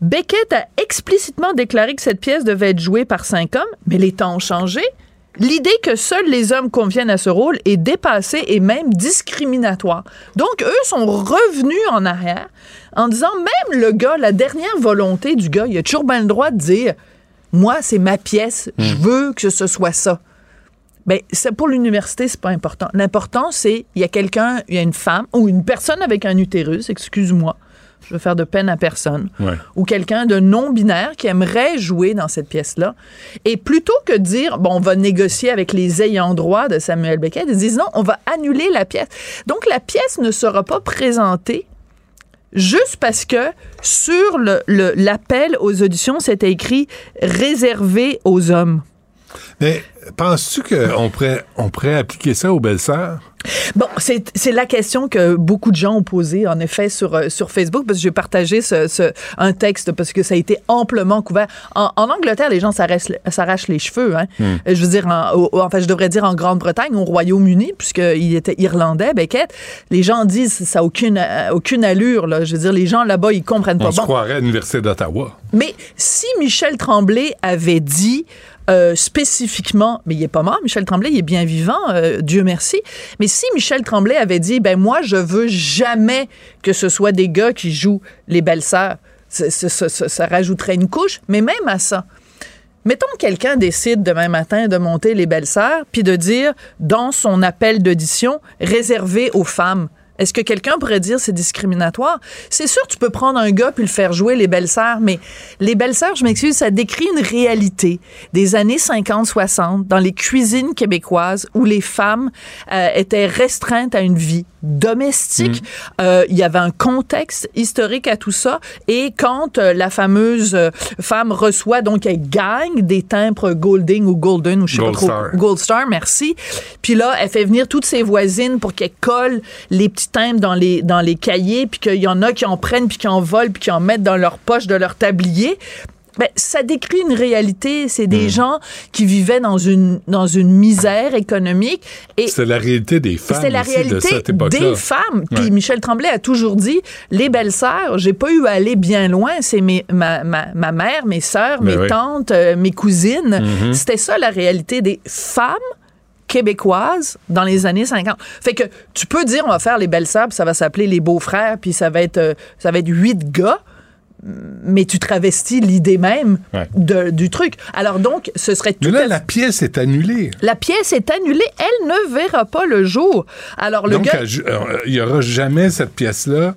Beckett a explicitement déclaré que cette pièce devait être jouée par cinq hommes, mais les temps ont changé. L'idée que seuls les hommes conviennent à ce rôle est dépassée et même discriminatoire. Donc, eux sont revenus en arrière en disant, même le gars, la dernière volonté du gars, il a toujours bien le droit de dire, moi, c'est ma pièce, je veux que ce soit ça. Ben, c'est pour l'université, c'est pas important. L'important, c'est il y a quelqu'un, il y a une femme ou une personne avec un utérus, excuse-moi, je veux faire de peine à personne, Ouais. ou quelqu'un de non-binaire qui aimerait jouer dans cette pièce-là. Et plutôt que de dire, bon, on va négocier avec les ayants droit de Samuel Beckett, ils disent non, on va annuler la pièce. Donc, la pièce ne sera pas présentée juste parce que sur le- le- l'appel aux auditions, c'était écrit réservé aux hommes. Mais penses-tu qu'on pourrait, on pourrait appliquer ça aux belles-sœurs? Bon, c'est la question que beaucoup de gens ont posée, en effet, sur, euh, sur Facebook, parce que j'ai partagé ce, ce- un texte parce que ça a été amplement couvert. En, en Angleterre, les gens s'arrachent les cheveux. Hein. Hmm. Je veux dire, en, au- enfin, je devrais dire en Grande-Bretagne, au Royaume-Uni, puisqu'il était irlandais, Beckett. Les gens disent ça n'a aucune, euh, aucune allure. Là. Je veux dire, les gens là-bas, ils comprennent pas. On se Bon, croirait à l'Université d'Ottawa. mais si Michel Tremblay avait dit euh, spécifiquement, mais il est pas mort, Michel Tremblay, il est bien vivant, euh, Dieu merci. Mais si Michel Tremblay avait dit, ben moi, je veux jamais que ce soit des gars qui jouent les belles-sœurs, ça, ça- rajouterait une couche. Mais même à ça, Mettons que quelqu'un décide demain matin de monter les belles-sœurs, puis de dire dans son appel d'audition réservé aux femmes. Est-ce que quelqu'un pourrait dire c'est discriminatoire? C'est sûr, tu peux prendre un gars puis le faire jouer les belles-sœurs, mais les belles-sœurs, je m'excuse, ça décrit une réalité des années 50-60 dans les cuisines québécoises où les femmes euh, étaient restreintes à une vie domestique. Euh, Il y avait un contexte historique à tout ça. Et quand euh, la fameuse euh, femme reçoit, donc elle gagne des timbres Golding ou Golden ou je sais Gold pas trop. Star. Gold Star, merci. Puis là, elle fait venir toutes ses voisines pour qu'elles collent les petits timbres dans les, dans les cahiers, puis qu'il y en a qui en prennent, puis qui en volent, puis qui en mettent dans leur poche de leur tablier. Ben, ça décrit une réalité. C'est Hmm. des gens qui vivaient dans une, dans une misère économique. Et C'était la réalité des femmes c'est la aussi de réalité cette des femmes. Puis Ouais. Michel Tremblay a toujours dit les belles-sœurs, j'ai pas eu à aller bien loin. C'est mes, ma, ma, ma mère, mes sœurs, Ben mes oui. tantes, euh, mes cousines. Mhm. C'était ça la réalité des femmes québécoises dans les années 50. Fait que tu peux dire on va faire les belles-sœurs, puis ça va s'appeler les beaux-frères, puis ça va être euh, ça va être huit gars. Mais tu travestis l'idée même Ouais. de- du truc. Alors donc, ce serait tout Mais là, à la pièce est annulée. la pièce est annulée, elle ne verra pas le jour. Alors le Donc, gars, jou- euh, il n'y aura jamais cette pièce-là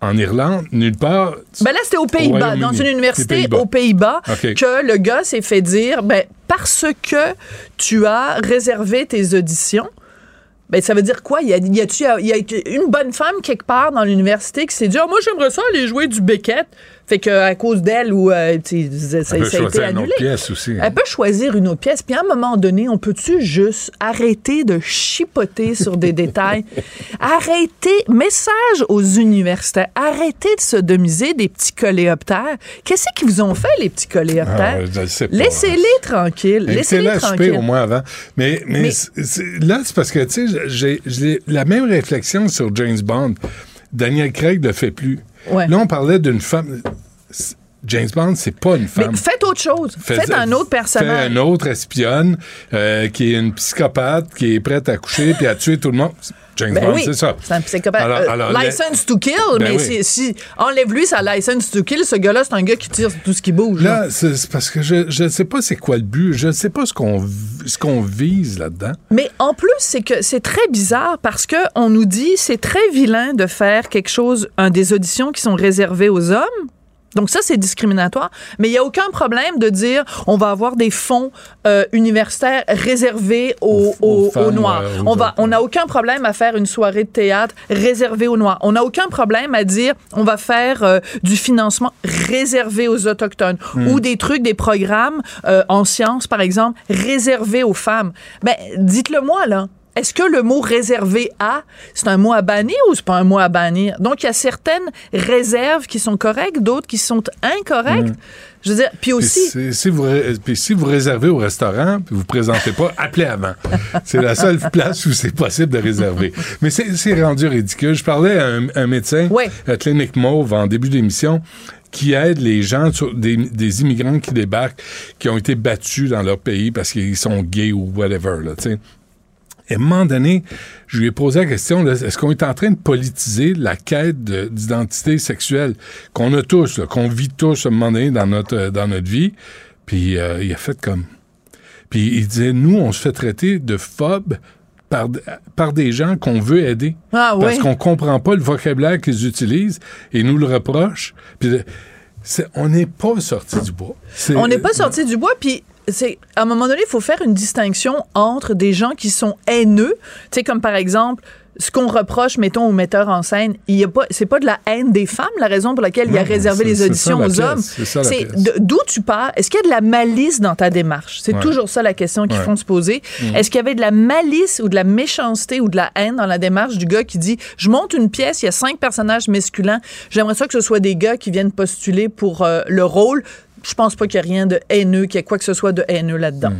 en Irlande, nulle part. ben là c'était aux Pays-Bas, dans une université aux Pays-Bas, que le gars s'est fait dire, ben parce que tu as réservé tes auditions. Ben, ça veut dire quoi? Y a- y a une bonne femme quelque part dans l'université qui s'est dit, Ah, moi, j'aimerais ça aller jouer du Beckett. Fait que à cause d'elle, ou euh, ça, a été choisir une annulé. autre pièce aussi. hein. Elle peut choisir une autre pièce. Puis à un moment donné, on peut-tu juste arrêter de chipoter sur des détails? Arrêtez, message aux universitaires, arrêtez de sodomiser des petits coléoptères. Qu'est-ce qu'ils vous ont fait, les petits coléoptères? Ah, pas. Laissez-les tranquilles. Laissez-les tranquilles. au moins avant. Mais, là, c'est parce que, tu sais, j'ai j'ai la même réflexion sur James Bond. Daniel Craig ne le fait plus. Là, on parlait d'une femme. James Bond, c'est pas une Mais femme. faites autre chose. Faites un autre personnage. un autre espionne euh, qui est une psychopathe, qui est prête à coucher puis à tuer tout le monde. James Ben Bond, oui, c'est ça. C'est un psychopathe. Alors- Euh, alors, license to kill, Ben mais oui. si, enlève-lui sa license to kill, ce gars-là, c'est un gars qui tire tout ce qui bouge. là. Là, c'est c'est parce que je ne sais pas c'est quoi le but. Je ne sais pas ce qu'on ce qu'on vise là-dedans. Mais en plus, c'est que c'est très bizarre parce que on nous dit c'est très vilain de faire quelque chose, un des auditions qui sont réservées aux hommes. Donc ça, c'est discriminatoire. Mais il n'y a aucun problème de dire on va avoir des fonds euh, universitaires réservés aux, Aux- Noirs. on va, on n'a aucun problème à faire une soirée de théâtre réservée aux Noirs. On n'a aucun problème à dire on va faire euh, du financement réservé aux Autochtones Hmm. ou des trucs, des programmes euh, en sciences, par exemple, réservés aux femmes. Ben, dites-le moi, là. Est-ce que le mot réservé à, c'est un mot à bannir ou c'est pas un mot à bannir? Donc, il y a certaines réserves qui sont correctes, d'autres qui sont incorrectes. Mm. Je veux dire, puis Puis aussi, si, si vous, puis si vous réservez au restaurant, puis vous vous présentez pas, appelez avant. C'est la seule place où c'est possible de réserver. Mais c'est rendu ridicule. Je parlais à un, un médecin à Clinique Mauve en début d'émission qui aide les gens, des, des immigrants qui débarquent, qui ont été battus dans leur pays parce qu'ils sont gays ou whatever, là. Et à un moment donné, je lui ai posé la question, est-ce qu'on est en train de politiser la quête de- d'identité sexuelle qu'on a tous, qu'on vit tous à un moment donné dans notre, euh, dans notre vie? Puis euh, il a fait comme... Puis il disait, nous, on se fait traiter de phobes par, par des gens qu'on veut aider. Ah parce oui. qu'on comprend pas le vocabulaire qu'ils utilisent et nous le reprochent. Puis on n'est pas sorti du bois. On n'est pas sorti du bois, puis c'est à un moment donné, il faut faire une distinction entre des gens qui sont haineux, tu sais comme par exemple ce qu'on reproche, mettons, au metteur en scène, il y a pas, c'est pas de la haine des femmes, la raison pour laquelle il a réservé les auditions aux pièce, hommes. c'est d'où tu pars? Est-ce qu'il y a de la malice dans ta démarche? C'est Ouais. toujours ça la question qu'ils Ouais. font se poser. Mm. Est-ce qu'il y avait de la malice ou de la méchanceté ou de la haine dans la démarche du gars qui dit, je monte une pièce, il y a cinq personnages masculins, j'aimerais ça que ce soit des gars qui viennent postuler pour euh, le rôle. Je pense pas qu'il y ait rien de haineux, qu'il y ait quoi que ce soit de haineux là-dedans.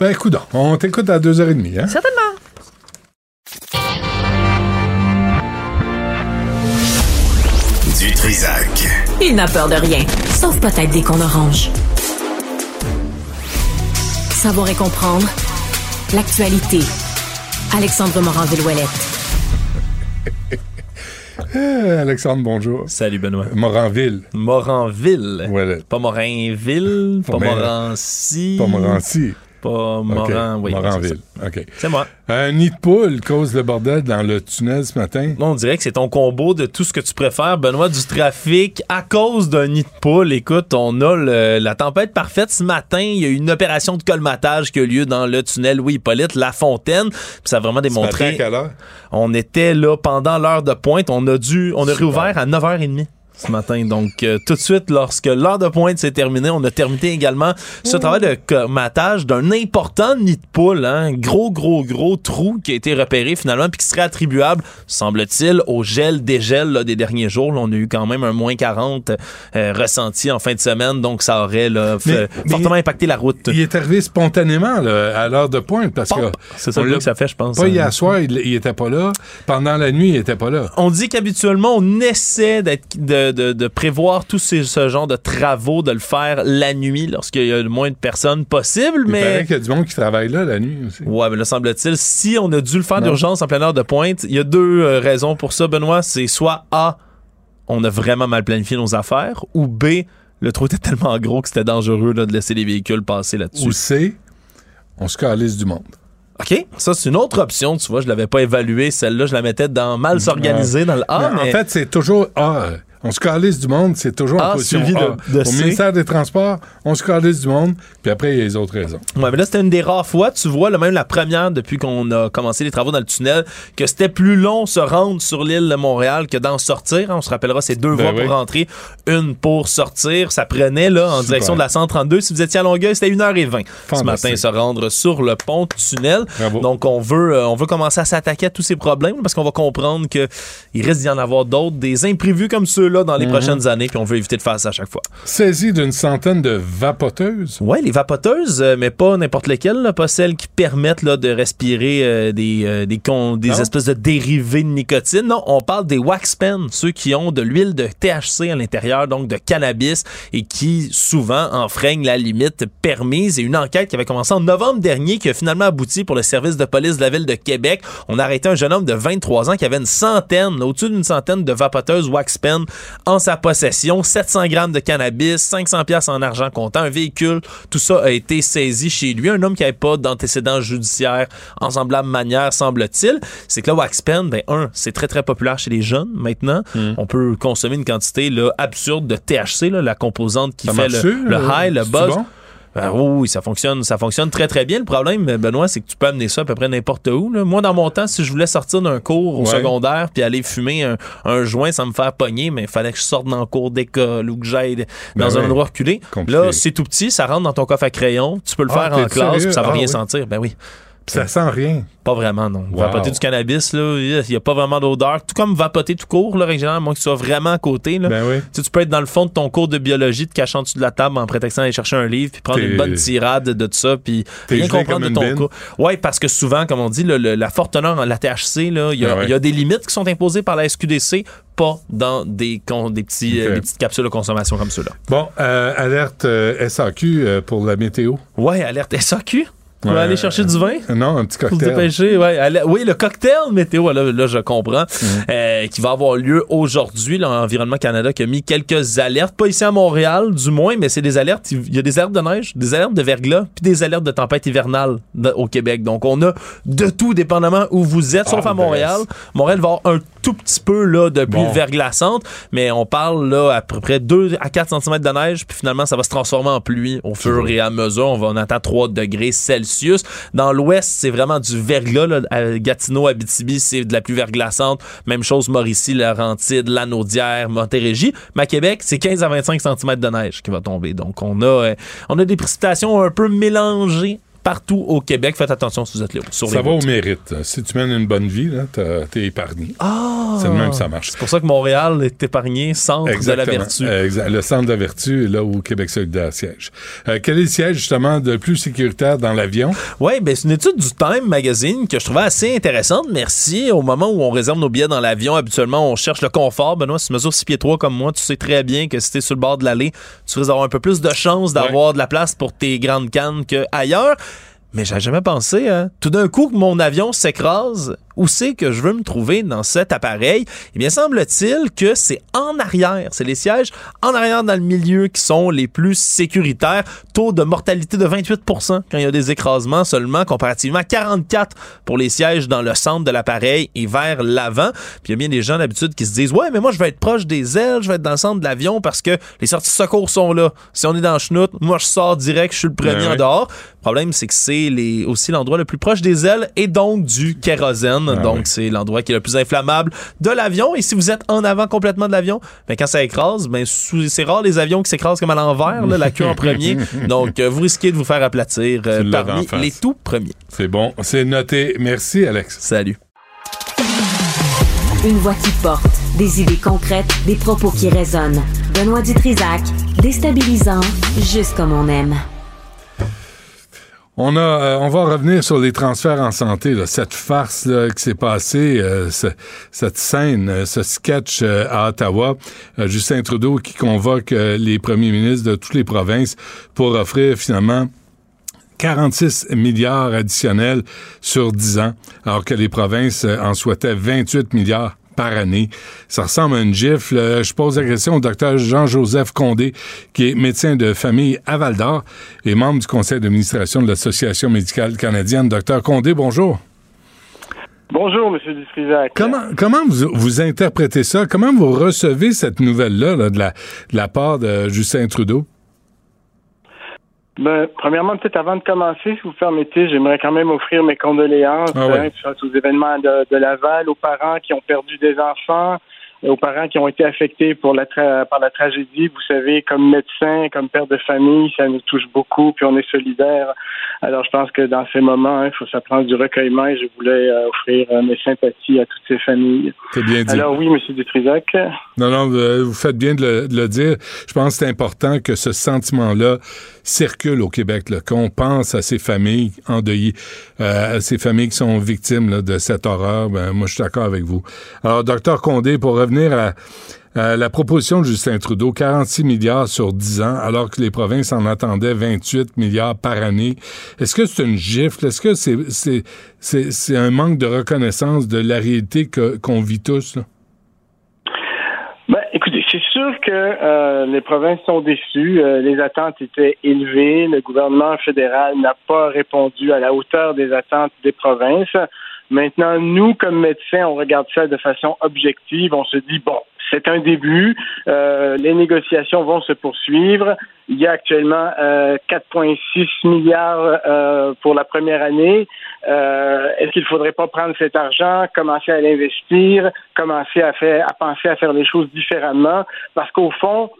Ben, écoute, on t'écoute à 2h30, hein? Certainement. Du Trisac. Il n'a peur de rien, sauf peut-être des qu'on orange. Savoir et comprendre l'actualité. Alexandre Morin-Villouellette. Eh, Alexandre, bonjour. Salut Benoît. Moranville. Moranville. Voilà. Pas Morinville, pas Morancy. Pas Morancy. Pas oui. Moranville. OK. C'est moi. Un nid de poule cause le bordel dans le tunnel ce matin? On dirait que c'est ton combo de tout ce que tu préfères, Benoît, du trafic à cause d'un nid de poule. Écoute, on a le- la tempête parfaite ce matin. Il y a eu une opération de colmatage qui a eu lieu dans le tunnel Louis-Hippolyte, La Fontaine. Puis ça a vraiment matin, démontré. à quelle heure? On était là pendant l'heure de pointe. On a dû, on a réouvert à 9h30 ce matin. Donc, euh, tout de suite, lorsque l'heure de pointe s'est terminée, on a terminé également ce travail de colmatage d'un important nid de poule, hein, gros, gros, gros trou qui a été repéré finalement, puis qui serait attribuable, semble-t-il, au gel, dégel là, des derniers jours. Là, on a eu quand même un moins 40 euh, ressenti en fin de semaine, donc ça aurait là, Mais- fortement impacté la route. Il est arrivé spontanément là, à l'heure de pointe parce que. C'est ça que ça fait, je pense. Pas hein. hier soir, il, il était pas là. Pendant la nuit, il était pas là. On dit qu'habituellement, on essaie d'être, de, de- de prévoir ces, ce genre de travaux, de le faire la nuit lorsqu'il y a le moins de personnes possible, Il paraît mais... qu'il y a du monde qui travaille là la nuit aussi. Ouais, mais là, semble-t-il, si on a dû le faire d'urgence en pleine heure de pointe, il y a deux euh, raisons pour ça, Benoît. C'est soit A, on a vraiment mal planifié nos affaires, ou B, le trou était tellement gros que c'était dangereux là, de laisser les véhicules passer là-dessus. Ou C, on se calisse du monde. OK, ça, c'est une autre option, tu vois. Je l'avais pas évaluée, celle-là. Je la mettais dans mal s'organiser dans le A, Mais mais... En fait, c'est toujours A. On se calisse du monde, c'est toujours en A position suivi de- de Au ministère des Transports, on se calisse du monde, puis après, il y a les autres raisons. Ouais, mais là, c'était une des rares fois, tu vois, là, même la première depuis qu'on a commencé les travaux dans le tunnel, que c'était plus long se rendre sur l'île de Montréal que d'en sortir. On se rappellera, c'est deux Ben voies oui. pour rentrer, une pour sortir. Ça prenait, là, en Super. direction de la 132. Si vous étiez à Longueuil, c'était 1h20 ce matin, se rendre sur le pont tunnel. Donc, on veut, euh, on veut commencer à s'attaquer à tous ces problèmes parce qu'on va comprendre que il risque d'y en avoir d'autres, des imprévus comme ceux-là dans les Mhm. prochaines années, puis on veut éviter de faire ça à chaque fois. Saisi d'une centaine de vapoteuses. Oui, les vapoteuses, euh, mais pas n'importe lesquelles, là, pas celles qui permettent là, de respirer euh, des, euh, des, con- des Non. espèces de dérivés de nicotine. Non, on parle des wax pens, ceux qui ont de l'huile de THC à l'intérieur, donc de cannabis, et qui souvent enfreignent la limite permise. Et une enquête qui avait commencé en novembre dernier, qui a finalement abouti pour le service de police de la ville de Québec. On a arrêté un jeune homme de 23 ans qui avait une centaine, là, au-dessus d'une centaine de vapoteuses wax pen en sa possession, 700 grammes de cannabis, 500 pièces en argent comptant, un véhicule, tout ça a été saisi chez lui. Un homme qui n'avait pas d'antécédents judiciaires en semblable manière, semble-t-il. C'est que le wax pen, ben un, c'est très très populaire chez les jeunes maintenant. On peut consommer une quantité là, absurde de THC, là, la composante qui Ça fait le, le euh, high, le buzz. bon? Ben oui, ça fonctionne, ça fonctionne très très bien. Le problème, Benoît, c'est que tu peux amener ça à peu près n'importe où. là. Moi, dans mon temps, si je voulais sortir d'un cours au Ouais. secondaire puis aller fumer un, un joint sans me faire pogner, mais il fallait que je sorte dans le cours d'école ou que j'aille dans Ben un endroit reculé. Compliqué. Là, c'est tout petit, ça rentre dans ton coffre à crayon, tu peux le Ah, faire en classe, puis ça va Ah rien oui. sentir. Ben oui. Puis ça sent rien. Pas vraiment, non. Wow. Vapoter du cannabis, là, il n'y a pas vraiment d'odeur. Tout comme vapoter tout court, là, règle générale, moi, que tu sois vraiment à côté. Là. Ben oui. Tu, sais, tu peux être dans le fond de ton cours de biologie, te cachant dessus de la table en prétextant d'aller chercher un livre, puis prendre une bonne tirade de tout ça, puis rien comprendre de ton une cours. Ouais, parce que souvent, comme on dit, le- le- la forte teneur en la THC, là, il y, a- ouais. il y a des limites qui sont imposées par la SQDC, pas dans des, con- des, petits, euh, des petites capsules de consommation comme ceux-là. Bon, euh, alerte euh, SAQ euh, pour la météo. Ouais, alerte SAQ. Pour Ouais. aller chercher du vin? Non, un petit Pour se cocktail. dépêcher, ouais. Allez- Oui, le cocktail météo, là, là, je comprends, Mm. euh, qui va avoir lieu aujourd'hui. L'Environnement Canada qui a mis quelques alertes, pas ici à Montréal, du moins, mais c'est des alertes. Il y a des alertes de neige, des alertes de verglas, puis des alertes de tempête hivernale au Québec. Donc, on a de tout, dépendamment où vous êtes, sauf Ah, à Montréal. Montréal va avoir un tout petit peu là, de pluie Bon. verglaçante, mais on parle là à peu près 2 à 4 cm de neige, puis finalement, ça va se transformer en pluie au fur et à mesure. On va en attendre 3 degrés Celsius. Dans l'ouest, c'est vraiment du verglas. Là, à Gatineau, Abitibi, c'est de la pluie verglaçante. Même chose, Mauricie, Laurentide, Lanaudière, Montérégie. Mais à Québec, c'est 15 à 25 cm de neige qui va tomber. Donc, on a, euh, on a des précipitations un peu mélangées partout au Québec. Faites attention si vous êtes là. Sur Ça les va au mérite. Si tu mènes une bonne vie, t'es épargné. Ah! C'est le même que ça marche. C'est pour ça que Montréal est épargné, centre de la vertu. Le centre de la vertu est là où Québec solidaire siège. Euh, quel est le siège, justement, de plus sécuritaire dans l'avion? Oui, ben c'est une étude du Time Magazine que je trouvais assez intéressante. Merci. Au moment où on réserve nos billets dans l'avion, habituellement, on cherche le confort. Benoît, si tu mesures 6 pieds 3 comme moi, tu sais très bien que si t'es sur le bord de l'allée, tu risques d'avoir un peu plus de chances d'avoir de la place pour tes grandes cannes qu'ailleurs. Mais j'avais jamais pensé, hein. Tout d'un coup, mon avion s'écrase, où c'est que je veux me trouver dans cet appareil? Eh bien, semble-t-il que c'est en arrière. C'est les sièges en arrière dans le milieu qui sont les plus sécuritaires. Taux de mortalité de 28% quand il y a des écrasements seulement, comparativement à 44 pour les sièges dans le centre de l'appareil et vers l'avant. Puis il y a bien des gens d'habitude qui se disent, ouais, mais moi, je vais être proche des ailes, je vais être dans le centre de l'avion parce que les sorties de secours sont là. Si on est dans le chenoute, moi, je sors direct, je suis le premier Ben en dehors. Le problème, c'est que c'est aussi l'endroit le plus proche des ailes et donc du kérosène. Donc, oui. c'est l'endroit qui est le plus inflammable de l'avion. Et si vous êtes en avant complètement de l'avion, ben, quand ça écrase, ben, sous- c'est rare les avions qui s'écrasent comme à l'envers, là, la queue en premier. Donc, euh, vous risquez de vous faire aplatir euh, parmi les tout premiers. C'est bon, c'est noté. Merci, Alex. Salut. Une voix qui porte, des idées concrètes, des propos qui résonnent. Benoît Dutrisac, déstabilisant, juste comme on aime. On a, euh, on va revenir sur les transferts en santé, là, cette farce là, qui s'est passée, euh, ce- cette scène, euh, ce sketch à Ottawa. Justin Trudeau qui convoque les premiers ministres de toutes les provinces pour offrir finalement 46 milliards additionnels sur 10 ans, alors que les provinces en souhaitaient 28 milliards par année. Ça ressemble à une gifle. Euh, Je pose la question au docteur Jean-Joseph Condé, qui est médecin de famille à Val-d'Or et membre du conseil d'administration de l'Association médicale canadienne. Docteur Condé, bonjour. Bonjour, M. Dutrisac. Comment, comment vous, vous interprétez ça? Comment vous recevez cette nouvelle-là là, de, la, de la part de Justin Trudeau? Ben, premièrement, peut-être avant de commencer, si vous permettez, j'aimerais quand même offrir mes condoléances Ah hein, aux événements de, de Laval, aux parents qui ont perdu des enfants, aux parents qui ont été affectés pour la tra- par la tragédie. Vous savez, comme médecin, comme père de famille, ça nous touche beaucoup, puis on est solidaires. Alors, je pense que dans ces moments, hein, il faut s'apprendre du recueillement et je voulais euh, offrir euh, mes sympathies à toutes ces familles. C'est bien dit. Alors oui, M. Dutrisac. Non, non, euh, vous faites bien de le, dire. Je pense que c'est important que ce sentiment-là circule au Québec, qu'on pense à ces familles endeuillées, euh, à ces familles qui sont victimes de cette horreur. Ben, moi, je suis d'accord avec vous. Alors, docteur Condé, pour revenir à, la proposition de Justin Trudeau, 46 milliards sur 10 ans, alors que les provinces en attendaient 28 milliards par année. Est-ce que c'est une gifle? Est-ce que c'est un manque de reconnaissance de la réalité qu'on vit tous? Là? Sûr que euh, les provinces sont déçues. Euh, les attentes étaient élevées. Le gouvernement fédéral n'a pas répondu à la hauteur des attentes des provinces. Maintenant, nous, comme médecins, on regarde ça de façon objective. On se dit, bon, c'est un début. Euh, les négociations vont se poursuivre. Il y a actuellement euh, 4,6 milliards euh, pour la première année. Euh, Est-ce qu'il ne faudrait pas prendre cet argent, commencer à l'investir, commencer à faire, à penser à faire les choses différemment? Parce qu'au fond,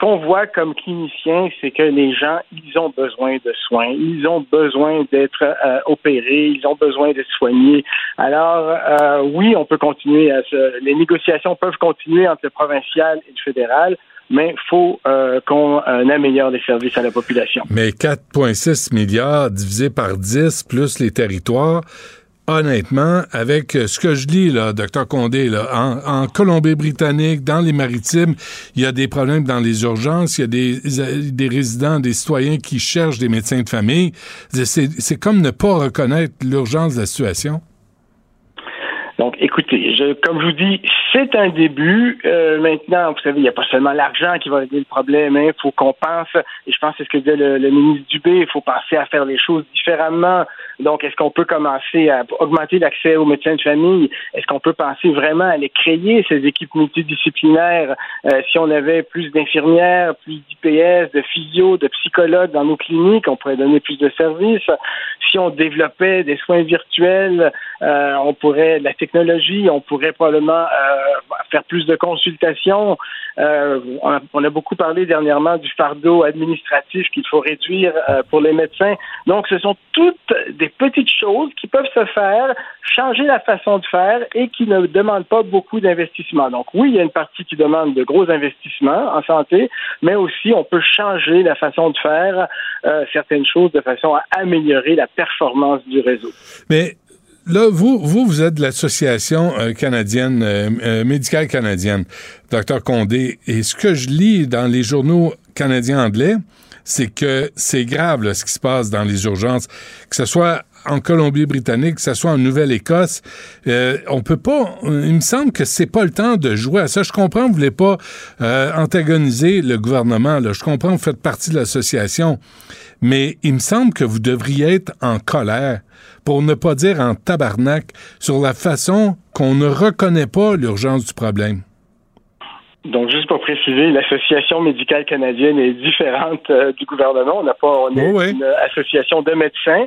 qu'on voit comme cliniciens, c'est que les gens, ils ont besoin de soins, ils ont besoin d'être euh, opérés, ils ont besoin d'être soignés. Alors, euh, oui, on peut continuer à se, les négociations peuvent continuer entre le provincial et le fédéral, mais il faut euh, qu'on euh, améliore les services à la population. Mais 4,6 milliards divisé par 10 plus les territoires, honnêtement, avec euh, ce que je lis, là, docteur Condé, là, en, Colombie-Britannique, dans les maritimes, il y a des problèmes dans les urgences, il y a des, des résidents, des citoyens qui cherchent des médecins de famille. C'est comme ne pas reconnaître l'urgence de la situation. Donc, écoutez, je, comme je vous dis, c'est un début. Euh, maintenant, vous savez, il n'y a pas seulement l'argent qui va régler le problème. Il hein. faut qu'on pense, et je pense que c'est ce que disait le, le ministre Dubé, il faut penser à faire les choses différemment. Donc, est-ce qu'on peut commencer à augmenter l'accès aux médecins de famille? Est-ce qu'on peut penser vraiment à aller créer ces équipes multidisciplinaires? Euh, si on avait plus d'infirmières, plus d'IPS, de physio, de psychologues dans nos cliniques, on pourrait donner plus de services? Si on développait des soins virtuels, euh, on pourrait, la technologie, on pourrait probablement euh, faire plus de consultations. Euh, on, a, beaucoup parlé dernièrement du fardeau administratif qu'il faut réduire euh, pour les médecins. Donc, ce sont toutes des petites choses qui peuvent se faire, changer la façon de faire et qui ne demandent pas beaucoup d'investissement. Donc, oui, il y a une partie qui demande de gros investissements en santé, mais aussi on peut changer la façon de faire certaines choses de façon à améliorer la performance du réseau. Mais là, vous, vous, vous êtes de l'association euh, canadienne, euh, euh, médicale canadienne, docteur Condé. Et ce que je lis dans les journaux canadiens anglais, c'est que c'est grave là, ce qui se passe dans les urgences, que ce soit en Colombie-Britannique, que ce soit en Nouvelle-Écosse, euh, on peut pas. Il me semble que c'est pas le temps de jouer à ça. Je comprends, vous voulez pas euh, antagoniser le gouvernement. Là. Je comprends, vous faites partie de l'association, mais il me semble que vous devriez être en colère, pour ne pas dire en tabarnak, sur la façon qu'on ne reconnaît pas l'urgence du problème. Donc, juste pour préciser, l'association médicale canadienne est différente euh, du gouvernement. On n'a pas, on est Oh oui. une association de médecins,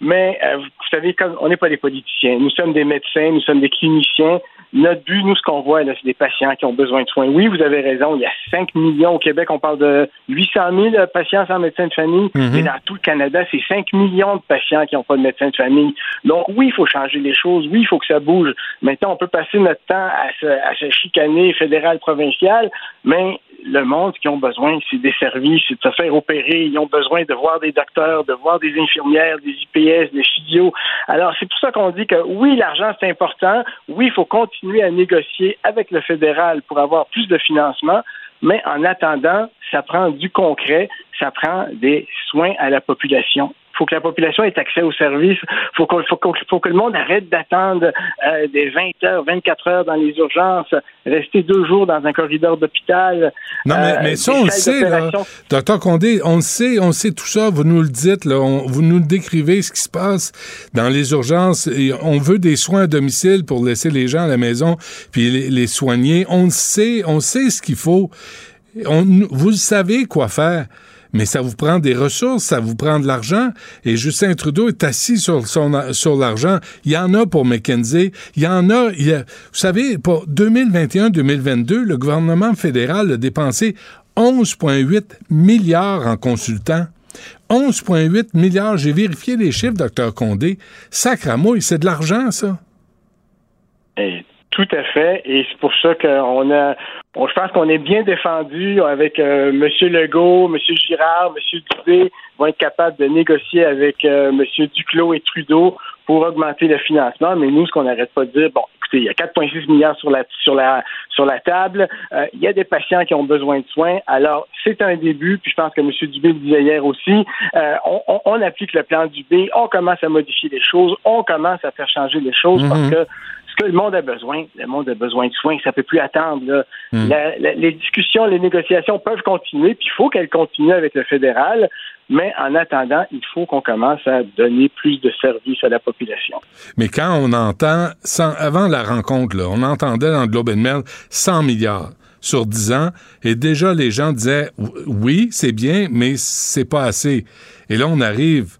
mais euh, vous savez, comme on n'est pas des politiciens, nous sommes des médecins, nous sommes des cliniciens. Notre but, nous, ce qu'on voit, là, c'est des patients qui ont besoin de soins. Oui, vous avez raison, il y a 5 millions au Québec, on parle de 800 000 patients sans médecin de famille, Mhm. mais dans tout le Canada, c'est 5 millions de patients qui n'ont pas de médecin de famille. Donc, oui, il faut changer les choses, oui, il faut que ça bouge. Maintenant, on peut passer notre temps à se, à se chicaner fédéral, provincial, mais le monde, qu'ils ont besoin, c'est des services, c'est de se faire opérer. Ils ont besoin de voir des docteurs, de voir des infirmières, des IPS, des physios. Alors, c'est pour ça qu'on dit que oui, l'argent, c'est important. Oui, il faut continuer à négocier avec le fédéral pour avoir plus de financement. Mais en attendant, ça prend du concret, ça prend des soins à la population. Il faut que la population ait accès aux services. Il faut, qu'on- faut, qu'on- faut que le monde arrête d'attendre euh, des 20 heures, 24 heures dans les urgences, rester deux jours dans un corridor d'hôpital. Non, mais, euh, mais ça, on le sait, là. Docteur Condé, on le sait, on sait tout ça. Vous nous le dites, là. on- vous nous décrivez ce qui se passe dans les urgences. Et on veut des soins à domicile pour laisser les gens à la maison puis les, les soigner. On le sait, on sait ce qu'il faut. On, vous savez quoi faire. Mais ça vous prend des ressources, ça vous prend de l'argent. Et Justin Trudeau est assis sur, sur l'argent. Il y en a pour McKenzie. Il y en a, Vous savez, pour 2021-2022, le gouvernement fédéral a dépensé 11,8 milliards en consultants. 11,8 milliards. J'ai vérifié les chiffres, docteur Condé. Sacramouille, c'est de l'argent, ça. Et tout à fait. Et c'est pour ça qu'on a, je pense qu'on est bien défendu avec euh, M. Legault, M. Girard, M. Dubé vont être capables de négocier avec euh, M. Duclos et Trudeau pour augmenter le financement. Mais nous, ce qu'on n'arrête pas de dire, bon, écoutez, il y a 4,6 milliards sur la sur la sur la table. Euh, il y a des patients qui ont besoin de soins. Alors, c'est un début. Puis je pense que M. Dubé le disait hier aussi. Euh, on, on, on applique le plan Dubé. On commence à modifier les choses. On commence à faire changer les choses Mhm. parce que que le monde a besoin, le monde a besoin de soins, ça peut plus attendre. là. Mm. La- la- les discussions, les négociations peuvent continuer, puis il faut qu'elles continuent avec le fédéral, mais en attendant, il faut qu'on commence à donner plus de services à la population. Mais quand on entend, sans- avant la rencontre, là, on entendait dans le Globe and Mail 100 milliards sur 10 ans, et déjà les gens disaient oui, c'est bien, mais c'est pas assez. Et là, on arrive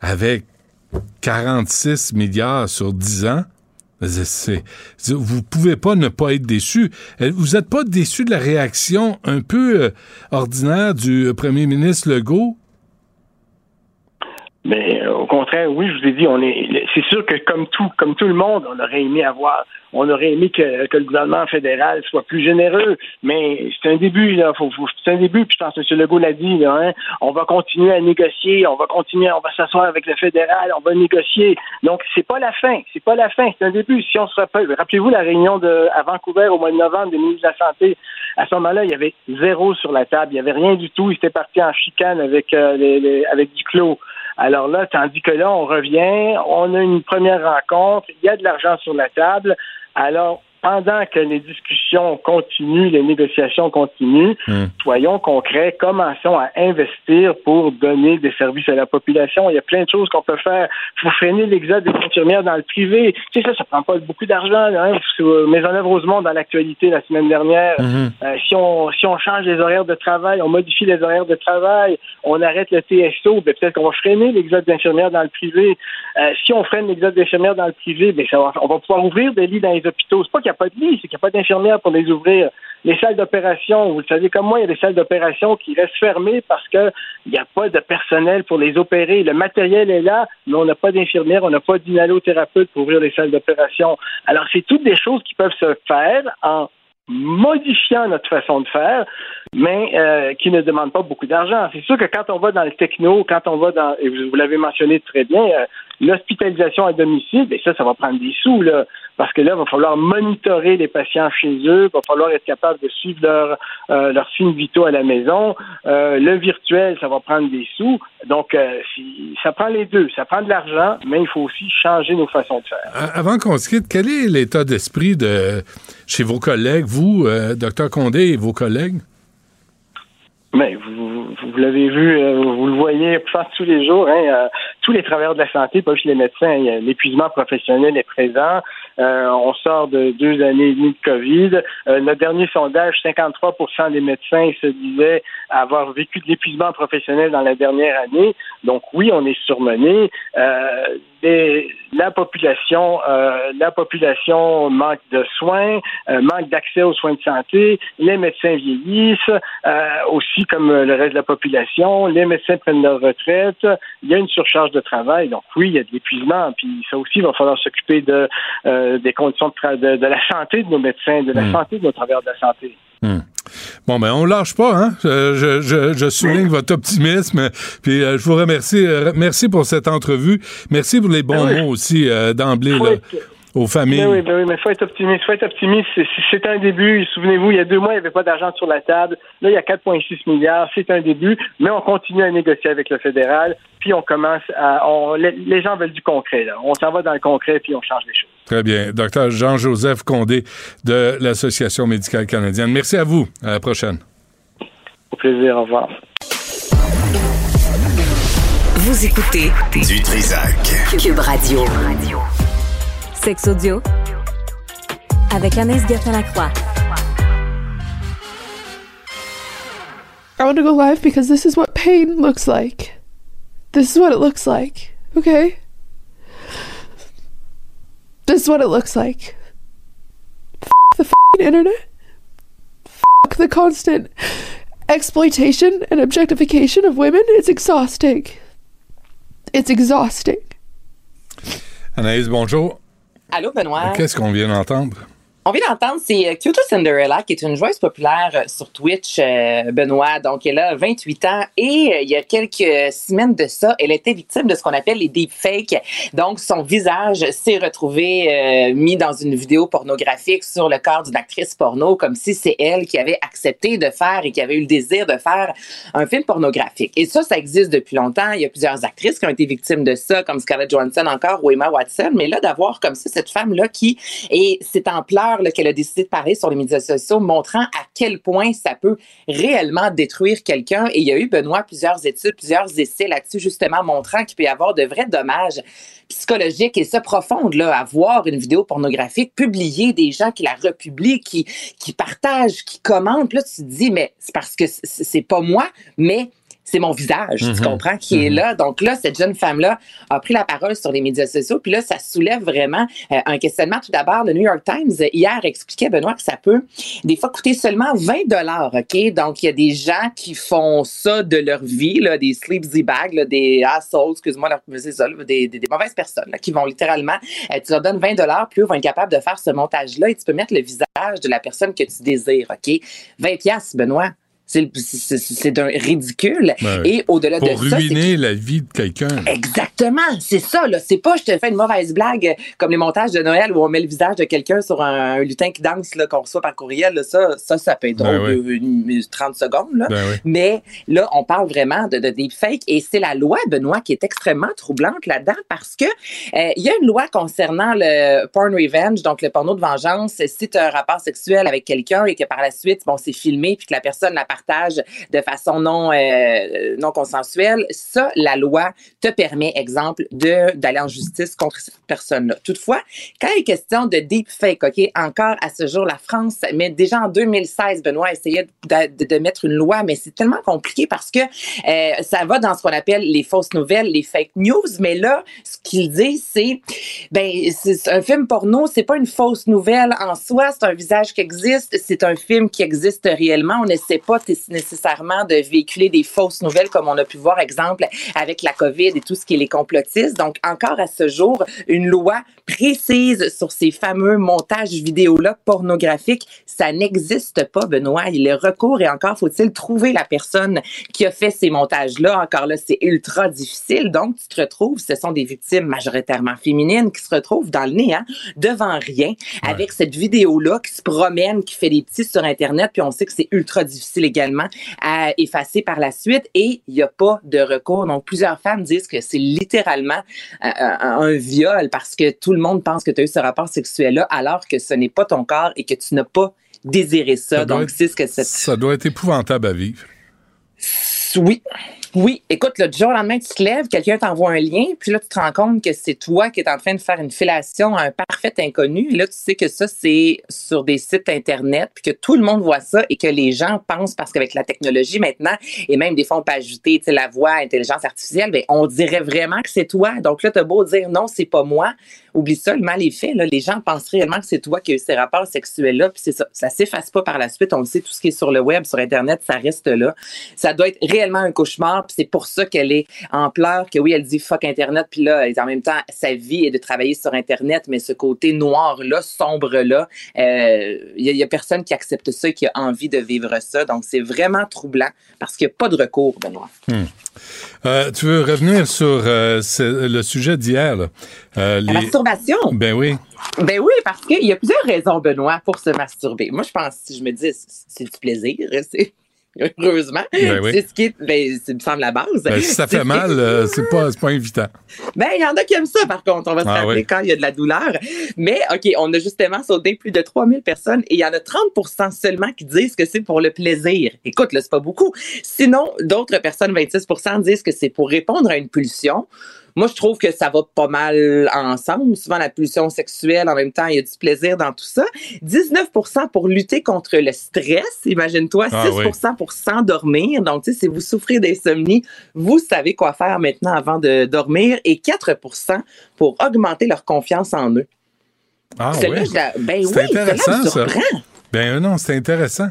avec 46 milliards sur 10 ans. Vous pouvez pas ne pas être déçu. Euh, Vous n'êtes pas déçu de la réaction un peu euh, ordinaire du euh, premier ministre Legault? Mais euh, au contraire, oui, je vous ai dit, on est. C'est sûr que comme tout, comme tout le monde, on aurait aimé avoir, on aurait aimé que, le gouvernement fédéral soit plus généreux. Mais c'est un début, là. Faut, faut- c'est un début. Puis je pense que M. Legault l'a dit. Là, hein, on va continuer à négocier. On va continuer. On va s'asseoir avec le fédéral. On va négocier. Donc c'est pas la fin. C'est pas la fin. C'est un début. Si on se rappelle, rappelez-vous la réunion de à Vancouver au mois de novembre des ministres de la santé. À ce moment-là, il y avait zéro sur la table. Il y avait rien du tout. Ils étaient partis en chicane avec euh, les, les- avec du clos. Alors là, tandis que là, on revient, on a une première rencontre, il y a de l'argent sur la table. Alors, pendant que les discussions continuent, les négociations continuent, soyons concrets, commençons à investir pour donner des services à la population. Il y a plein de choses qu'on peut faire. Il faut freiner l'exode des infirmières dans le privé. Tu sais, ça, ça prend pas beaucoup d'argent. Hein? Maisonneuve Rosemont dans l'actualité la semaine dernière. Euh, si on si on change les horaires de travail, on modifie les horaires de travail, on arrête le TSO, ben peut-être qu'on va freiner l'exode d'infirmières dans le privé. Euh, si on freine l'exode d'infirmières dans le privé, ben ça va, on va pouvoir ouvrir des lits dans les hôpitaux. C'est pas qu'il pas de lits, c'est qu'il n'y a pas d'infirmières pour les ouvrir. Les salles d'opération, vous le savez comme moi, il y a des salles d'opération qui restent fermées parce que il n'y a pas de personnel pour les opérer. Le matériel est là, mais on n'a pas d'infirmières, on n'a pas d'inhalothérapeute pour ouvrir les salles d'opération. Alors, c'est toutes des choses qui peuvent se faire en modifiant notre façon de faire, mais euh, qui ne demandent pas beaucoup d'argent. C'est sûr que quand on va dans le techno, quand on va dans, et vous, l'avez mentionné très bien, euh, l'hospitalisation à domicile, ben ça, ça va prendre des sous, là, parce que là, il va falloir monitorer les patients chez eux, il va falloir être capable de suivre leur, euh, leur signe vitaux à la maison. Euh, le virtuel, ça va prendre des sous. Donc, euh, si- ça prend les deux. Ça prend de l'argent, mais il faut aussi changer nos façons de faire. Avant qu'on se quitte, quel est l'état d'esprit de chez vos collègues, vous, docteur Condé et vos collègues? Mais vous, vous- vous l'avez vu, vous le voyez tous les jours, hein, tous les travailleurs de la santé, pas juste les médecins, a- l'épuisement professionnel est présent. Euh, on sort de deux années et demie de COVID. Euh, notre dernier sondage, 53% des médecins se disaient avoir vécu de l'épuisement professionnel dans la dernière année. Donc oui, on est surmené. Euh, les- la population, euh, la population manque de soins, euh, manque d'accès aux soins de santé. Les médecins vieillissent, euh, aussi comme le reste de la population. Les médecins prennent leur retraite. Il y a une surcharge de travail. Donc oui, il y a de l'épuisement. Puis ça aussi, il va falloir s'occuper de euh, des conditions de, de, de la santé de nos médecins, de la Mm. santé de nos travailleurs de la santé. Hmm. Bon, ben, on lâche pas, hein? Je, je, souligne votre optimisme. Puis, euh, je vous remercie. euh, merci pour cette entrevue. Merci pour les bons Ben oui. mots aussi euh, d'emblée, aux familles. Ben oui, ben oui, mais faut être optimiste. Faut être optimiste. C'est un début. Souvenez-vous, il y a deux mois, il n'y avait pas d'argent sur la table. Là, il y a 4,6 milliards. C'est un début, mais on continue à négocier avec le fédéral. Puis on commence à. On, les, les gens veulent du concret. Là. On s'en va dans le concret, puis on change les choses. Très bien. Docteur Jean-Joseph Condé de l'Association médicale canadienne. Merci à vous. À la prochaine. Au plaisir. Au revoir. Vous écoutez Du Trisac. Cube Radio. Sex audio avec Anaïs Gertin-Lacroix. I want to go live because this is what pain looks like. This is what it looks like. Okay? This is what it looks like. F the fing internet. F the constant exploitation and objectification of women. It's exhausting. It's exhausting. Anaïs, bonjour. Allô, Benoît. Qu'est-ce qu'on vient d'entendre? On vient d'entendre, c'est euh, Kyoto Cinderella, qui est une joueuse populaire euh, sur Twitch, euh, Benoît. Donc, elle a 28 ans et euh, il y a quelques semaines de ça, elle était victime de ce qu'on appelle les deepfakes. Donc, son visage s'est retrouvé euh, mis dans une vidéo pornographique sur le corps d'une actrice porno, comme si c'est elle qui avait accepté de faire et qui avait eu le désir de faire un film pornographique. Et ça, ça existe depuis longtemps. Il y a plusieurs actrices qui ont été victimes de ça, comme Scarlett Johansson encore ou Emma Watson. Mais là, d'avoir comme ça cette femme-là qui, et c'est en pleurs là, qu'elle a décidé de parler sur les médias sociaux, montrant à quel point ça peut réellement détruire quelqu'un. Et il y a eu, Benoît, plusieurs études, plusieurs essais là-dessus, justement, montrant qu'il peut y avoir de vrais dommages psychologiques et ça profonde, là, à voir une vidéo pornographique, publier des gens qui la republient, qui, qui partagent, qui commentent. Là, tu te dis, mais c'est parce que c'est pas moi, mais c'est mon visage, tu Mhm. comprends, qui est Mhm. là. Donc là, cette jeune femme-là a pris la parole sur les médias sociaux, puis là, ça soulève vraiment euh, un questionnement. Tout d'abord, le New York Times, euh, hier, expliquait, Benoît, que ça peut des fois coûter seulement 20 dollars, OK? Donc, il y a des gens qui font ça de leur vie, là, des sleepsy bags, là, des assholes, excuse-moi, leur- c'est ça, là, des, des- des mauvaises personnes là, qui vont littéralement, euh, tu leur donnes 20 dollars, puis eux vont être capables de faire ce montage-là et tu peux mettre le visage de la personne que tu désires, OK? 20 piastres, Benoît. C'est d'un ridicule. Ben oui. Et au-delà de Pour ça, c'est ruiner la vie de quelqu'un. Exactement, c'est ça. là. C'est pas je te fais une mauvaise blague comme les montages de Noël où on met le visage de quelqu'un sur un, un lutin qui danse là, qu'on reçoit par courriel. là. Ça, ça, ça peut être Ben drôle oui. de- une- une 30 secondes. Là. Ben oui. Mais là, on parle vraiment de, de deepfake et c'est la loi, Benoît, qui est extrêmement troublante là-dedans parce que euh, il y a une loi concernant le porn revenge, donc le porno de vengeance. Si tu as un rapport sexuel avec quelqu'un et que par la suite, bon, c'est filmé puis que la personne la de façon non, euh, non consensuelle, ça, la loi te permet, exemple, de d'aller en justice contre cette personne-là. Toutefois, quand il est question de deepfake, OK, encore à ce jour, la France, mais déjà en 2016, Benoît essayait de, mettre une loi, mais c'est tellement compliqué parce que euh, ça va dans ce qu'on appelle les fausses nouvelles, les fake news, mais là, ce qu'il dit, c'est, ben, c'est un film porno, c'est pas une fausse nouvelle en soi, c'est un visage qui existe, c'est un film qui existe réellement. On n'essaie pas t- nécessairement de véhiculer des fausses nouvelles comme on a pu voir, exemple, avec la COVID et tout ce qui est les complotistes. Donc, encore à ce jour, une loi précise sur ces fameux montages vidéo-là pornographiques, ça n'existe pas, Benoît. Il est recours et encore faut-il trouver la personne qui a fait ces montages-là. Encore là, c'est ultra difficile. Donc, tu te retrouves, ce sont des victimes majoritairement féminines qui se retrouvent dans le néant, devant rien, avec cette vidéo-là qui se promène, qui fait des petits sur Internet, puis on sait que c'est ultra difficile également à effacer par la suite et il n'y a pas de recours. Donc, plusieurs femmes disent que c'est littéralement euh, un, un viol parce que tout le monde pense que tu as eu ce rapport sexuel-là alors que ce n'est pas ton corps et que tu n'as pas désiré ça. Ça Donc, c'est ce que c'est. Ça doit être épouvantable à vivre. Oui. Oui, écoute, le jour au lendemain, tu te lèves, quelqu'un t'envoie un lien, puis là, tu te rends compte que c'est toi qui es en train de faire une fellation à un parfait inconnu. Là, tu sais que ça, c'est sur des sites Internet, puis que tout le monde voit ça et que les gens pensent, parce qu'avec la technologie maintenant, et même des fois, on peut ajouter la voix, intelligence artificielle, ben, on dirait vraiment que c'est toi. Donc là, tu as beau dire non, c'est pas moi. Oublie ça, le mal est fait. Là. Les gens pensent réellement que c'est toi qui as eu ces rapports sexuels-là, puis c'est ça. Ça s'efface pas par la suite. On le sait, tout ce qui est sur le web, sur Internet, ça reste là. Ça doit être réellement un cauchemar, puis c'est pour ça qu'elle est en pleurs, que oui, elle dit fuck Internet, puis là, en même temps, sa vie est de travailler sur Internet, mais ce côté noir-là, sombre-là, il n'y a, y a personne qui accepte ça et qui a envie de vivre ça. Donc, c'est vraiment troublant parce qu'il n'y a pas de recours, Benoît. Hmm. Euh, tu veux revenir sur euh, le sujet d'hier? là? Euh, La masturbation. Ben oui. Ben oui, parce qu'il y a plusieurs raisons, Benoît, pour se masturber. Moi, je pense, je me dis, c'est du plaisir, c'est heureusement. Ben oui. C'est ce qui est, ben, ça me semble la base. Ben, si ça fait mal, euh, c'est pas, pas évitant. Ben, il y en a qui aiment ça, par contre. On va se Ah rappeler oui. quand il y a de la douleur. Mais, OK, on a justement sauté plus de 3000 personnes et il y en a 30 seulement qui disent que c'est pour le plaisir. Écoute, là, c'est pas beaucoup. Sinon, d'autres personnes, 26 disent que c'est pour répondre à une pulsion. Moi, je trouve que ça va pas mal ensemble. Souvent, la pulsion sexuelle, en même temps, il y a du plaisir dans tout ça. 19% pour lutter contre le stress. Imagine-toi, 6 Ah oui. pour s'endormir. Donc, tu sais, si vous souffrez d'insomnie, vous savez quoi faire maintenant avant de dormir. Et 4% pour augmenter leur confiance en eux. Ah oui. ben oui, me intéressant, ça. Ben non, c'est intéressant.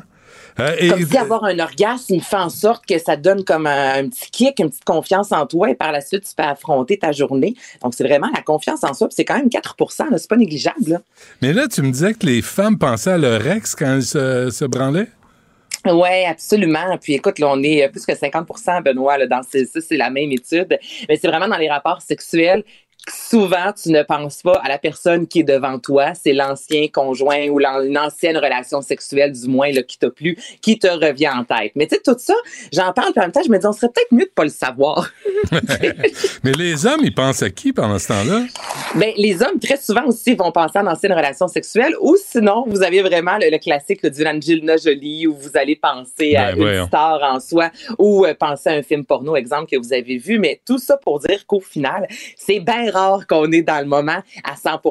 Euh, et- Comme si avoir un orgasme fait en sorte que ça donne comme un, un petit kick, une petite confiance en toi et par la suite, tu peux affronter ta journée. Donc, c'est vraiment la confiance en soi. C'est quand même 4 là, c'est pas négligeable. là. Mais là, tu me disais que les femmes pensaient à leur ex quand elles se, se branlaient? Oui, absolument. Puis écoute, là, on est euh, plus que 50% Benoît, là, dans ces- ça, c'est la même étude. Mais c'est vraiment dans les rapports sexuels. Souvent, tu ne penses pas à la personne qui est devant toi. C'est l'ancien conjoint ou l'an- une ancienne relation sexuelle, du moins, là, qui t'a plu, qui te revient en tête. Mais tu sais, tout ça, j'en parle, puis en même temps, je me dis, on serait peut-être mieux de pas le savoir. Mais les hommes, ils pensent à qui pendant ce temps-là? Ben, les hommes, très souvent aussi, vont penser à lancer une relation sexuelle ou sinon, vous avez vraiment le, le classique du Angelina Jolie où vous allez penser à Ben, une voyons. star en soi ou euh, penser à un film porno, exemple, que vous avez vu. Mais tout ça pour dire qu'au final, c'est bien rare qu'on est dans le moment à 100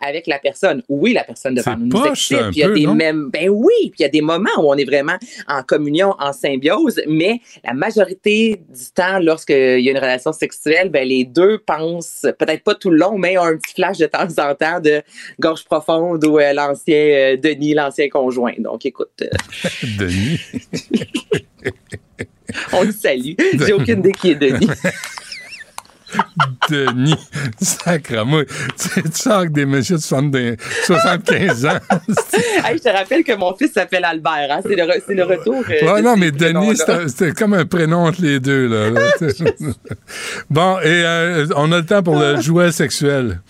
avec la personne. Oui, la personne devant nous nous excite. puis il y a peu, des non? mêmes, ben oui, puis il y a des moments où on est vraiment en communion, en symbiose, mais la majorité du temps, lorsqu'il y a une relation sexuelle, ben les deux pensent, peut-être pas tout le long, mais ont un petit flash de temps en temps de gorge profonde ou euh, l'ancien euh, Denis, l'ancien conjoint. Donc, écoute, euh, Denis. on le salue. J'ai aucune idée qui est Denis. Denis. Sacre-moi. Tu, tu sors des messieurs de 70 75 ans. Hey, je te rappelle que mon fils s'appelle Albert. hein. C'est le, re- c'est le retour. euh, Ouais, non, mais. Denis, c'était c'était comme un prénom entre les deux. Là. bon, et euh, on a le temps pour le jouet sexuel.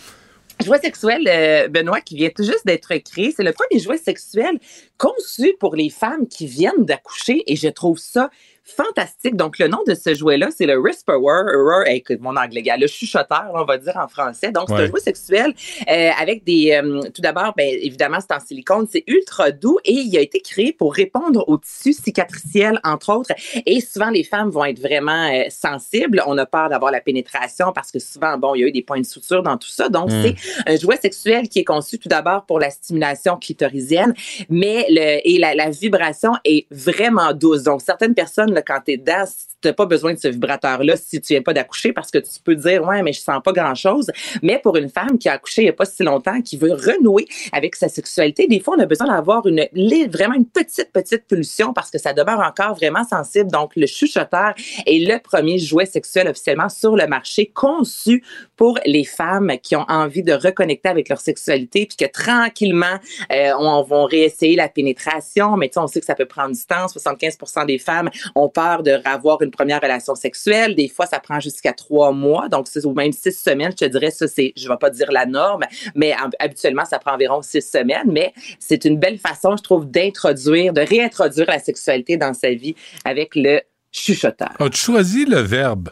Jouet sexuel, euh, Benoît, qui vient tout juste d'être créé, c'est le premier jouet sexuel conçu pour les femmes qui viennent d'accoucher et je trouve ça fantastique. Donc, le nom de ce jouet-là, c'est le Whisperer. Écoute, mon anglais, gars, le chuchoteur, on va dire en français. Donc, c'est Ouais. un jouet sexuel euh, avec des... euh, tout d'abord, ben, évidemment, c'est en silicone, c'est ultra doux et il a été créé pour répondre au tissu cicatriciel, entre autres. Et souvent, les femmes vont être vraiment euh, sensibles. On a peur d'avoir la pénétration parce que souvent, bon, il y a eu des points de suture dans tout ça. Donc, Mm. c'est un jouet sexuel qui est conçu tout d'abord pour la stimulation clitoridienne, mais le, et la, la vibration est vraiment douce. Donc, certaines personnes, là, quand tu es dedans, tu n'as pas besoin de ce vibrateur-là si tu viens pas d'accoucher parce que tu peux dire, ouais, mais je sens pas grand-chose. Mais pour une femme qui a accouché il n'y a pas si longtemps, qui veut renouer avec sa sexualité, des fois, on a besoin d'avoir une, vraiment une petite, petite pulsion parce que ça demeure encore vraiment sensible. Donc, le chuchoteur est le premier jouet sexuel officiellement sur le marché conçu pour les femmes qui ont envie de reconnecter avec leur sexualité puis que tranquillement, euh, on va réessayer la pénétration. Mais tu sais, on sait que ça peut prendre du temps. 75 des femmes ont peur de avoir une première relation sexuelle. Des fois, ça prend jusqu'à trois mois. Donc, c'est ou même six semaines. Je te dirais, ça, c'est, je vais pas dire la norme, mais hab- habituellement, ça prend environ six semaines. Mais c'est une belle façon, je trouve, d'introduire, de réintroduire la sexualité dans sa vie avec le chuchoteur. As-tu choisi le verbe?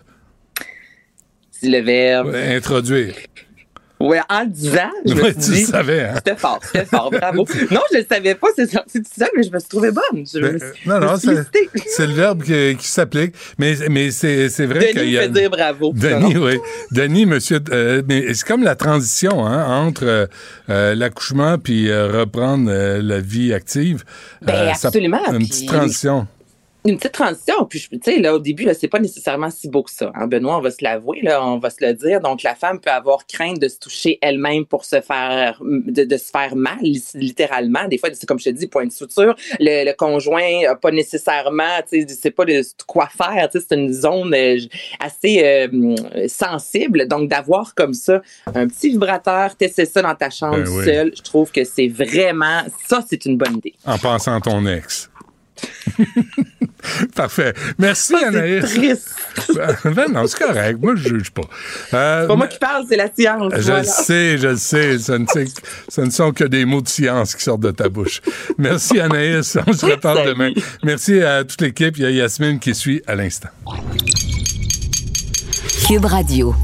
C'est le verbe. Introduire. Ouais, en le disant, je me Ouais, suis tu dit, le savais, hein? C'était fort, c'était fort, bravo. non, je ne le savais pas, c'est sorti tout seul, mais je me suis trouvée bonne. Je me Ben, suis- non, me non, c'est le verbe qui, qui s'applique. Mais, mais c'est c'est vrai Denis qu'il y a. fait dire bravo. Denis, oui. Denis, monsieur. euh, mais c'est comme la transition hein, entre euh, euh, l'accouchement puis euh, reprendre la vie active. Ben, ça- absolument, Une puis- petite transition. Une petite transition, puis tu sais, là, au début, là, c'est pas nécessairement si beau que ça. Hein, Benoît, on va se l'avouer, là, on va se le dire. Donc, la femme peut avoir crainte de se toucher elle-même pour se faire, de, de se faire mal, li- littéralement. Des fois, c'est comme je te dis, point de suture. Le, le conjoint a pas nécessairement, tu sais, c'est pas de quoi faire. Tu sais, c'est une zone euh, assez euh, sensible. Donc, d'avoir comme ça un petit vibrateur, tester ça dans ta chambre Ben oui. seule, je trouve que c'est vraiment, ça, c'est une bonne idée. En pensant à ton ex. Parfait. Merci, Anaïs. triste. Ben non, c'est correct. Moi, je juge pas. Euh, C'est pas moi qui parle, c'est la science. Je voilà. le sais, je le sais. Ce ne, ce ne sont que des mots de science qui sortent de ta bouche. Merci, Anaïs. On se reparle demain. Merci à toute l'équipe. Il y a Yasmine qui suit à l'instant. Cube Radio.